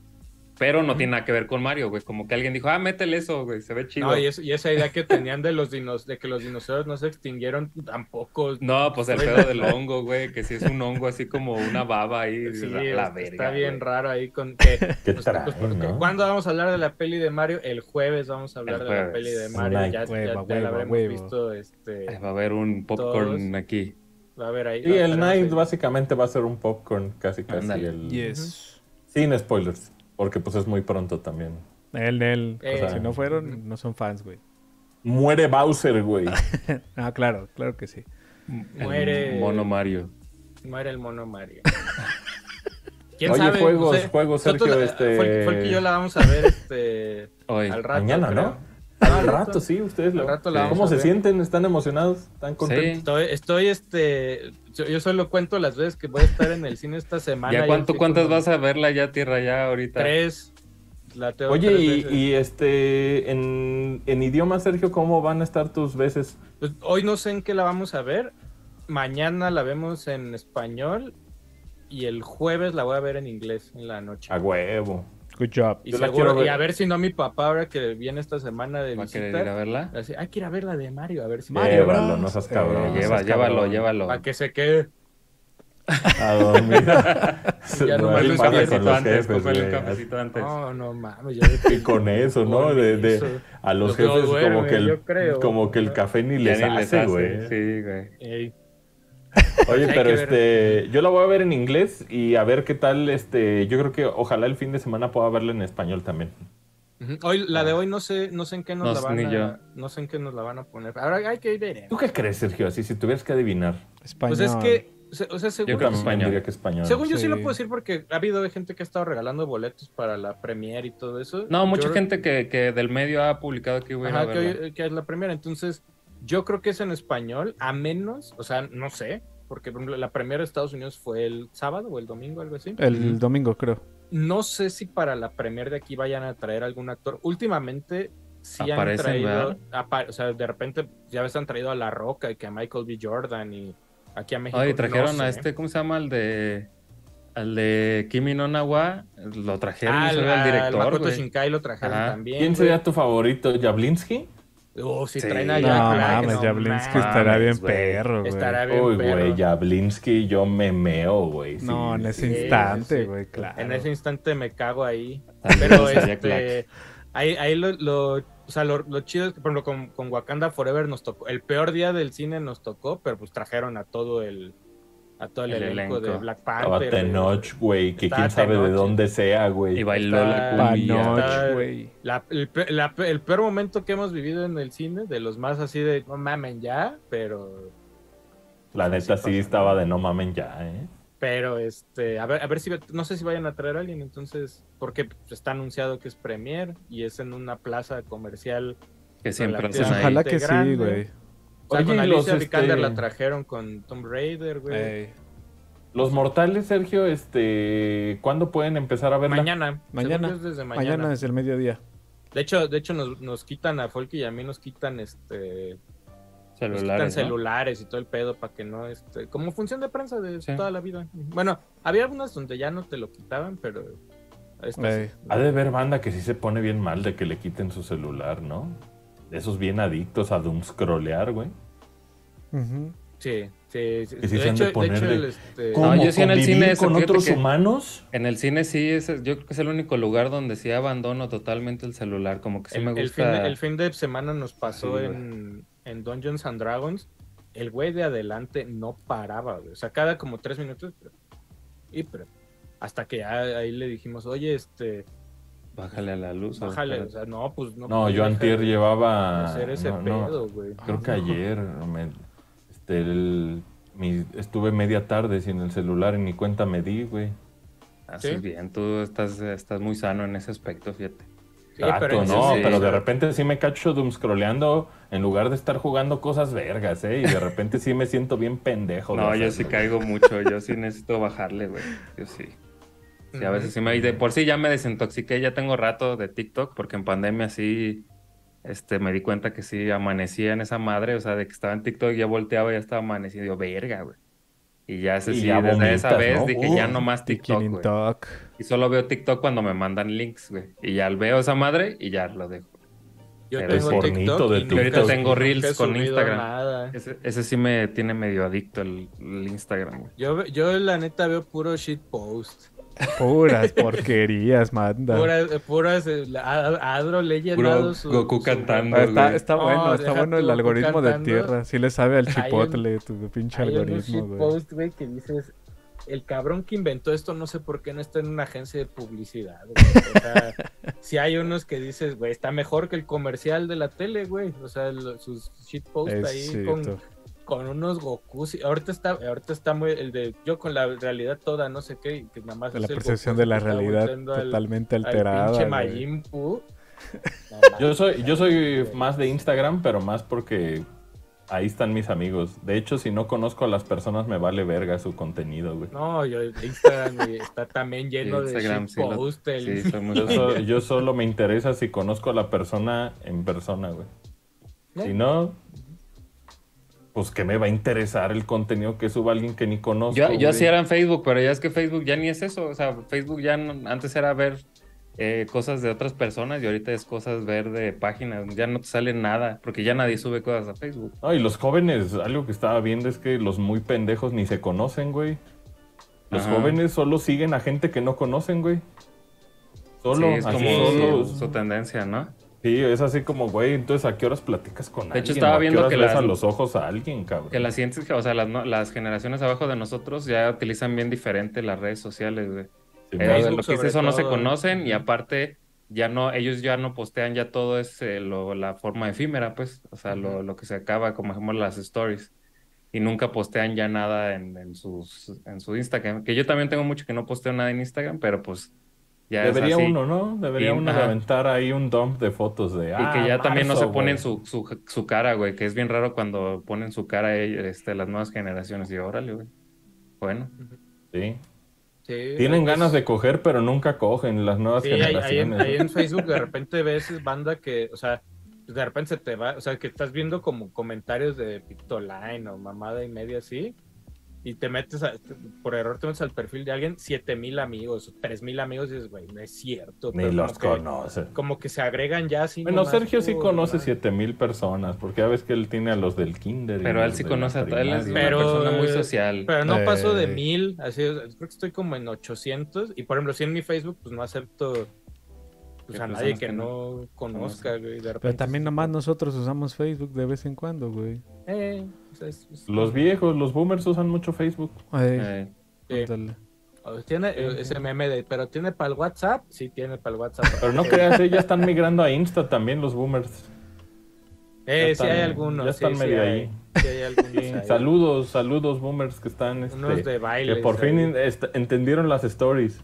Speaker 4: Pero no tiene nada que ver con Mario, güey. Como que alguien dijo, ah, métele eso, güey, se ve chido.
Speaker 1: No, y, esa idea que tenían de los dinos, de que los dinosaurios no se extinguieron, tampoco.
Speaker 4: No, pues el pedo del hongo, güey, que si es un hongo así como una baba ahí.
Speaker 1: Sí, la, verga, está bien raro ahí con que.
Speaker 2: ¿Qué pues, pues,
Speaker 1: ¿Cuándo vamos a hablar de la peli de Mario? El jueves vamos a hablar de la peli de Mario. ya, ya, la habremos visto. Este,
Speaker 4: va a haber un popcorn aquí.
Speaker 1: Va a haber ahí.
Speaker 2: Y el Night básicamente va a ser un popcorn casi casi. El...
Speaker 3: Yes.
Speaker 2: Sin spoilers. Porque pues es muy pronto también.
Speaker 3: Él, él. si no fueron, no son fans, güey.
Speaker 2: Muere Bowser, güey.
Speaker 3: ah, claro, claro que sí.
Speaker 1: Muere.
Speaker 4: El mono Mario.
Speaker 1: Muere el mono Mario.
Speaker 2: ¿Quién Oye, sabe? juegos, juegos, Sergio, este...
Speaker 1: Fue, fue, el que yo la vamos a ver este...
Speaker 2: Hoy. al rato. Mañana, ¿no? Al rato, sí, ustedes la... rato la ¿Cómo se sienten? ¿Están emocionados? ¿Están contentos?
Speaker 1: Estoy, estoy, este... Yo, solo cuento las veces que voy a estar en el cine esta semana.
Speaker 4: ¿Ya cuánto, cuántas vas a verla ya, Tierra, ya ahorita?
Speaker 1: Tres.
Speaker 2: La Oye, y, y, este, en, en, idioma, Sergio, ¿cómo van a estar tus veces?
Speaker 1: Pues hoy no sé en qué la vamos a ver. Mañana la vemos en español y el jueves la voy a ver en inglés en la noche.
Speaker 2: A huevo.
Speaker 3: Good job.
Speaker 1: Y, a ver si no mi papá ahora que viene esta semana de
Speaker 4: ¿Va visita. ¿Va a ir a verla?
Speaker 1: Así, hay que ir a ver la de Mario, a ver si...
Speaker 2: Mario, llévalo, no seas cabrón.
Speaker 4: Eh, llévalo, llévalo.
Speaker 1: Para que se quede...
Speaker 2: A dormir.
Speaker 1: ya no,
Speaker 4: me un cafecito antes, un cafecito antes.
Speaker 1: No, no mames.
Speaker 2: Y con eso, ¿no? De, de, a los jefes como que el, como que el café ni les hace, güey.
Speaker 4: Sí, güey.
Speaker 2: Oye, pero este, yo la voy a ver en inglés y a ver qué tal, este, yo creo que ojalá el fin de semana pueda verla en español también.
Speaker 1: Hoy, la de hoy no sé, no sé en qué nos la van a, no sé en qué nos la van a poner. Ahora hay que ver.
Speaker 2: ¿Tú qué crees, Sergio? Así si tuvieras que adivinar.
Speaker 1: Español. Pues es que, o sea, según,
Speaker 2: yo creo español. que español.
Speaker 1: Según yo sí. lo puedo decir porque ha habido gente que ha estado regalando boletos para la premiere y todo eso.
Speaker 4: No, mucha gente que, que, del medio ha publicado que
Speaker 1: voy a que, que, es la premiere. Entonces, yo creo que es en español, a menos, o sea, no sé, porque por ejemplo, la premiere de Estados Unidos fue el sábado o el domingo, algo así.
Speaker 3: El domingo, creo.
Speaker 1: No sé si para la premier de aquí vayan a traer algún actor. Últimamente sí han traído, o sea, de repente ya ves han traído a La Roca y que a Michael B. Jordan y aquí a México.
Speaker 4: Ay, trajeron a este, ¿cómo se llama? El de al de Kimi no Nawa, lo trajeron, ah,
Speaker 1: al director. Makoto Shinkai lo trajeron también.
Speaker 2: ¿Quién sería tu favorito? ¿Jablinski?
Speaker 1: Oh, si traen a
Speaker 3: No, mames, Jablinski estará bien perro, güey. Estará
Speaker 2: bien Uy, güey, Jablinski yo me meo, güey.
Speaker 3: no, en ese instante, güey, claro.
Speaker 1: En ese instante me cago ahí. Pero este, ahí, ahí lo, lo, o sea, lo, lo, chido es que, por ejemplo, con, con Wakanda Forever nos tocó, el peor día del cine nos tocó, pero pues trajeron a todo el, a todo el, elenco, de Black Panther.
Speaker 2: Estaba Tenoch, güey, que quién sabe de dónde sea, güey.
Speaker 4: Y bailó la
Speaker 3: cumbia. güey.
Speaker 1: el, peor momento que hemos vivido en el cine, de los más así de no mamen ya, pero...
Speaker 2: La neta sí, estaba de no mamen ya, ¿eh?
Speaker 1: Pero, este, a ver, a ver si, no sé si vayan a traer a alguien, entonces, porque está anunciado que es premier y es en una plaza comercial.
Speaker 4: Que siempre
Speaker 3: Ojalá que sí, güey.
Speaker 1: Oye, con Alicia Vikander la este, trajeron con Tomb Raider, güey.
Speaker 2: Los mortales, Sergio, este, ¿cuándo pueden empezar a verla?
Speaker 1: Mañana.
Speaker 3: Mañana. Desde mañana. mañana es el mediodía.
Speaker 1: De hecho, de hecho nos, nos quitan a Folk y a mí nos quitan este
Speaker 4: celulares,
Speaker 1: celulares y todo el pedo para que no este como función de prensa de toda la vida. Bueno, había algunas donde ya no te lo quitaban, pero
Speaker 2: ha de ver banda que sí se pone bien mal de que le quiten su celular, ¿no? Esos bien adictos a doom scrollear, güey.
Speaker 1: Sí, sí, sí.
Speaker 2: Que sí se han de de,
Speaker 1: este...
Speaker 2: ¿Cómo, no, yo sí en el cine con otros humanos.
Speaker 4: En el cine sí, es, yo creo que es el único lugar donde sí abandono totalmente el celular, como que sí me gusta.
Speaker 1: El fin, de, semana nos pasó en, en, Dungeons and Dragons, el güey de adelante no paraba, güey. o sea, cada como tres minutos, y pero, hasta que ahí le dijimos, oye, este
Speaker 4: Bájale a la luz.
Speaker 1: Bájale, o sea, no, pues
Speaker 2: no. No, yo antier llevaba.
Speaker 1: Hacer ese pedo, güey.
Speaker 2: creo que ayer este, estuve media tarde sin el celular y ni cuenta me di, güey.
Speaker 4: Así ¿Sí? bien, tú estás, estás muy sano en ese aspecto, fíjate.
Speaker 2: Sí, pero no, pero de repente sí me cacho doom scrolleando en lugar de estar jugando cosas vergas, ¿eh? Y de repente sí me siento bien pendejo.
Speaker 4: No, yo sí caigo mucho, yo sí necesito bajarle, güey. Yo sí. Sí, a veces sí me... De por sí ya me desintoxiqué, ya tengo rato de TikTok, porque en pandemia sí este, me di cuenta que sí amanecía en esa madre, o sea, de que estaba en TikTok, ya volteaba y ya estaba amanecido, digo, verga, güey. Y ya ese sí, desde esa vez dije, ya no más TikTok, güey. Y solo veo TikTok cuando me mandan links, güey. Y ya veo esa madre y ya lo dejo.
Speaker 1: Yo tengo TikTok
Speaker 4: de TikTok. ahorita tengo Reels con Instagram. Ese, ese, sí me tiene medio adicto el, Instagram, güey.
Speaker 1: Yo, yo la neta veo puro shit post.
Speaker 3: Puras porquerías, manda.
Speaker 1: Puras, puras eh, Adro le llenado su,
Speaker 4: Goku cantando.
Speaker 3: Está, está bueno, está bueno el algoritmo de tierra. Sí le sabe al chipotle tu pinche algoritmo,
Speaker 1: güey. post, güey, que dices, el cabrón que inventó esto no sé por qué no está en una agencia de publicidad. O sea, si hay unos que dices, güey, está mejor que el comercial de la tele, güey. O sea, sus shitposts ahí con con unos Goku. Ahorita está, ahorita está muy el de yo con la realidad toda, no sé qué, que nada más
Speaker 3: la percepción de la realidad totalmente alterada.
Speaker 2: yo soy, yo soy más de Instagram, pero más porque ahí están mis amigos. De hecho, si no conozco a las personas, me vale verga su contenido, güey.
Speaker 1: No, yo Instagram está también lleno de
Speaker 2: yo, yo solo me interesa si conozco a la persona en persona, güey. Si no, pues que me va a interesar el contenido que suba alguien que ni conozco.
Speaker 4: Yo, yo sí era en Facebook, pero ya es que Facebook ya ni es eso. O sea, Facebook ya antes era ver eh, cosas de otras personas y ahorita es cosas ver de páginas. Ya no te sale nada, porque ya nadie sube cosas a Facebook.
Speaker 2: No, y los jóvenes, algo que estaba viendo es que los muy pendejos ni se conocen, güey. Los jóvenes solo siguen a gente que no conocen, güey. Solo,
Speaker 4: sí, es como su tendencia, ¿no?
Speaker 2: Sí, es así como, güey, entonces ¿a qué horas platicas con alguien?
Speaker 4: De hecho, estaba viendo que
Speaker 2: las, a los ojos a alguien, cabrón.
Speaker 4: Que las siguientes, o sea, las, las, generaciones abajo de nosotros ya utilizan bien diferente las redes sociales, güey. Eh, lo que es eso no se conocen y aparte ya no, ellos ya no postean ya todo es lo, la forma efímera, pues, o sea, lo, lo, que se acaba, como ejemplo las stories. Y nunca postean ya nada en, en, sus, en su Instagram. Que yo también tengo mucho que no posteo nada en Instagram, pero pues
Speaker 2: ya Debería uno, ¿no? Debería uno aventar ahí un dump de fotos de...
Speaker 4: y que ya ah, también no se ponen su, su, su, cara, güey, que es bien raro cuando ponen su cara este, las nuevas generaciones. Y órale, güey. Bueno.
Speaker 2: Sí. Tienen pues ganas de coger, pero nunca cogen las nuevas generaciones.
Speaker 1: Ahí, en, Facebook de repente ves banda que, o sea, de repente se te va, o sea, que estás viendo como comentarios de Pictoline o mamada y media así, y te metes, por error te metes al perfil de alguien, 7000 amigos, 3000 amigos, y dices, güey, no es cierto.
Speaker 2: Ni los conoce.
Speaker 1: Como que se agregan ya así.
Speaker 2: Bueno, Sergio sí conoce 7000 personas, porque ya ves que él tiene a los del Kinder.
Speaker 4: Pero él sí conoce a todos, él es una persona muy social.
Speaker 1: Pero no paso de 1000, así, creo que estoy como en 800, y por ejemplo, si en mi Facebook, pues no acepto pues a nadie que no conozca, güey.
Speaker 3: Pero también nomás nosotros usamos Facebook de vez en cuando, güey.
Speaker 1: Eh,
Speaker 2: los viejos, los boomers usan mucho Facebook.
Speaker 1: Eh, Tiene eh, ese meme de, pero tiene para el WhatsApp, sí tiene para el WhatsApp.
Speaker 2: Pero no creas, ya están migrando a Insta también los boomers.
Speaker 1: Eh, sí hay algunos.
Speaker 2: Ya están medio ahí.
Speaker 1: Sí hay algunos
Speaker 2: Saludos, saludos boomers que están. Este,
Speaker 1: Unos de baile.
Speaker 2: Que por fin entendieron las stories.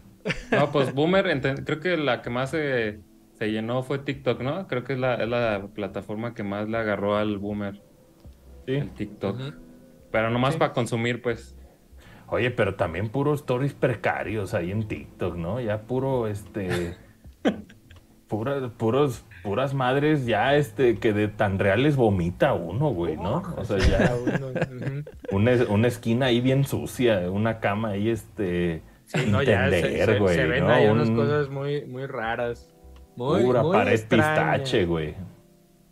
Speaker 4: No, pues Boomer, creo que la que más se, llenó fue TikTok, ¿no? Creo que es la, plataforma que más le agarró al Boomer. Sí. El TikTok. Pero nomás para consumir, pues.
Speaker 2: Oye, pero también puros stories precarios ahí en TikTok, ¿no? Ya puro, este... puras, puros, puras madres ya, este, que de tan reales vomita uno, güey, ¿no? O sea, ya... una, una esquina ahí bien sucia, una cama ahí, este
Speaker 1: Sí, no, ya se, ven ahí unas cosas muy, muy raras. Muy,
Speaker 2: Pura pared pistache, güey.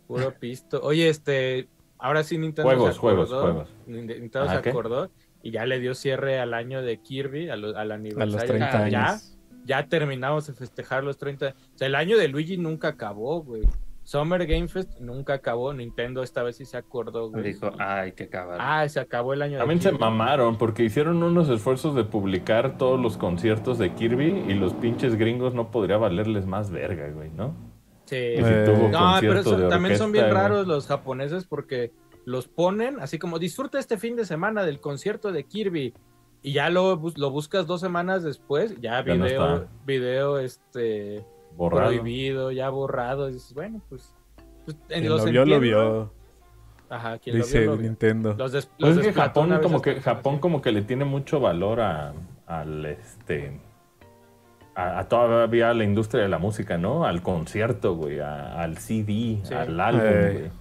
Speaker 1: Puro pisto. Oye, este, ahora sí Nintendo
Speaker 2: juegos, se acordó. Juegos, juegos.
Speaker 1: Nintendo se acordó y ya le dio cierre al año de Kirby, al, al aniversario.
Speaker 3: A los 30 años.
Speaker 1: Ya, ya terminamos de festejar los 30. O sea, el año de Luigi nunca acabó, güey. Summer Game Fest nunca acabó. Nintendo esta vez sí se acordó, güey.
Speaker 4: Dijo, ay, que acabar.
Speaker 1: Ah, se acabó el año.
Speaker 2: También se mamaron porque hicieron unos esfuerzos de publicar todos los conciertos de Kirby y los pinches gringos no podría valerles más verga, güey, ¿no?
Speaker 1: Sí. Eh, no, pero también son bien raros los japoneses porque los ponen así como disfruta este fin de semana del concierto de Kirby y ya lo, lo buscas dos semanas después, ya video, video, este prohibido, ya borrado. dices, bueno, pues.
Speaker 3: pues en lo vio, lo vio.
Speaker 1: Ajá, quien
Speaker 3: Dice
Speaker 1: lo
Speaker 3: vio, Nintendo.
Speaker 1: Los
Speaker 2: pues es que Japón como que Japón como que le tiene mucho valor a, al este a, todavía la industria de la música, ¿no? Al concierto, güey, al CD, al álbum, güey.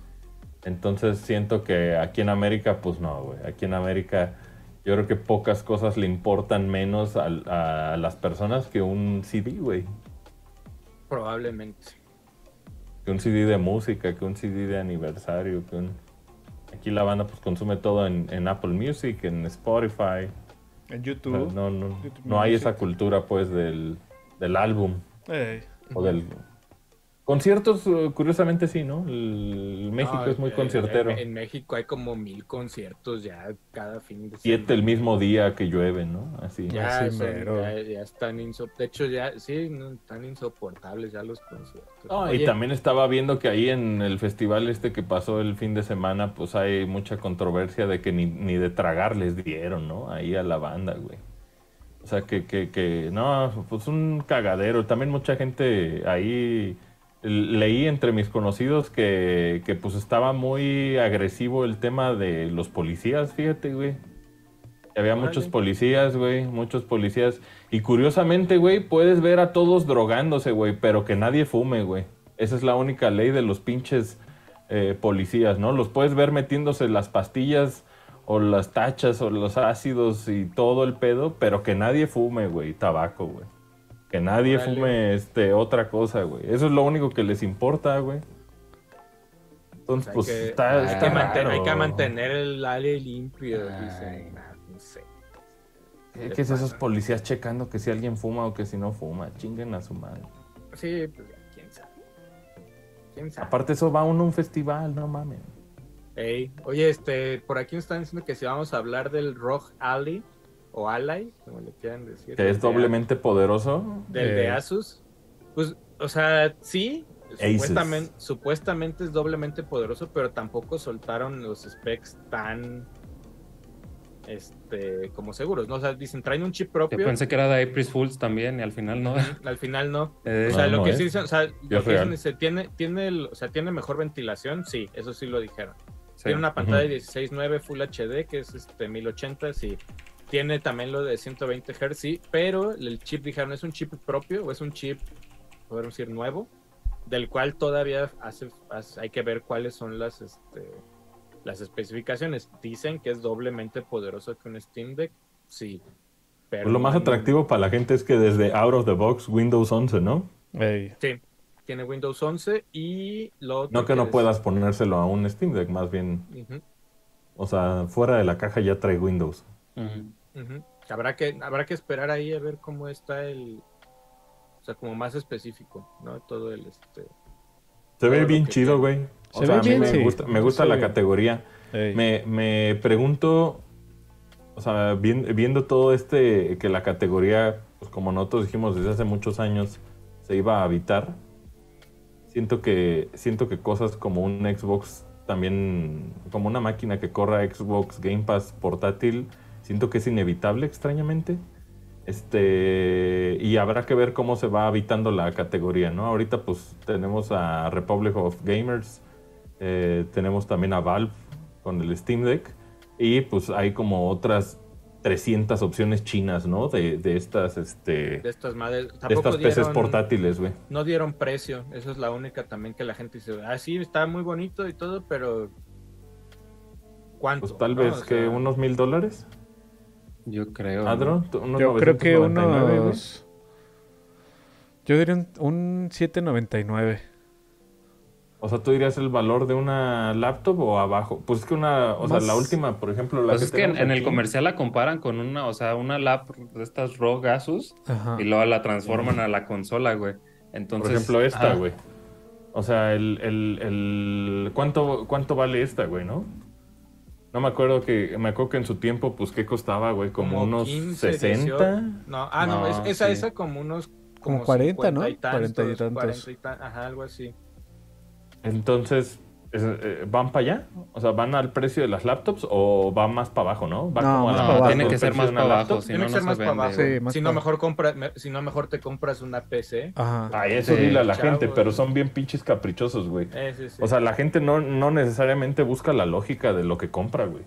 Speaker 2: Entonces siento que aquí en América, pues no, güey. Aquí en América yo creo que pocas cosas le importan menos a, a las personas que un CD, güey.
Speaker 1: Probablemente.
Speaker 2: Que un CD de música, que un CD de aniversario, que un... Aquí la banda pues consume todo en, Apple Music, en Spotify.
Speaker 3: En YouTube.
Speaker 2: no, no, no hay esa cultura pues del, del álbum. O del, Conciertos, eh, curiosamente sí, ¿no? El México es muy conciertero.
Speaker 1: En, México hay como mil conciertos ya cada fin de semana.
Speaker 2: Siete el mismo día que llueve, ¿no? Así.
Speaker 1: Ya, ya, están insoportables. De hecho, ya sí, están insoportables ya los conciertos.
Speaker 2: y también estaba viendo que ahí en el festival este que pasó el fin de semana, pues hay mucha controversia de que ni, ni de tragar les dieron, ¿no? Ahí a la banda, güey. O sea, que, que, que, no, pues un cagadero. También mucha gente ahí leí entre mis conocidos que, que, pues estaba muy agresivo el tema de los policías, fíjate, güey. Había muchos policías, güey, muchos policías. Y curiosamente, güey, puedes ver a todos drogándose, güey, pero que nadie fume, güey. Esa es la única ley de los pinches eh, policías, ¿no? Los puedes ver metiéndose las pastillas o las tachas o los ácidos y todo el pedo, pero que nadie fume, güey, tabaco, güey. Que nadie fume este, otra cosa, güey. Eso es lo único que les importa, güey. Entonces, pues está,
Speaker 1: hay, que mantener, hay, que mantener, el aire limpio. Dicen, no sé.
Speaker 2: ¿Qué, es esos policías checando que si alguien fuma o que si no fuma? Chinguen a su madre.
Speaker 1: Sí, pues quién sabe.
Speaker 2: ¿Quién sabe? Aparte, eso va uno a un festival, no mames.
Speaker 1: Ey, oye, este, por aquí nos están diciendo que si vamos a hablar del Rock Alley, o Ally, como le quieran decir.
Speaker 2: Que es doblemente poderoso.
Speaker 1: Del de eh, Asus. Pues, o sea, sí, supuestamente, supuestamente, es doblemente poderoso, pero tampoco soltaron los specs tan este como seguros, ¿no? O sea, dicen, traen un chip propio.
Speaker 4: Yo pensé que era de April Fools también y al final no.
Speaker 1: al final no. Eh, o sea, lo que sí dicen, o sea, lo que dicen tiene, tiene, el, o sea, tiene mejor ventilación, sí, eso sí lo dijeron. Tiene una pantalla de 16.9 Full HD, que es este 1080, sí. Tiene también lo de 120 Hz, sí, pero el chip, dijeron, es un chip propio o es un chip, podemos decir, nuevo, del cual todavía hace, hay que ver cuáles son las, este, las especificaciones. Dicen que es doblemente poderoso que un Steam Deck, sí.
Speaker 2: Pero lo más atractivo para la gente es que desde out of the box Windows 11, ¿no?
Speaker 1: Sí, tiene Windows 11 y lo
Speaker 2: No que, no puedas ponérselo a un Steam Deck, más bien. O sea, fuera de la caja ya trae Windows.
Speaker 1: Habrá que habrá que esperar ahí a ver cómo está el o sea, como más específico, ¿no? Todo el este
Speaker 2: Se ve bien chido, güey. O sea, a mí me gusta, me gusta la categoría. Me, me pregunto, o sea, viendo todo este, que la categoría, pues como nosotros dijimos desde hace muchos años, se iba a habitar siento que, siento que cosas como un Xbox también, como una máquina que corra Xbox Game Pass portátil, siento que es inevitable extrañamente. Este, y habrá que ver cómo se va habitando la categoría, ¿no? Ahorita pues tenemos a Republic of Gamers, eh, tenemos también a Valve con el Steam Deck y pues hay como otras 300 opciones chinas, ¿no? De, de estas, este...
Speaker 1: De estas madres.
Speaker 2: De estas peces portátiles, güey.
Speaker 1: No dieron precio. Esa es la única también que la gente dice, ah, sí, está muy bonito y todo, pero... ¿Cuánto?
Speaker 2: Pues tal vez que unos mil dólares.
Speaker 4: Yo creo.
Speaker 2: ¿Adro?
Speaker 3: Yo creo que unos... Yo diría un, un 799.
Speaker 2: O sea, ¿tú dirías el valor de una laptop o abajo? Pues es que una, o sea, la última, por ejemplo, la
Speaker 4: pues es que en, el comercial la comparan con una, o sea, una laptop de estas ROG Asus y luego la transforman a la consola, güey. Entonces,
Speaker 2: por ejemplo, esta, güey. O sea, el, el, el, ¿cuánto, ¿cuánto vale esta, güey, no? No me acuerdo que, me acuerdo que en su tiempo, pues, ¿qué costaba, güey? Como, unos 60.
Speaker 1: No, ah, no, esa, esa como unos...
Speaker 3: Como, 40, ¿no? 40
Speaker 1: y tantos. 40 y ajá, algo así.
Speaker 2: Entonces, ¿van para allá? O sea, ¿van al precio de las laptops o van más para abajo, no?
Speaker 4: ¿Van no, como tiene que ser más para abajo.
Speaker 1: Si no, que ser más para abajo. si, no, mejor compra, si no, mejor te compras una PC.
Speaker 2: Ajá. Ay, eso dile a la gente, pero son bien pinches caprichosos, güey. Eh, o sea, la gente no, no necesariamente busca la lógica de lo que compra, güey.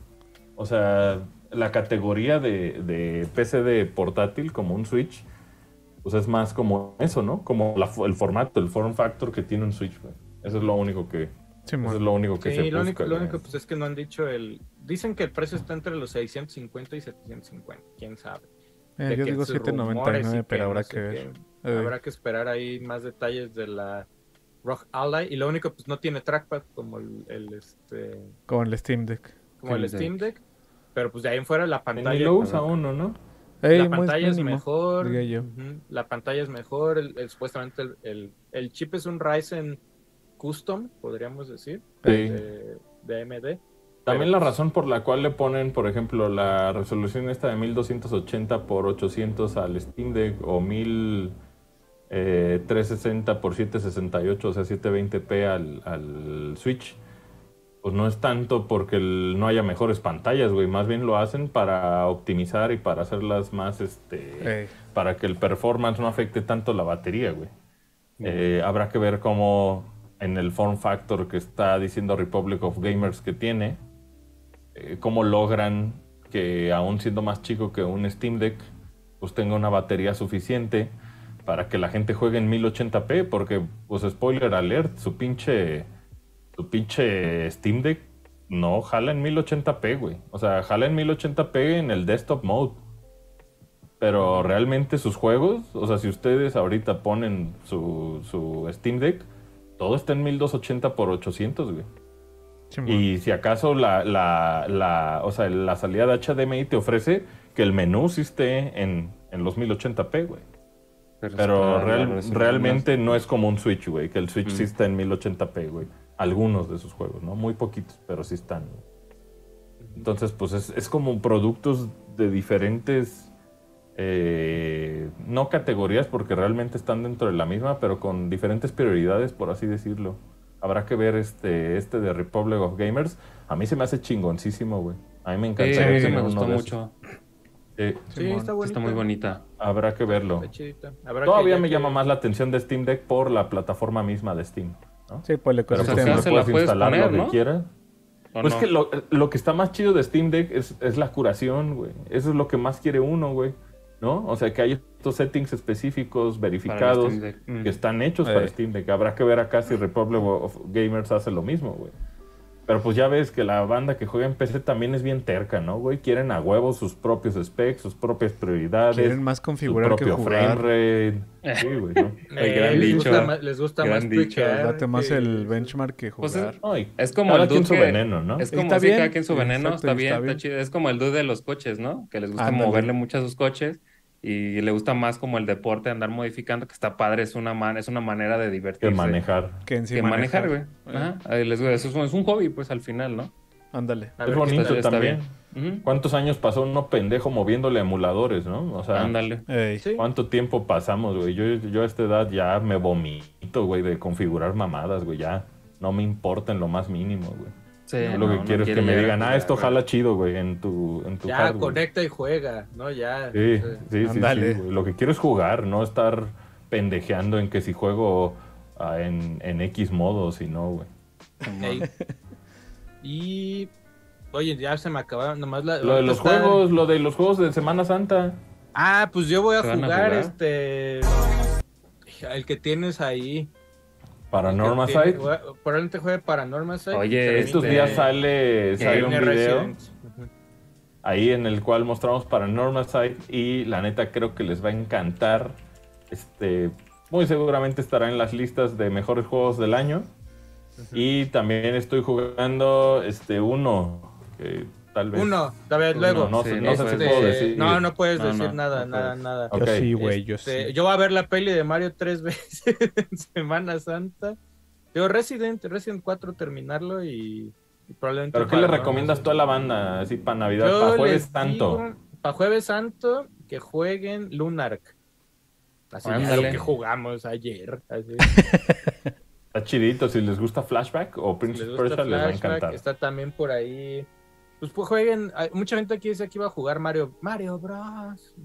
Speaker 2: O sea, la categoría de, de PC de portátil, como un Switch, pues es más como eso, ¿no? Como el formato, el form factor que tiene un Switch, güey. Eso es lo único que. Eso es lo único que se
Speaker 1: lo único, lo único pues es que no han dicho el. Dicen que el precio está entre los 650 y 750. Quién sabe.
Speaker 3: Eh, yo digo 799, pero habrá que ver.
Speaker 1: Eh. Habrá que esperar ahí más detalles de la Rock Ally. Y lo único, pues no tiene trackpad como el, este.
Speaker 3: Como el Steam Deck.
Speaker 1: Como el, Steam Deck. Pero pues de ahí en fuera la pantalla.
Speaker 2: lo usa uno, ¿no?
Speaker 1: la pantalla es mejor. La pantalla es mejor. El, supuestamente el, el, chip es un Ryzen custom, podríamos decir, de, AMD.
Speaker 2: También la razón por la cual le ponen, por ejemplo, la resolución esta de 1280 por 800 al Steam Deck o 1360 eh, por 768, o sea, 720p al, al Switch, pues no es tanto porque no haya mejores pantallas, güey. Más bien lo hacen para optimizar y para hacerlas más, este, para que el performance no afecte tanto la batería, güey. Eh, habrá que ver cómo en el form factor que está diciendo Republic of Gamers que tiene, eh, cómo logran que aún siendo más chico que un Steam Deck, pues tenga una batería suficiente para que la gente juegue en 1080p, porque, pues spoiler alert, su pinche, su pinche Steam Deck no jala en 1080p, güey. O sea, jala en 1080p en el desktop mode. Pero realmente sus juegos, o sea, si ustedes ahorita ponen su, su Steam Deck, todo está en 1280 por 800, güey. y si acaso la, la, la, o sea, la salida de HDMI te ofrece que el menú sí esté en, en los 1080p, güey. Pero, realmente no es como un Switch, güey, que el Switch sí mm. está en 1080p, güey. Algunos de sus juegos, ¿no? Muy poquitos, pero sí están. Entonces, pues es, es como productos de diferentes eh, no categorías porque realmente están dentro de la misma, pero con diferentes prioridades, por así decirlo. Habrá que ver este, este de Republic of Gamers. A mí se me hace chingoncísimo, güey. A mí me encanta.
Speaker 4: Sí, mí me gustó mucho.
Speaker 1: sí, está,
Speaker 4: está, muy bonita.
Speaker 2: Habrá que verlo. Todavía me llama más la atención de Steam Deck por la plataforma misma de Steam.
Speaker 3: Sí, pues le
Speaker 2: Pero pues, se puedes instalar poner, lo que quieras. Pues que lo, lo, que está más chido de Steam Deck es, es la curación, güey. Eso es lo que más quiere uno, güey. ¿No? O sea, que hay estos settings específicos verificados que están hechos para eh. Steam Deck. Habrá que ver acá si Republic of Gamers hace lo mismo, güey. Pero pues ya ves que la banda que juega en PC también es bien terca, ¿no, güey? Quieren a huevo sus propios specs, sus propias prioridades.
Speaker 3: Quieren más configurar
Speaker 2: su propio frame rate. Sí, güey, ¿no?
Speaker 1: Eh, les, gusta más, les gusta más
Speaker 3: Date más el benchmark que pues jugar.
Speaker 4: es, como el dude
Speaker 2: su veneno, ¿no?
Speaker 4: Es como está bien. cada quien su veneno, está, bien, está, chido. Es como el dude de los coches, ¿no? Que les gusta moverle mucho a sus coches y le gusta más como el deporte, andar modificando, que está padre, es una, man es una manera de divertirse.
Speaker 2: Que manejar.
Speaker 3: Que, en
Speaker 4: sí manejar, güey. Eso es, un hobby, pues, al final, ¿no?
Speaker 3: Ándale.
Speaker 2: Es bonito también. ¿Cuántos años pasó uno pendejo moviéndole emuladores, no? O sea,
Speaker 4: Ándale.
Speaker 2: ¿cuánto tiempo pasamos, güey? Yo, yo a esta edad ya me vomito, güey, de configurar mamadas, güey. Ya no me importa en lo más mínimo, güey lo que quiero es que me digan, ah, esto jala chido, güey, en tu, en tu
Speaker 1: Ya, conecta y juega, ¿no? Ya.
Speaker 2: Sí, sí, sí, Lo que quiero es jugar, no estar pendejeando en que si juego ah, en, en, X modo, si no, güey.
Speaker 1: Y... Oye, ya se me acabaron nomás la...
Speaker 2: Lo de los juegos, lo de los juegos de Semana Santa.
Speaker 1: Ah, pues yo voy a jugar, este... El que tienes ahí.
Speaker 2: Paranormal Site.
Speaker 1: Probablemente juegue Paranormal Site.
Speaker 2: Oye, estos días sale, sale un video ahí en el cual mostramos Paranormal Site y la neta creo que les va a encantar. Este, muy seguramente estará en las listas de mejores juegos del año. Y también estoy jugando este uno que tal vez.
Speaker 1: Uno, tal vez luego.
Speaker 2: No, puedo decir.
Speaker 1: No, no puedes decir nada, nada, nada.
Speaker 3: Yo sí, güey, yo
Speaker 1: este,
Speaker 3: sí.
Speaker 1: Yo voy a ver la peli de Mario tres veces en Semana Santa. Yo Resident, Resident 4 terminarlo y, probablemente.
Speaker 2: ¿Pero qué le recomiendas tú a la banda así para Navidad, para Jueves Santo?
Speaker 1: Para Jueves Santo, que jueguen Lunark. Así es lo que jugamos ayer.
Speaker 2: Está chidito, si les gusta Flashback o Prince si les, les va a encantar.
Speaker 1: Está también por ahí pues, pues, jueguen. Mucha gente aquí dice que iba a jugar Mario, Mario Bros.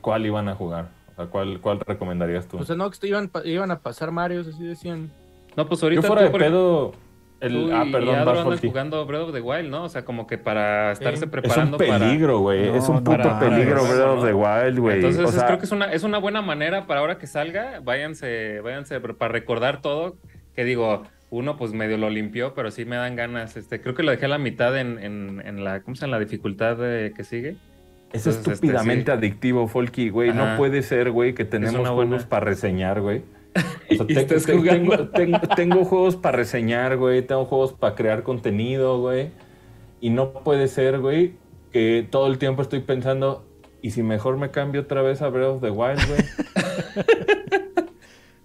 Speaker 2: ¿Cuál iban a jugar? O sea, ¿cuál, cuál recomendarías tú?
Speaker 1: O sea, no, que iban, iban a pasar Marios, así decían.
Speaker 4: No, pues ahorita.
Speaker 2: Yo fuera de pedo. El, ah, perdón,
Speaker 4: andan jugando Breath of the Wild, ¿no? O sea, como que para estarse preparando
Speaker 2: Es un peligro, güey. es un puto peligro Breath of the Wild, güey.
Speaker 4: Entonces, creo que es una, es una buena manera para ahora que salga. Váyanse, váyanse para recordar todo. Que digo, uno pues medio lo limpió, pero sí me dan ganas. Este, creo que lo dejé a la mitad en, en, la, ¿cómo se llama? La dificultad que sigue.
Speaker 2: Es este, estúpidamente adictivo, Folky, güey. No puede ser, güey, que tenemos juegos para reseñar, güey. tengo, juegos para reseñar, güey. Tengo juegos para crear contenido, güey. Y no puede ser, güey, que todo el tiempo estoy pensando, ¿y si mejor me cambio otra vez a Breath of the Wild, güey?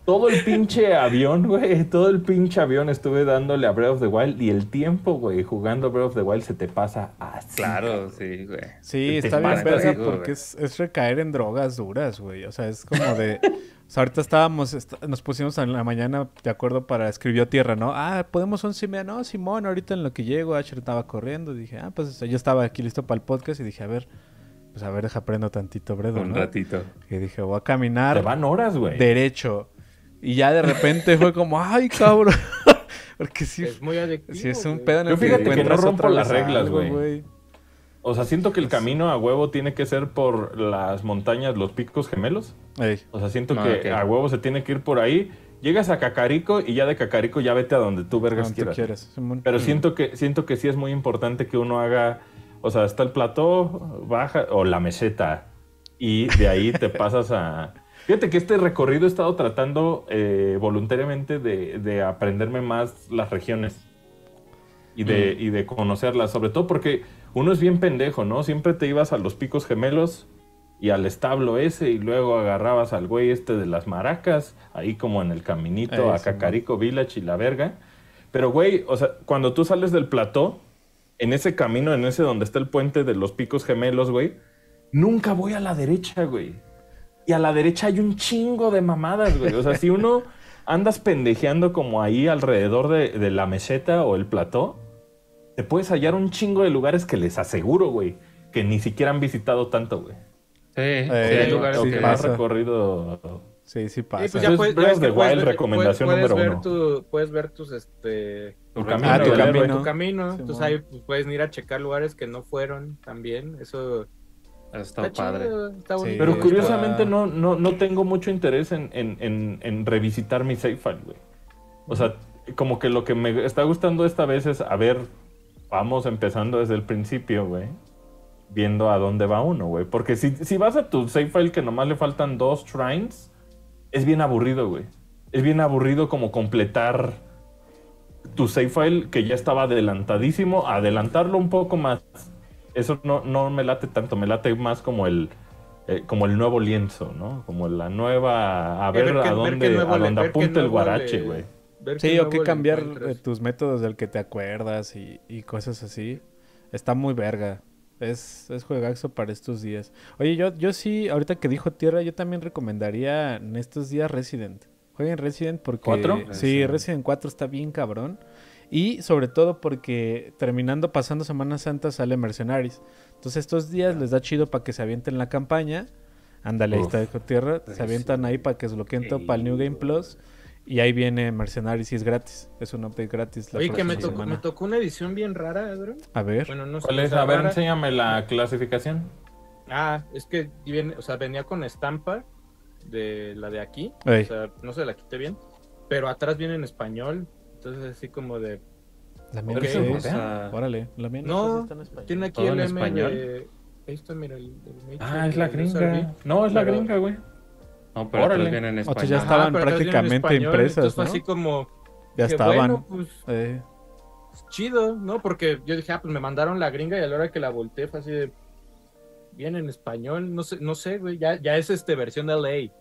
Speaker 2: todo el pinche avión, güey, todo el pinche avión estuve dándole a Breath of the Wild y el tiempo, güey, jugando Breath of the Wild se te pasa así.
Speaker 4: Claro, sí, güey.
Speaker 3: Sí, está bien verga porque es, es, recaer en drogas duras, güey. O sea, es como de... O sea, ahorita estábamos, nos pusimos en la mañana, de acuerdo, para escribió tierra, ¿no? Ah, podemos once y media. No, Simón, ahorita en lo que llego, Asher estaba corriendo. Dije, ah, pues yo estaba aquí listo para el podcast y dije, a ver, pues a ver, deja aprendo tantito, Bredo,
Speaker 4: Un ratito.
Speaker 3: Y dije, voy a caminar.
Speaker 2: Te van horas, güey.
Speaker 3: Derecho. Y ya de repente fue como, ay, cabrón. Porque sí.
Speaker 1: Es muy adictivo.
Speaker 3: Sí, es un pedo en
Speaker 2: el Yo fíjate que, no rompo las reglas, güey. O sea, siento que el camino a huevo tiene que ser por las montañas, los picos gemelos. O sea, siento ah, que a huevo se tiene que ir por ahí. Llegas a Cacarico y ya de Cacarico ya vete a donde tú vergas quieras. Pero siento que, siento que sí es muy importante que uno haga. O sea, está el plató, baja, o la meseta. Y de ahí te pasas a Fíjate que este recorrido he estado tratando eh, voluntariamente de, aprenderme más las regiones y de, mm. y de conocerlas, sobre todo porque uno es bien pendejo, ¿no? Siempre te ibas a los picos gemelos y al establo ese y luego agarrabas al güey este de las maracas, ahí como en el caminito a Cacarico Village y la verga. Pero güey, o sea, cuando tú sales del plató, en ese camino, en ese donde está el puente de los picos gemelos, güey, nunca voy a la derecha, güey. Y a la derecha hay un chingo de mamadas, güey. O sea, si uno andas pendejeando como ahí alrededor de, la meseta o el plató, te puedes hallar un chingo de lugares que les aseguro, güey, que ni siquiera han visitado tanto, güey.
Speaker 4: Sí, eh, hay lugares
Speaker 2: que has recorrido.
Speaker 3: Sí, sí pasa.
Speaker 1: Sí, pues ya puedes, Wild, recomendación número uno. Tu, puedes ver tus, este...
Speaker 3: Tu camino. Ah, tu camino.
Speaker 1: Tu camino. Entonces ahí pues, puedes ir a checar lugares que no fueron también. Eso...
Speaker 4: Está, padre.
Speaker 2: pero curiosamente no, no, no tengo mucho interés en, en, en, revisitar mi save file, güey. O sea, como que lo que me está gustando esta vez es, a ver, vamos empezando desde el principio, güey. Viendo a dónde va uno, güey. Porque si, si vas a tu save file que nomás le faltan dos shrines, es bien aburrido, güey. Es bien aburrido como completar tu save file que ya estaba adelantadísimo, adelantarlo un poco más eso no, no me late tanto, me late más como el, eh, como el nuevo lienzo, ¿no? Como la nueva, a ver, a dónde, a dónde apunta el guarache, güey.
Speaker 3: Sí, o qué cambiar tus métodos del que te acuerdas y, y, cosas así. Está muy verga. Es, es juegazo para estos días. Oye, yo, yo sí, ahorita que dijo Tierra, yo también recomendaría en estos días Resident. Jueguen Resident porque...
Speaker 2: ¿Cuatro?
Speaker 3: Sí, Resident 4 está bien cabrón. Y sobre todo porque terminando pasando Semana Santa sale Mercenaries. Entonces estos días les da chido para que se avienten la campaña. Ándale, ahí está de tierra. Se avientan ahí para que desbloqueen todo para el New Game Plus. Y ahí viene Mercenaries y es gratis. Es un update gratis.
Speaker 1: La Oye, que me tocó, me tocó, una edición bien rara, Adro.
Speaker 3: A ver.
Speaker 2: Bueno, no ¿Cuál es? A ver, enséñame la clasificación.
Speaker 1: Ah, es que viene, o sea, venía con estampa de la de aquí. O sea, no se la quité bien. Pero atrás viene en español. Entonces, así como de.
Speaker 3: La mía okay, Órale, la mía
Speaker 1: no, está en español. Tiene aquí el M español. De... Ahí está, mira, el,
Speaker 2: el Ah, es la gringa. No, es la gringa, güey.
Speaker 4: No, pero Órale. vienen en español. O
Speaker 3: sea, ya estaban prácticamente español, impresas,
Speaker 1: entonces fue así como...
Speaker 3: Ya estaban. Bueno,
Speaker 1: pues, eh. chido, ¿no? Porque yo dije, ah, pues me mandaron la gringa y a la hora que la volteé fue así de... Viene en español, no sé, no sé, güey, ya, ya es este versión de LA.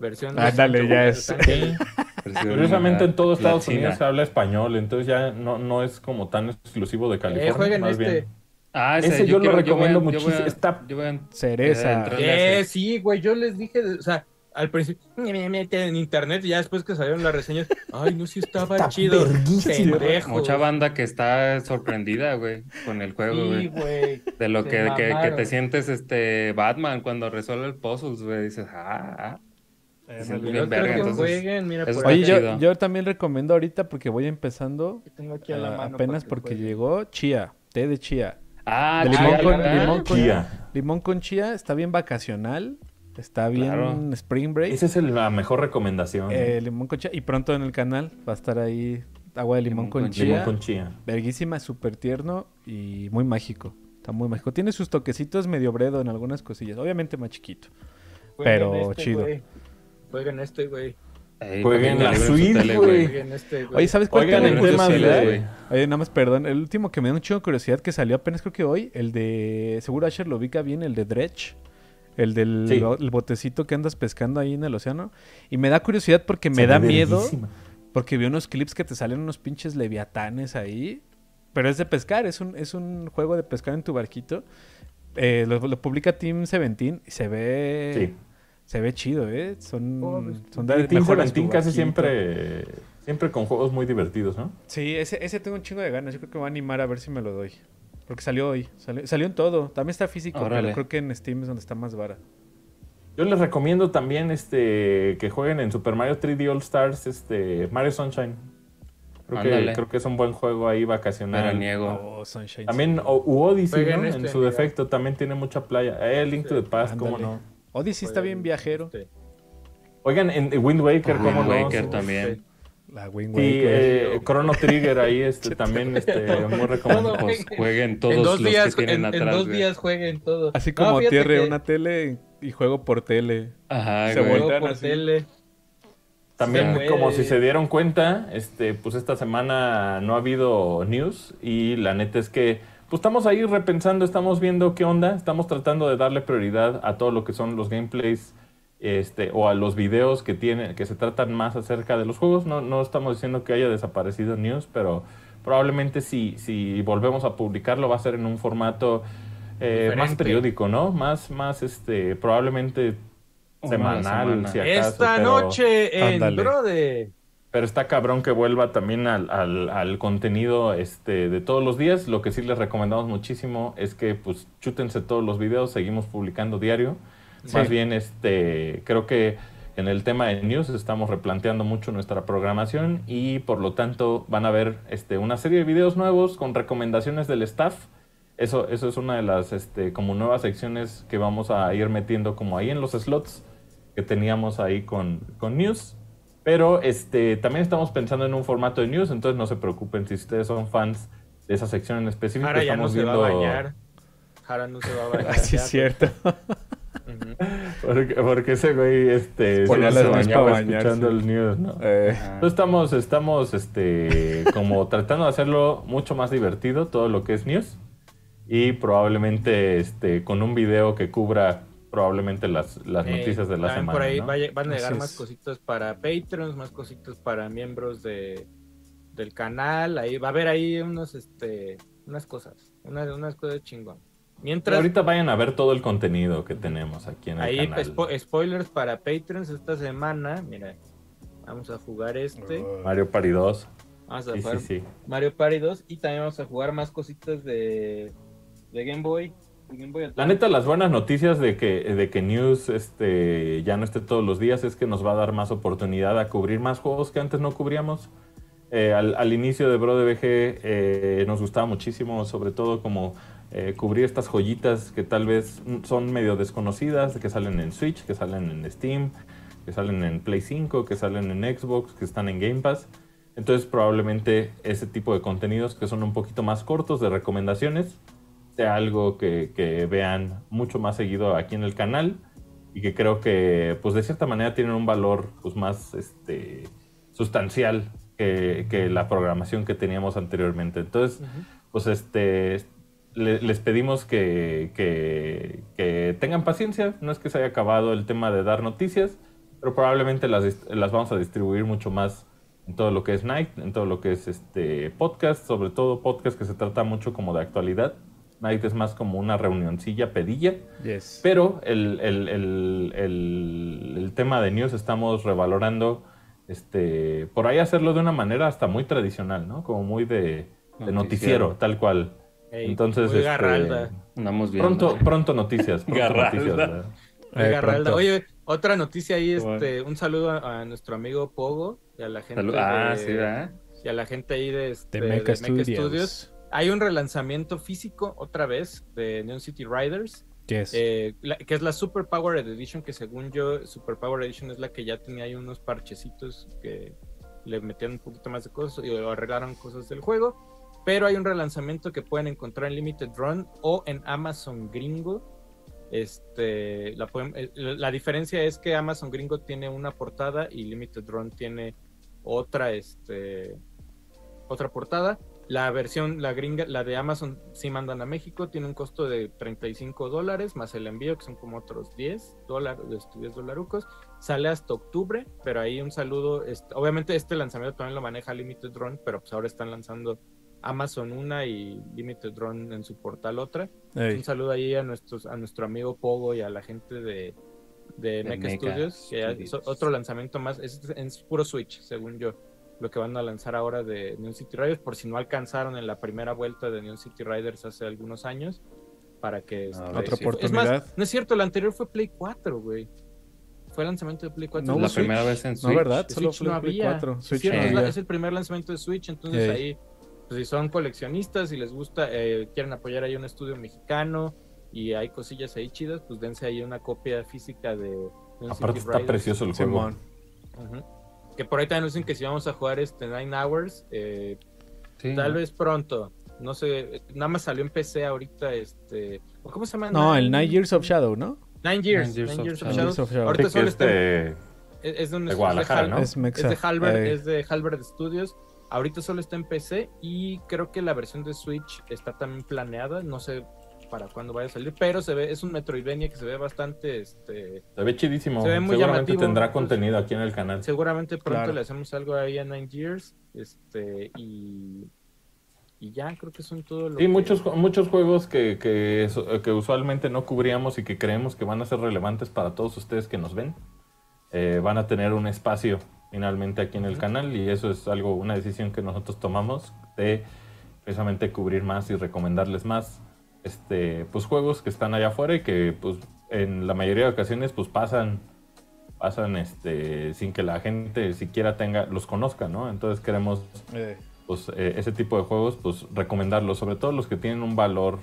Speaker 1: Versión
Speaker 3: ah, dale, ya es.
Speaker 2: Curiosamente en todo Estados Unidos se habla español, entonces ya no, no es como tan exclusivo de eh, California. más este. Bien.
Speaker 1: Ah,
Speaker 2: ese, yo, lo recomiendo muchísimo. Está
Speaker 3: cereza.
Speaker 1: Eh, sí, güey, yo les dije, o sea, al principio en internet y ya después que salieron las reseñas, ay, no, sí estaba chido.
Speaker 4: Mucha banda que está sorprendida, güey, con el juego, güey. De lo que, que, que, te sientes este Batman cuando resuelve el puzzles, güey. Dices, ah, ah.
Speaker 3: Oye, yo, yo, también recomiendo ahorita porque voy empezando. Tengo aquí a la mano apenas porque llegó chía, té de chía.
Speaker 4: Ah,
Speaker 3: limón, con, limón, con, chía. limón con chía. Está bien vacacional. Está bien Spring Break.
Speaker 2: Esa es la mejor recomendación.
Speaker 3: Eh, limón con chía. Y pronto en el canal va a estar ahí agua de limón, con, chía.
Speaker 2: Limón con chía.
Speaker 3: Verguísima, súper tierno y muy mágico. Está muy mágico. Tiene sus toquecitos medio bredo en algunas cosillas. Obviamente más chiquito. pero este, chido.
Speaker 1: Jueguen este, güey.
Speaker 2: Jueguen la suite, güey.
Speaker 3: Este, Oye, ¿sabes cuál
Speaker 2: Oigan el tema
Speaker 3: güey? Oye, nada más, perdón. El último que me da un chingo de curiosidad que salió apenas creo que hoy, el de... Seguro Asher lo ubica bien, el de Dredge. El del el botecito que andas pescando ahí en el océano. Y me da curiosidad porque me da miedo. Porque vi unos clips que te salen unos pinches leviatanes ahí. Pero es de pescar, es un, es un juego de pescar en tu barquito. Eh, lo, lo, publica Team 17 y se ve... Sí se ve chido, ¿eh? Son, oh, pues, son
Speaker 2: de Team Seventeen casi siempre, siempre con juegos muy divertidos, ¿no?
Speaker 3: Sí, ese, ese tengo un chingo de ganas. Yo creo que me va a animar a ver si me lo doy. Porque salió hoy. Salió, en todo. También está físico, pero creo que en Steam es donde está más vara.
Speaker 2: Yo les recomiendo también este que jueguen en Super Mario 3D All Stars este, Mario Sunshine. Creo que, creo que, es un buen juego ahí vacacional.
Speaker 4: niego.
Speaker 3: Oh,
Speaker 2: también Odyssey, ¿no? en este, su defecto, también tiene mucha playa. Eh, Link to the Past, cómo no.
Speaker 3: Odyssey está bien viajero.
Speaker 2: Oigan, en Wind Waker, ah, ¿cómo
Speaker 4: Wind Waker también.
Speaker 3: La Wind Waker. Sí,
Speaker 2: eh, Chrono Trigger ahí este, también este, muy recomendado.
Speaker 4: Pues jueguen todos los días, que tienen atrás.
Speaker 1: En dos días jueguen todos.
Speaker 3: Así como no, tierre una tele y juego por tele.
Speaker 4: Ajá,
Speaker 1: se vuelven por tele.
Speaker 2: También, como si se dieron cuenta, este, pues esta semana no ha habido news y la neta es que pues estamos ahí repensando, estamos viendo qué onda, estamos tratando de darle prioridad a todo lo que son los gameplays este, o a los videos que, tiene, que se tratan más acerca de los juegos. No, no estamos diciendo que haya desaparecido News, pero probablemente si, si volvemos a publicarlo va a ser en un formato eh, más periódico, ¿no? Más, más, este, probablemente semanal, si acaso.
Speaker 1: Esta noche en Brode.
Speaker 2: Pero está cabrón que vuelva también al, al, contenido este, de todos los días. Lo que sí les recomendamos muchísimo es que pues chútense todos los videos, seguimos publicando diario. Más bien, este, creo que en el tema de news estamos replanteando mucho nuestra programación y por lo tanto van a ver este, una serie de videos nuevos con recomendaciones del staff. Eso, eso es una de las este, como nuevas secciones que vamos a ir metiendo como ahí en los slots que teníamos ahí con, con news. Pero este, también estamos pensando en un formato de news, entonces no se preocupen si ustedes son fans de esa sección en específico.
Speaker 1: Jara ya no se va a bañar. Jara no se va a bañar.
Speaker 3: Así es cierto.
Speaker 2: porque, ese güey este, se, se bañaba escuchando el news, ¿no? Eh. Entonces estamos, estamos este, como tratando de hacerlo mucho más divertido, todo lo que es news. Y probablemente este, con un video que cubra probablemente las, las eh, noticias de la semana.
Speaker 1: Por ahí van a llegar más cositas para Patreons, más cositas para miembros de, del canal. Ahí va a haber ahí unos, este, unas cosas, unas, unas cosas chingón.
Speaker 2: Mientras, ahorita vayan a ver todo el contenido que tenemos aquí en el
Speaker 1: ahí
Speaker 2: canal.
Speaker 1: Ahí spoilers para Patreons esta semana. Mira, vamos a jugar este.
Speaker 2: Mario Party 2.
Speaker 1: Vamos a jugar Mario Party 2 y también vamos a jugar más cositas de, de Game Boy
Speaker 2: la neta, las buenas noticias de que, de que News este, ya no esté todos los días es que nos va a dar más oportunidad a cubrir más juegos que antes no cubríamos. Eh, al, inicio de BroDBG eh, nos gustaba muchísimo, sobre todo como eh, cubrir estas joyitas que tal vez son medio desconocidas, que salen en Switch, que salen en Steam, que salen en Play 5, que salen en Xbox, que están en Game Pass. Entonces probablemente ese tipo de contenidos que son un poquito más cortos de recomendaciones algo que, vean mucho más seguido aquí en el canal y que creo que pues de cierta manera tienen un valor pues más este sustancial que, la programación que teníamos anteriormente. Entonces, pues este les pedimos que, que, tengan paciencia, no es que se haya acabado el tema de dar noticias, pero probablemente las, las vamos a distribuir mucho más en todo lo que es Night, en todo lo que es este podcast, sobre todo podcast que se trata mucho como de actualidad. Night es más como una reunioncilla pedilla. Pero el, tema de news estamos revalorando este por ahí hacerlo de una manera hasta muy tradicional, ¿no? Como muy de, noticiero. tal cual. Entonces, este, pronto, pronto noticias.
Speaker 1: Pronto eh, Oye, otra noticia ahí, este, un saludo a, nuestro amigo Pogo y a la gente
Speaker 4: ah,
Speaker 1: y a la gente ahí de,
Speaker 3: este, de Studios
Speaker 1: hay un relanzamiento físico otra vez de Neon City Riders.
Speaker 3: Eh,
Speaker 1: que es la Super Power Edition, que según yo, Super Power Edition es la que ya tenía ahí unos parchecitos que le metían un poquito más de cosas y arreglaron cosas del juego. Pero hay un relanzamiento que pueden encontrar en Limited Run o en Amazon Gringo. Este, la, eh, la diferencia es que Amazon Gringo tiene una portada y Limited Run tiene otra, este, otra portada. La versión, la gringa, la de Amazon sí mandan a México, tiene un costo de 35 dólares, más el envío, que son como otros 10 dólares, 10 dolarucos. Sale hasta octubre, pero ahí un saludo. obviamente este lanzamiento también lo maneja Limited Drone, pero pues ahora están lanzando Amazon una y Limited Drone en su portal otra. Un saludo ahí a nuestros, a nuestro amigo Pogo y a la gente de, de, Mecha, Studios, que otro lanzamiento más, es, es puro Switch, según yo lo que van a lanzar ahora de Neon City Riders, por si no alcanzaron en la primera vuelta de Neon City Riders hace algunos años, para que...
Speaker 3: Ah, otra oportunidad.
Speaker 1: no es cierto, el anterior fue Play 4, güey. Fue el lanzamiento de Play 4.
Speaker 4: No, la primera vez en Switch.
Speaker 3: No, ¿verdad? Solo fue Play 4.
Speaker 1: Switch es, el primer lanzamiento de Switch, entonces ahí, pues si son coleccionistas y les gusta, eh, quieren apoyar ahí un estudio mexicano y hay cosillas ahí chidas, pues dense ahí una copia física de...
Speaker 2: Neon Aparte está precioso el juego.
Speaker 1: Que por ahí también dicen que si vamos a jugar este Nine Hours, eh, tal vez pronto. No sé, nada más salió en PC ahorita, este... ¿Cómo se llama?
Speaker 3: No, el Nine Years of Shadow, ¿no?
Speaker 1: Nine Years, Nine Years, of, Shadow. Ahorita solo está... Es de,
Speaker 2: de Guadalajara, ¿no?
Speaker 1: Es, de Halberd, es de Halberd Studios. Ahorita solo está en PC y creo que la versión de Switch está también planeada. No sé para cuándo vaya a salir, pero se ve, es un Metroidvania que se ve bastante, este...
Speaker 2: Se ve chidísimo. Se ve muy Seguramente tendrá contenido aquí en el canal.
Speaker 1: Seguramente pronto le hacemos algo ahí a Nine Years, este, y... Y ya creo que son todos los.
Speaker 2: Sí, muchos, muchos juegos que, que, que, usualmente no cubríamos y que creemos que van a ser relevantes para todos ustedes que nos ven. Eh, van a tener un espacio finalmente aquí en el canal y eso es algo, una decisión que nosotros tomamos de precisamente cubrir más y recomendarles más este, pues, juegos que están allá afuera y que pues, en la mayoría de ocasiones pues, pasan, pasan este, sin que la gente siquiera tenga, los conozca, ¿no? Entonces queremos eh. pues, eh, ese tipo de juegos pues, recomendarlos, sobre todo los que tienen un valor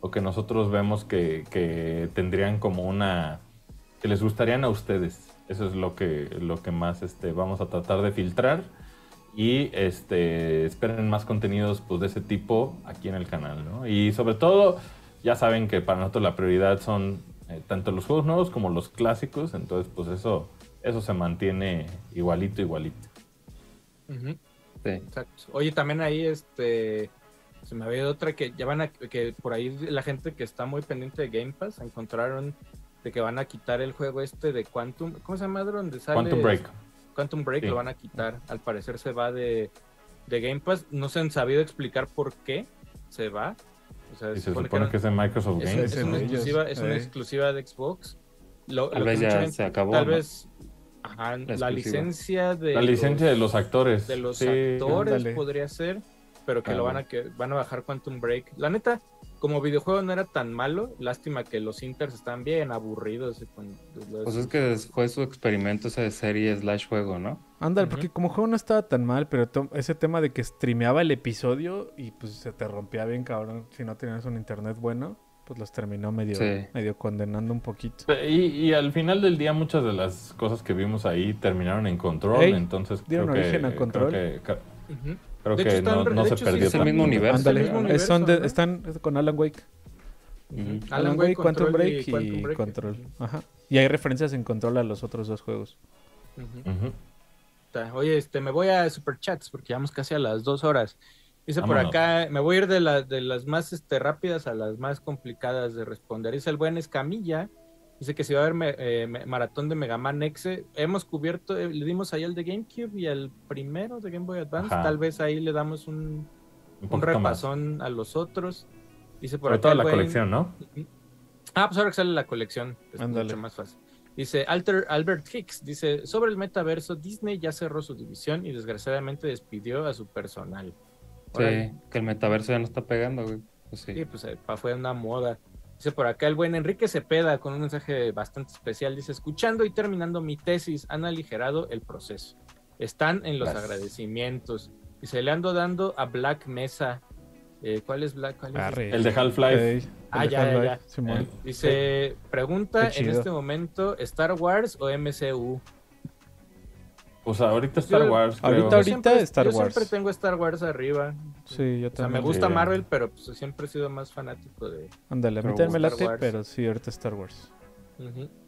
Speaker 2: o que nosotros vemos que, que tendrían como una... que les gustarían a ustedes. Eso es lo que, lo que más este, vamos a tratar de filtrar. Y este, esperen más contenidos pues, de ese tipo aquí en el canal. ¿no? Y sobre todo, ya saben que para nosotros la prioridad son eh, tanto los juegos nuevos como los clásicos. Entonces, pues eso, eso se mantiene igualito, igualito.
Speaker 1: sí. Exacto. Oye, también ahí este se me había otra que ya van a que por ahí la gente que está muy pendiente de Game Pass encontraron de que van a quitar el juego este de Quantum, ¿cómo se llama? Donde sale
Speaker 2: Quantum Break.
Speaker 1: Quantum Break lo van a quitar. Al parecer se va de, de Game Pass. No se han sabido explicar por qué se va.
Speaker 2: O sea, y se supone, que, es de Microsoft Games.
Speaker 1: Es, una, exclusiva, es una exclusiva de Xbox.
Speaker 4: tal vez ya se acabó.
Speaker 1: Tal vez la, licencia de
Speaker 2: la licencia de los actores
Speaker 1: de los actores podría ser pero que lo van a que van a bajar Quantum Break la neta como videojuego no era tan malo. Lástima que los Inters están bien aburridos.
Speaker 4: pues es que fue su experimento esa de serie slash juego, ¿no?
Speaker 3: Ándale, porque como juego no estaba tan mal, pero ese tema de que streameaba el episodio y pues se te rompía bien, cabrón, si no tenías un internet bueno, pues los terminó medio, medio condenando un poquito.
Speaker 2: Y, al final del día muchas de las cosas que vimos ahí terminaron en control, entonces
Speaker 3: dieron origen a control.
Speaker 2: Creo que no, se perdió.
Speaker 4: Es el mismo universo.
Speaker 3: están con Alan Wake. Alan, Wake, Quantum Break y, Control. Ajá. Y hay referencias en Control a los otros dos juegos.
Speaker 1: Oye, este, me voy a Superchats porque vamos casi a las dos horas. Dice por acá, me voy a ir de, la, de las más este, rápidas a las más complicadas de responder. Dice el buen Escamilla. Dice que si va a haber eh, maratón de Mega Man X, hemos cubierto, eh, le dimos ahí al de GameCube y al primero de Game Boy Advance. Tal vez ahí le damos un, un, repasón a los otros. Dice por acá.
Speaker 2: toda la colección, ¿no?
Speaker 1: Ah, pues ahora que sale la colección. Es mucho más fácil. Dice Alter, Albert Hicks, dice, sobre el metaverso, Disney ya cerró su división y desgraciadamente despidió a su personal.
Speaker 4: Sí, que el metaverso ya no está pegando, güey.
Speaker 1: Pues sí. sí, pues eh, fue una moda. Dice por acá el buen Enrique Cepeda con un mensaje bastante especial. Dice, escuchando y terminando mi tesis, han aligerado el proceso. Están en los agradecimientos. Y se le ando dando a Black Mesa. Eh, ¿Cuál es Black?
Speaker 2: El de Half-Life.
Speaker 1: ah, ya, ya, ya. Dice, pregunta en este momento, ¿Star Wars o MCU?
Speaker 2: Pues ahorita Star Wars.
Speaker 3: Ahorita, ahorita Star Wars.
Speaker 1: Yo siempre tengo Star Wars arriba.
Speaker 3: Sí, yo también. O sea,
Speaker 1: me gusta Marvel, pero pues, siempre he sido más fanático de.
Speaker 3: Ándale, a mí también me late, pero sí, ahorita Star Wars.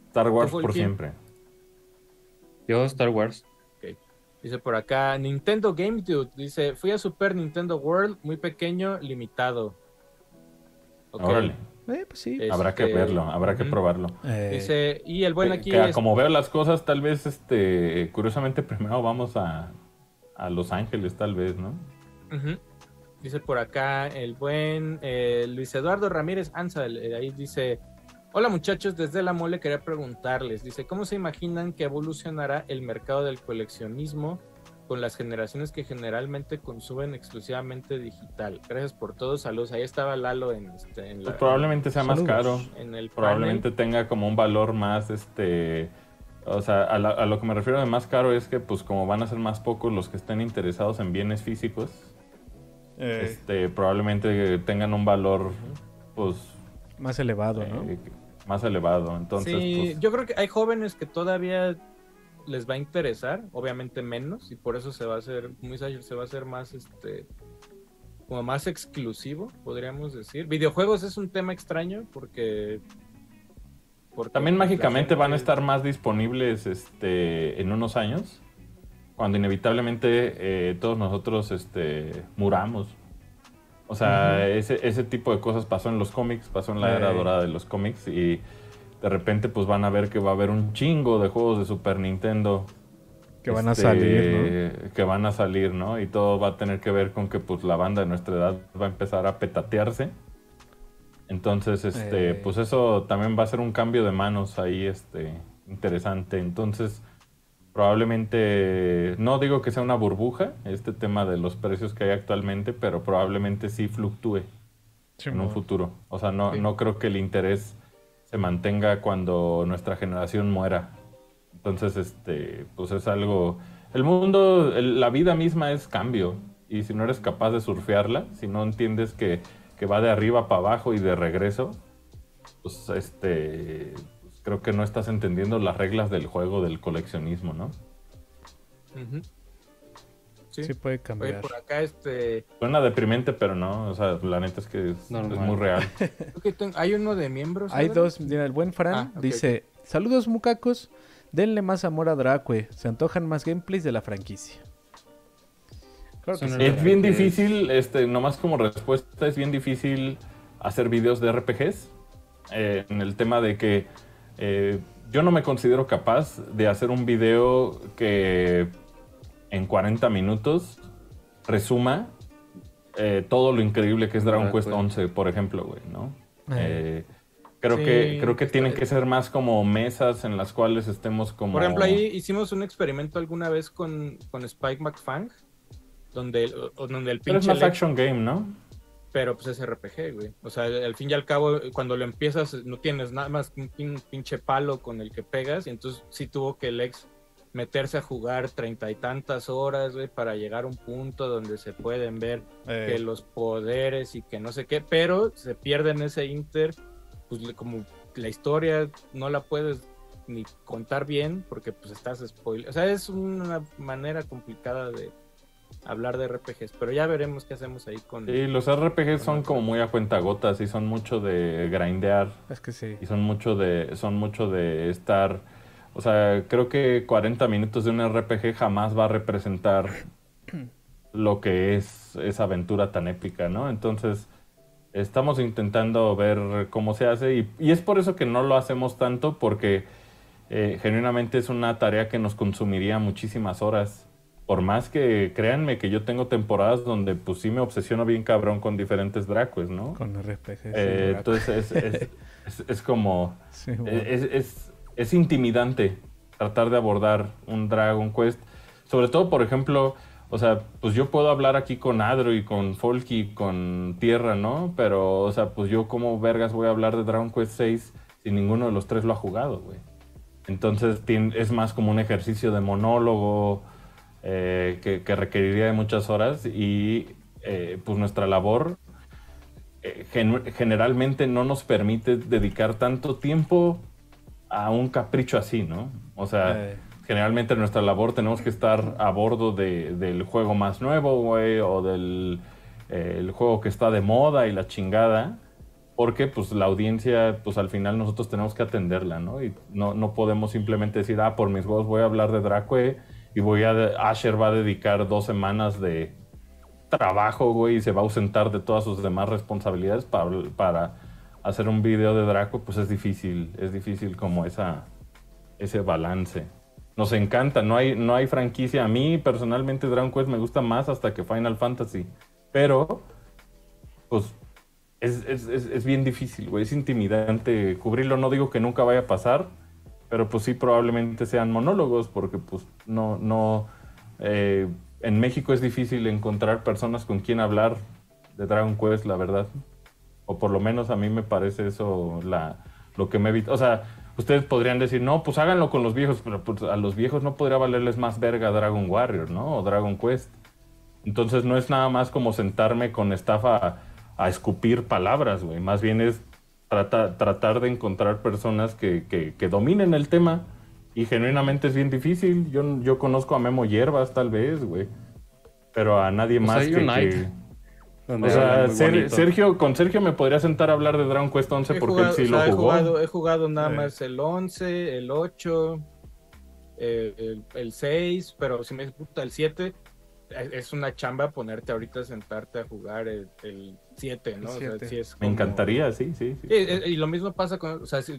Speaker 2: Star Wars por siempre.
Speaker 4: Yo, Star Wars.
Speaker 1: Okay. Dice por acá, Nintendo Game Dude. Dice, fui a Super Nintendo World, muy pequeño, limitado.
Speaker 2: Okay.
Speaker 3: Eh, pues sí.
Speaker 2: habrá que este, verlo, habrá que probarlo.
Speaker 1: Eh, Dice, y el buen aquí.
Speaker 2: Como veo las cosas, tal vez, este, curiosamente, primero vamos a, a Los Ángeles, tal vez, ¿no?
Speaker 1: Dice por acá el buen eh, Luis Eduardo Ramírez Anza, ahí dice. Hola muchachos, desde la mole quería preguntarles, dice, ¿cómo se imaginan que evolucionará el mercado del coleccionismo con las generaciones que generalmente consumen exclusivamente digital. Gracias por todo, saludos. Ahí estaba Lalo en, este,
Speaker 2: pues probablemente sea más caro.
Speaker 1: En el
Speaker 2: probablemente tenga como un valor más, este, o sea, a, lo que me refiero de más caro es que pues como van a ser más pocos los que estén interesados en bienes físicos, eh. este, probablemente tengan un valor, pues,
Speaker 3: más elevado, ¿no?
Speaker 2: Eh, más elevado. Entonces, sí,
Speaker 1: pues yo creo que hay jóvenes que todavía les va a interesar, obviamente menos, y por eso se va a hacer, muy se va a hacer más este como más exclusivo, podríamos decir. Videojuegos es un tema extraño porque,
Speaker 2: también mágicamente van a estar más disponibles este en unos años, cuando inevitablemente eh, todos nosotros este muramos. O sea, ese, ese tipo de cosas pasó en los cómics, pasó en la era dorada de los cómics y de repente pues van a ver que va a haber un chingo de juegos de Super Nintendo
Speaker 3: Que van a este, salir,
Speaker 2: Que van a salir, ¿no? Y todo va a tener que ver con que pues la banda de nuestra edad va a empezar a petatearse. Entonces, este, eh. pues eso también va a ser un cambio de manos ahí, este, interesante. Entonces, probablemente, no digo que sea una burbuja, este tema de los precios que hay actualmente, pero probablemente sí fluctúe en un futuro. O sea, no, no creo que el interés se mantenga cuando nuestra generación muera. Entonces, este, pues es algo... El mundo, la vida misma es cambio. Y si no eres capaz de surfearla, si no entiendes que, que va de arriba para abajo y de regreso, pues este creo que no estás entendiendo las reglas del juego del coleccionismo, ¿no?
Speaker 3: Sí. puede cambiar.
Speaker 1: por acá este...
Speaker 2: Suena deprimente, pero no, o sea, la neta es que es, muy real.
Speaker 1: hay uno de miembros.
Speaker 3: Hay dos, mira, el buen Fran ah, dice, saludos mucacos, denle más amor a Dracue, se antojan más gameplays de la franquicia.
Speaker 2: es bien difícil, este, nomás como respuesta, es bien difícil hacer videos de RPGs. Eh, en el tema de que eh, yo no me considero capaz de hacer un video que en 40 minutos resuma eh, todo lo increíble que es Dragon Quest 11, por ejemplo, güey, ¿no? Eh, creo que creo que tienen que ser más como mesas en las cuales estemos como...
Speaker 1: Por ejemplo, ahí hicimos un experimento alguna vez con, con Spike McFang, donde, donde el
Speaker 2: pinche... Pero es más action game, ¿no?
Speaker 1: pero pues es RPG, güey. O sea, al fin y al cabo, cuando lo empiezas, no tienes nada más que un pinche palo con el que pegas, y entonces sí tuvo que el ex meterse a jugar treinta y tantas horas, güey, para llegar a un punto donde se pueden ver eh. que los poderes y que no sé qué, pero se pierde en ese inter, pues como la historia no la puedes ni contar bien porque pues estás spoiler. O sea, es una manera complicada de, hablar de RPGs, pero ya veremos qué hacemos ahí con...
Speaker 2: Sí, los RPGs son como muy a cuentagotas y son mucho de grindear.
Speaker 3: Es que sí.
Speaker 2: Y son mucho de, son mucho de estar... O sea, creo que 40 minutos de un RPG jamás va a representar lo que es esa aventura tan épica, ¿no? Entonces, estamos intentando ver cómo se hace y, y es por eso que no lo hacemos tanto porque eh, genuinamente es una tarea que nos consumiría muchísimas horas por más que créanme que yo tengo temporadas donde pues sí me obsesiono bien cabrón con diferentes Dracues, ¿no?
Speaker 3: Con RPGs.
Speaker 2: Eh, entonces es, como... es, intimidante tratar de abordar un Dragon Quest. Sobre todo, por ejemplo, o sea, pues yo puedo hablar aquí con Adro y con Folky, con Tierra, ¿no? Pero, o sea, pues yo como vergas voy a hablar de Dragon Quest 6 si ninguno de los tres lo ha jugado, güey. Entonces es más como un ejercicio de monólogo eh, que, requeriría de muchas horas y eh, pues nuestra labor eh, generalmente no nos permite dedicar tanto tiempo a un capricho así, ¿no? O sea, generalmente nuestra labor tenemos que estar a bordo del juego más nuevo, güey, o del el juego que está de moda y la chingada porque pues la audiencia, pues al final nosotros tenemos que atenderla, ¿no? Y no, no podemos simplemente decir, ah, por mis juegos voy a hablar de Dracue y voy a, Asher va a dedicar dos semanas de trabajo, güey, y se va a ausentar de todas sus demás responsabilidades para, para hacer un video de Draco, pues es difícil, es difícil como esa, ese balance. Nos encanta, no hay, no hay franquicia. A mí personalmente Dragon Quest me gusta más hasta que Final Fantasy, pero pues es, es, es bien difícil, güey, es intimidante cubrirlo. No digo que nunca vaya a pasar, pero pues sí probablemente sean monólogos porque pues no, no, eh, en México es difícil encontrar personas con quien hablar de Dragon Quest, la verdad. O por lo menos a mí me parece eso la, lo que me evita. O sea, ustedes podrían decir, no, pues háganlo con los viejos, pero pues, a los viejos no podría valerles más verga Dragon Warrior, ¿no? O Dragon Quest. Entonces no es nada más como sentarme con estafa a, a escupir palabras, güey. Más bien es tratar de encontrar personas que, que, dominen el tema. Y genuinamente es bien difícil. Yo, yo conozco a Memo Hierbas, tal vez, güey. Pero a nadie más que, O sea, Sergio, con Sergio me podría sentar a hablar de Dragon Quest 11 porque él sí lo jugó.
Speaker 1: He jugado, he jugado nada más el 11, el 8, el, el, 6, pero si me disputa el 7. es una chamba ponerte ahorita a sentarte a jugar el 7, ¿no? O sea, sí es
Speaker 2: Me encantaría, sí, sí. sí.
Speaker 1: Y, lo mismo pasa con, o sea, si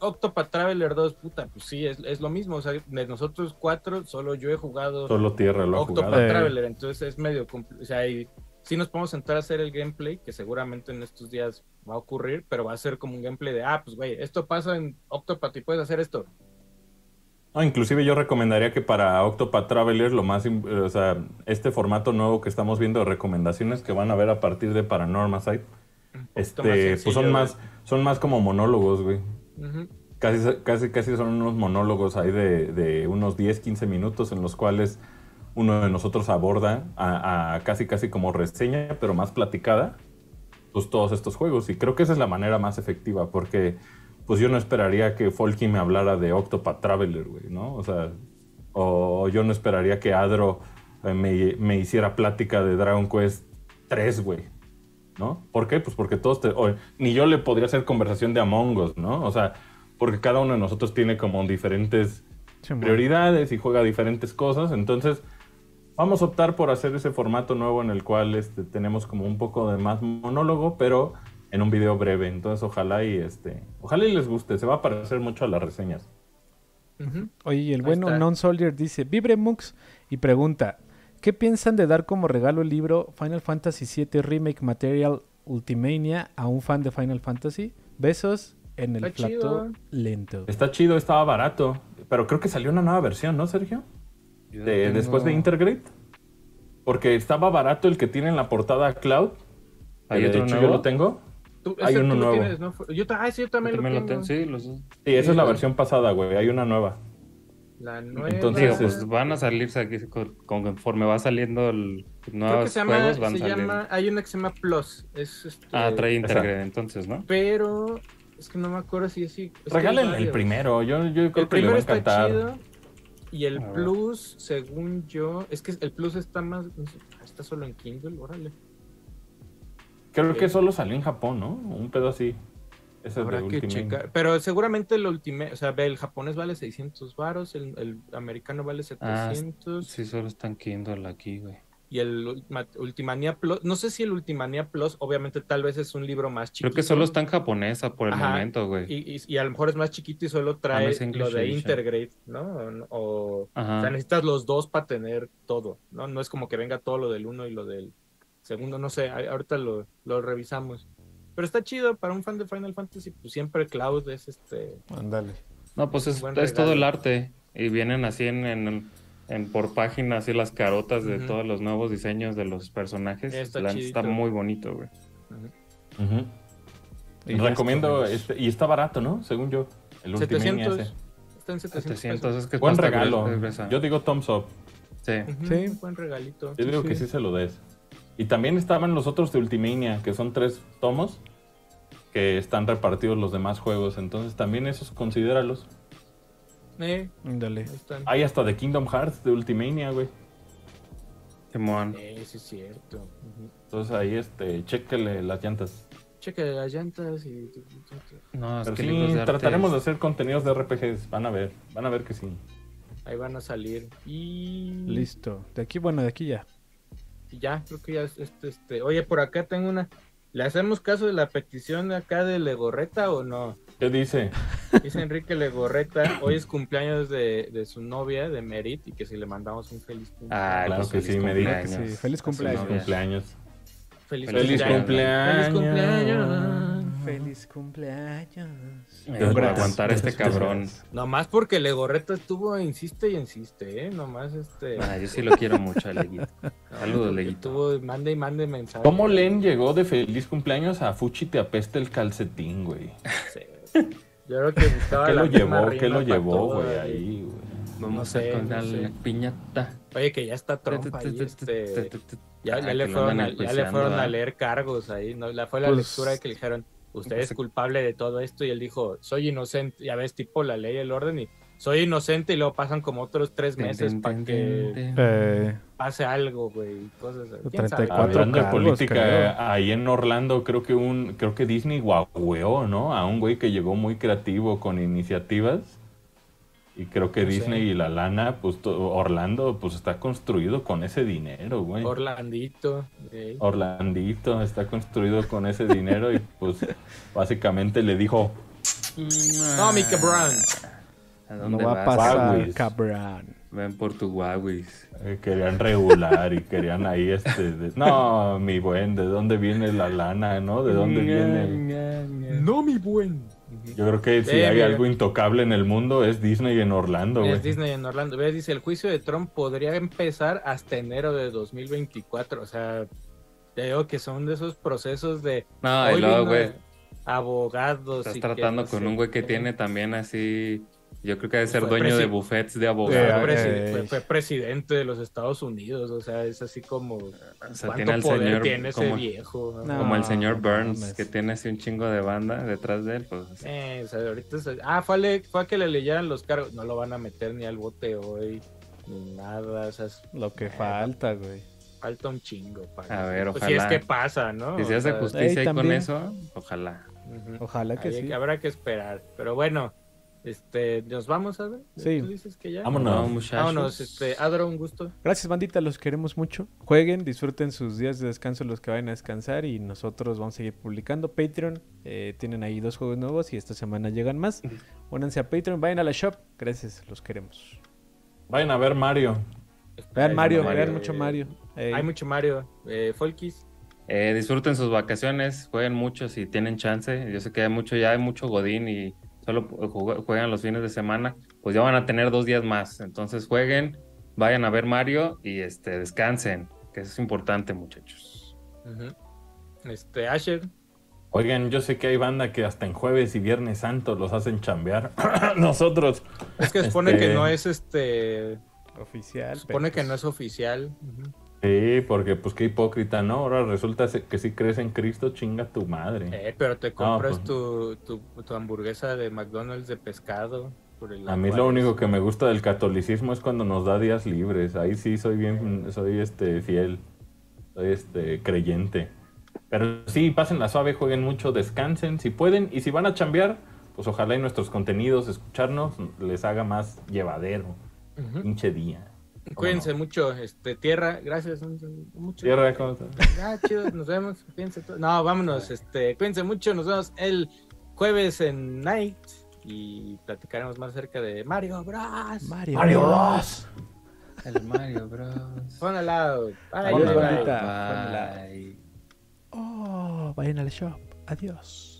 Speaker 1: Octopath Traveler 2, puta, pues sí, es, es, lo mismo, o sea, de nosotros cuatro, solo yo he jugado
Speaker 2: Solo Tierra lo
Speaker 1: Octopath Traveler, entonces es medio, o sea, y sí nos podemos sentar a hacer el gameplay, que seguramente en estos días va a ocurrir, pero va a ser como un gameplay de, ah, pues güey, esto pasa en Octopath y puedes hacer esto
Speaker 2: inclusive yo recomendaría que para Octopath Traveler lo más, o sea, este formato nuevo que estamos viendo de recomendaciones que van a ver a partir de Paranormal Site, este, pues son más, son más como monólogos, güey. Casi, casi, casi son unos monólogos ahí de, de, unos 10, 15 minutos en los cuales uno de nosotros aborda a, a, casi, casi como reseña, pero más platicada, pues todos estos juegos. Y creo que esa es la manera más efectiva, porque pues yo no esperaría que Folky me hablara de Octopath Traveler, güey, ¿no? O sea, o yo no esperaría que Adro eh, me, hiciera plática de Dragon Quest 3, güey, ¿no? ¿Por qué? Pues porque todos te, ni yo le podría hacer conversación de Among Us, ¿no? O sea, porque cada uno de nosotros tiene como diferentes prioridades y juega diferentes cosas, entonces vamos a optar por hacer ese formato nuevo en el cual este, tenemos como un poco de más monólogo, pero en un video breve. Entonces, ojalá y este, ojalá y les guste. Se va a parecer mucho a las reseñas.
Speaker 3: Oye, el bueno Non Soldier dice, Vibre Mux y pregunta, ¿qué piensan de dar como regalo el libro Final Fantasy VII Remake Material Ultimania a un fan de Final Fantasy? Besos en el plato lento.
Speaker 2: Está chido, estaba barato, pero creo que salió una nueva versión, ¿no, Sergio? De, Después de Intergrade. Porque estaba barato el que tiene en la portada Cloud. ¿Hay otro yo lo tengo hay uno nuevo.
Speaker 1: yo, ah, sí, yo también, lo tengo.
Speaker 4: Sí, los dos.
Speaker 2: Sí, esa es la versión pasada, güey. Hay una nueva.
Speaker 1: La nueva.
Speaker 4: Entonces, pues van a salir conforme va saliendo el nuevos se llama, juegos, van
Speaker 1: se llama, hay una que se llama Plus. Es este,
Speaker 4: ah, trae Integrate entonces, ¿no?
Speaker 1: Pero es que no me acuerdo si es
Speaker 2: Regalen el primero. Yo, yo creo el que le va a encantar. Está chido,
Speaker 1: y el Plus, según yo, es que el Plus está más. Está solo en Kindle, órale.
Speaker 2: Creo que solo salió en Japón, ¿no? Un pedo así. Ese Habrá que
Speaker 1: checar. Pero seguramente el Ultimate, o sea, el japonés vale 600 varos, el, americano vale 700.
Speaker 4: Ah, sí, solo están Kindle aquí, güey.
Speaker 1: Y el Ultimania Plus, no sé si el Ultimania Plus, obviamente tal vez es un libro más chiquito.
Speaker 4: Creo que solo está en japonesa por el momento, güey.
Speaker 1: Y, a lo mejor es más chiquito y solo trae lo de Intergrade, ¿no? O, o, sea, necesitas los dos para tener todo, ¿no? No es como que venga todo lo del uno y lo del segundo, no sé, ahorita lo, lo revisamos. Pero está chido para un fan de Final Fantasy, pues siempre Cloud es este.
Speaker 3: Ándale.
Speaker 4: No, pues es, es todo el arte. Y vienen así en, en, por página, así las carotas de todos los nuevos diseños de los personajes. Está, está muy bonito, güey.
Speaker 2: Y recomiendo, este, y está barato, ¿no? Según yo.
Speaker 1: El 700, está en 700.
Speaker 2: es que buen regalo. Yo digo thumbs up.
Speaker 1: Sí. sí. buen regalito.
Speaker 2: Yo digo que sí se lo des. Y también estaban los otros de Ultimania, que son tres tomos, que están repartidos los demás juegos. Entonces también esos considéralos.
Speaker 1: Eh,
Speaker 3: Dale.
Speaker 2: Hay hasta de Kingdom Hearts de Ultimania, güey.
Speaker 1: Eh, sí es cierto.
Speaker 2: Entonces ahí, este, chéquele las llantas.
Speaker 1: Chéquele las llantas y...
Speaker 2: No, es que sí, trataremos de hacer contenidos de RPGs. Van a ver, van a ver que sí.
Speaker 1: Ahí van a salir. Y...
Speaker 3: Listo. De aquí, bueno, de aquí ya
Speaker 1: ya, creo que ya es este, este. Oye, por acá tengo una. ¿Le hacemos caso de la petición acá de Legorreta o no?
Speaker 2: ¿Qué dice?
Speaker 1: Dice Enrique Legorreta, hoy es cumpleaños de, de, su novia, de Merit, y que si le mandamos un feliz
Speaker 2: cumpleaños. Ah, claro que sí, Merit.
Speaker 3: Feliz cumpleaños.
Speaker 2: Feliz cumpleaños.
Speaker 1: Feliz, cumpleaños. Feliz
Speaker 3: cumpleaños. Feliz cumpleaños.
Speaker 4: Para aguantar a este cabrón.
Speaker 1: Nomás porque Legorreta estuvo, insiste y insiste, ¿eh? Nomás este.
Speaker 4: Ah, yo sí lo quiero mucho, Leguito. Saludos, Leguito.
Speaker 1: Estuvo, mande y mande mensajes.
Speaker 2: ¿Cómo Len llegó de feliz cumpleaños a Fuchi te apeste el calcetín, güey?
Speaker 1: Sí. Yo creo que buscaba
Speaker 2: ¿Qué lo llevó? ¿Qué lo llevó, güey? Ahí, güey.
Speaker 4: Vamos a contar la piñata.
Speaker 1: Oye, que ya está trompa ahí, este... Ya, ya, le fueron, a, ya le fueron a leer cargos ahí, ¿no? La, fue la pues lectura que le dijeron, usted es culpable de todo esto, y él dijo, soy inocente, ya ves, tipo la ley, el orden, y soy inocente, y luego pasan como otros tres meses para que eh. pase algo, güey, cosas
Speaker 2: 34 de política, ahí en Orlando creo que un, creo que Disney guagueó, ¿no? A un güey que llegó muy creativo con iniciativas Y creo que Disney y la lana, pues Orlando, pues está construido con ese dinero, güey.
Speaker 1: Orlandito.
Speaker 2: Orlandito está construido con ese dinero y pues básicamente le dijo...
Speaker 1: No, mi cabrón.
Speaker 3: ¿A dónde no va a pasar, cabrón?
Speaker 4: Ven por tu Huawei.
Speaker 2: Eh, querían regular y querían ahí este... No, mi buen, ¿de dónde viene la lana, no? ¿De dónde viene...?
Speaker 1: No, mi buen.
Speaker 2: Yo creo que si hay algo intocable en el mundo es Disney en Orlando,
Speaker 1: Es Disney en Orlando. Ve, dice, el juicio de Trump podría empezar hasta enero de 2024. O sea, te digo que son de esos procesos de...
Speaker 4: No, y luego, güey...
Speaker 1: Abogados.
Speaker 4: Estás tratando con un güey que tiene también así yo creo que debe ser dueño de buffets de abogados.
Speaker 1: Fue, presidente de los Estados Unidos, o sea, es así como.
Speaker 4: O sea, tiene señor. Tiene ese viejo? como el señor Burns, que tiene así un chingo de banda detrás de él. Pues,
Speaker 1: eh, o sea, ahorita. ah, fue a, que le leyeran los cargos. No lo van a meter ni al bote hoy, ni nada. O sea, es,
Speaker 3: lo que falta, güey.
Speaker 1: Falta un chingo.
Speaker 4: Para a ver, ojalá.
Speaker 1: Pues si es que pasa, ¿no?
Speaker 4: Si se hace justicia con eso, ojalá.
Speaker 3: Ojalá que sí.
Speaker 1: habrá que esperar. Pero bueno. Este, ¿nos vamos a ver?
Speaker 3: Sí.
Speaker 1: ¿Tú dices que ya?
Speaker 2: Vámonos,
Speaker 1: muchachos. Vámonos, este, Adro, un gusto.
Speaker 3: Gracias, bandita, los queremos mucho. Jueguen, disfruten sus días de descanso los que vayan a descansar y nosotros vamos a seguir publicando. Patreon, eh, tienen ahí dos juegos nuevos y esta semana llegan más. Únanse a Patreon, vayan a la shop. Gracias, los queremos.
Speaker 2: Vayan a ver Mario.
Speaker 3: Vean Mario, vean mucho Mario.
Speaker 1: Hay mucho Mario. Eh, Folkis.
Speaker 4: Eh, disfruten sus vacaciones, jueguen mucho si tienen chance. Yo sé que hay mucho, ya hay mucho Godín y solo juegan los fines de semana, pues ya van a tener dos días más. Entonces jueguen, vayan a ver Mario y este descansen, que eso es importante, muchachos.
Speaker 1: Este, Asher.
Speaker 2: Oigan, yo sé que hay banda que hasta en jueves y viernes santo los hacen chambear. Nosotros.
Speaker 1: Es que supone que este, no es este
Speaker 3: oficial.
Speaker 1: Supone que no es oficial.
Speaker 2: Sí, porque pues qué hipócrita, ¿no? Ahora resulta que si crees en Cristo, chinga tu madre.
Speaker 1: Eh, pero te compras pues. tu, tu, hamburguesa de McDonald's de pescado.
Speaker 2: a mí lo único que me gusta del catolicismo es cuando nos da días libres. Ahí sí soy bien, soy este fiel, soy este creyente. Pero sí, pasen la suave, jueguen mucho, descansen si pueden. Y si van a chambear, pues ojalá en nuestros contenidos, escucharnos, les haga más llevadero. Pinche día.
Speaker 1: Cuídense mucho, este, tierra, gracias. Mucho,
Speaker 2: tierra, ¿cómo estás?
Speaker 1: Chido, nos vemos. Cuídense no, vámonos, este, cuídense mucho, nos vemos el jueves en Night y platicaremos más acerca de Mario Bros.
Speaker 3: Mario, Bros.
Speaker 4: El Mario Bros.
Speaker 1: Pon al lado.
Speaker 3: Bye, bye, bye. Oh, vayan al shop. Adiós.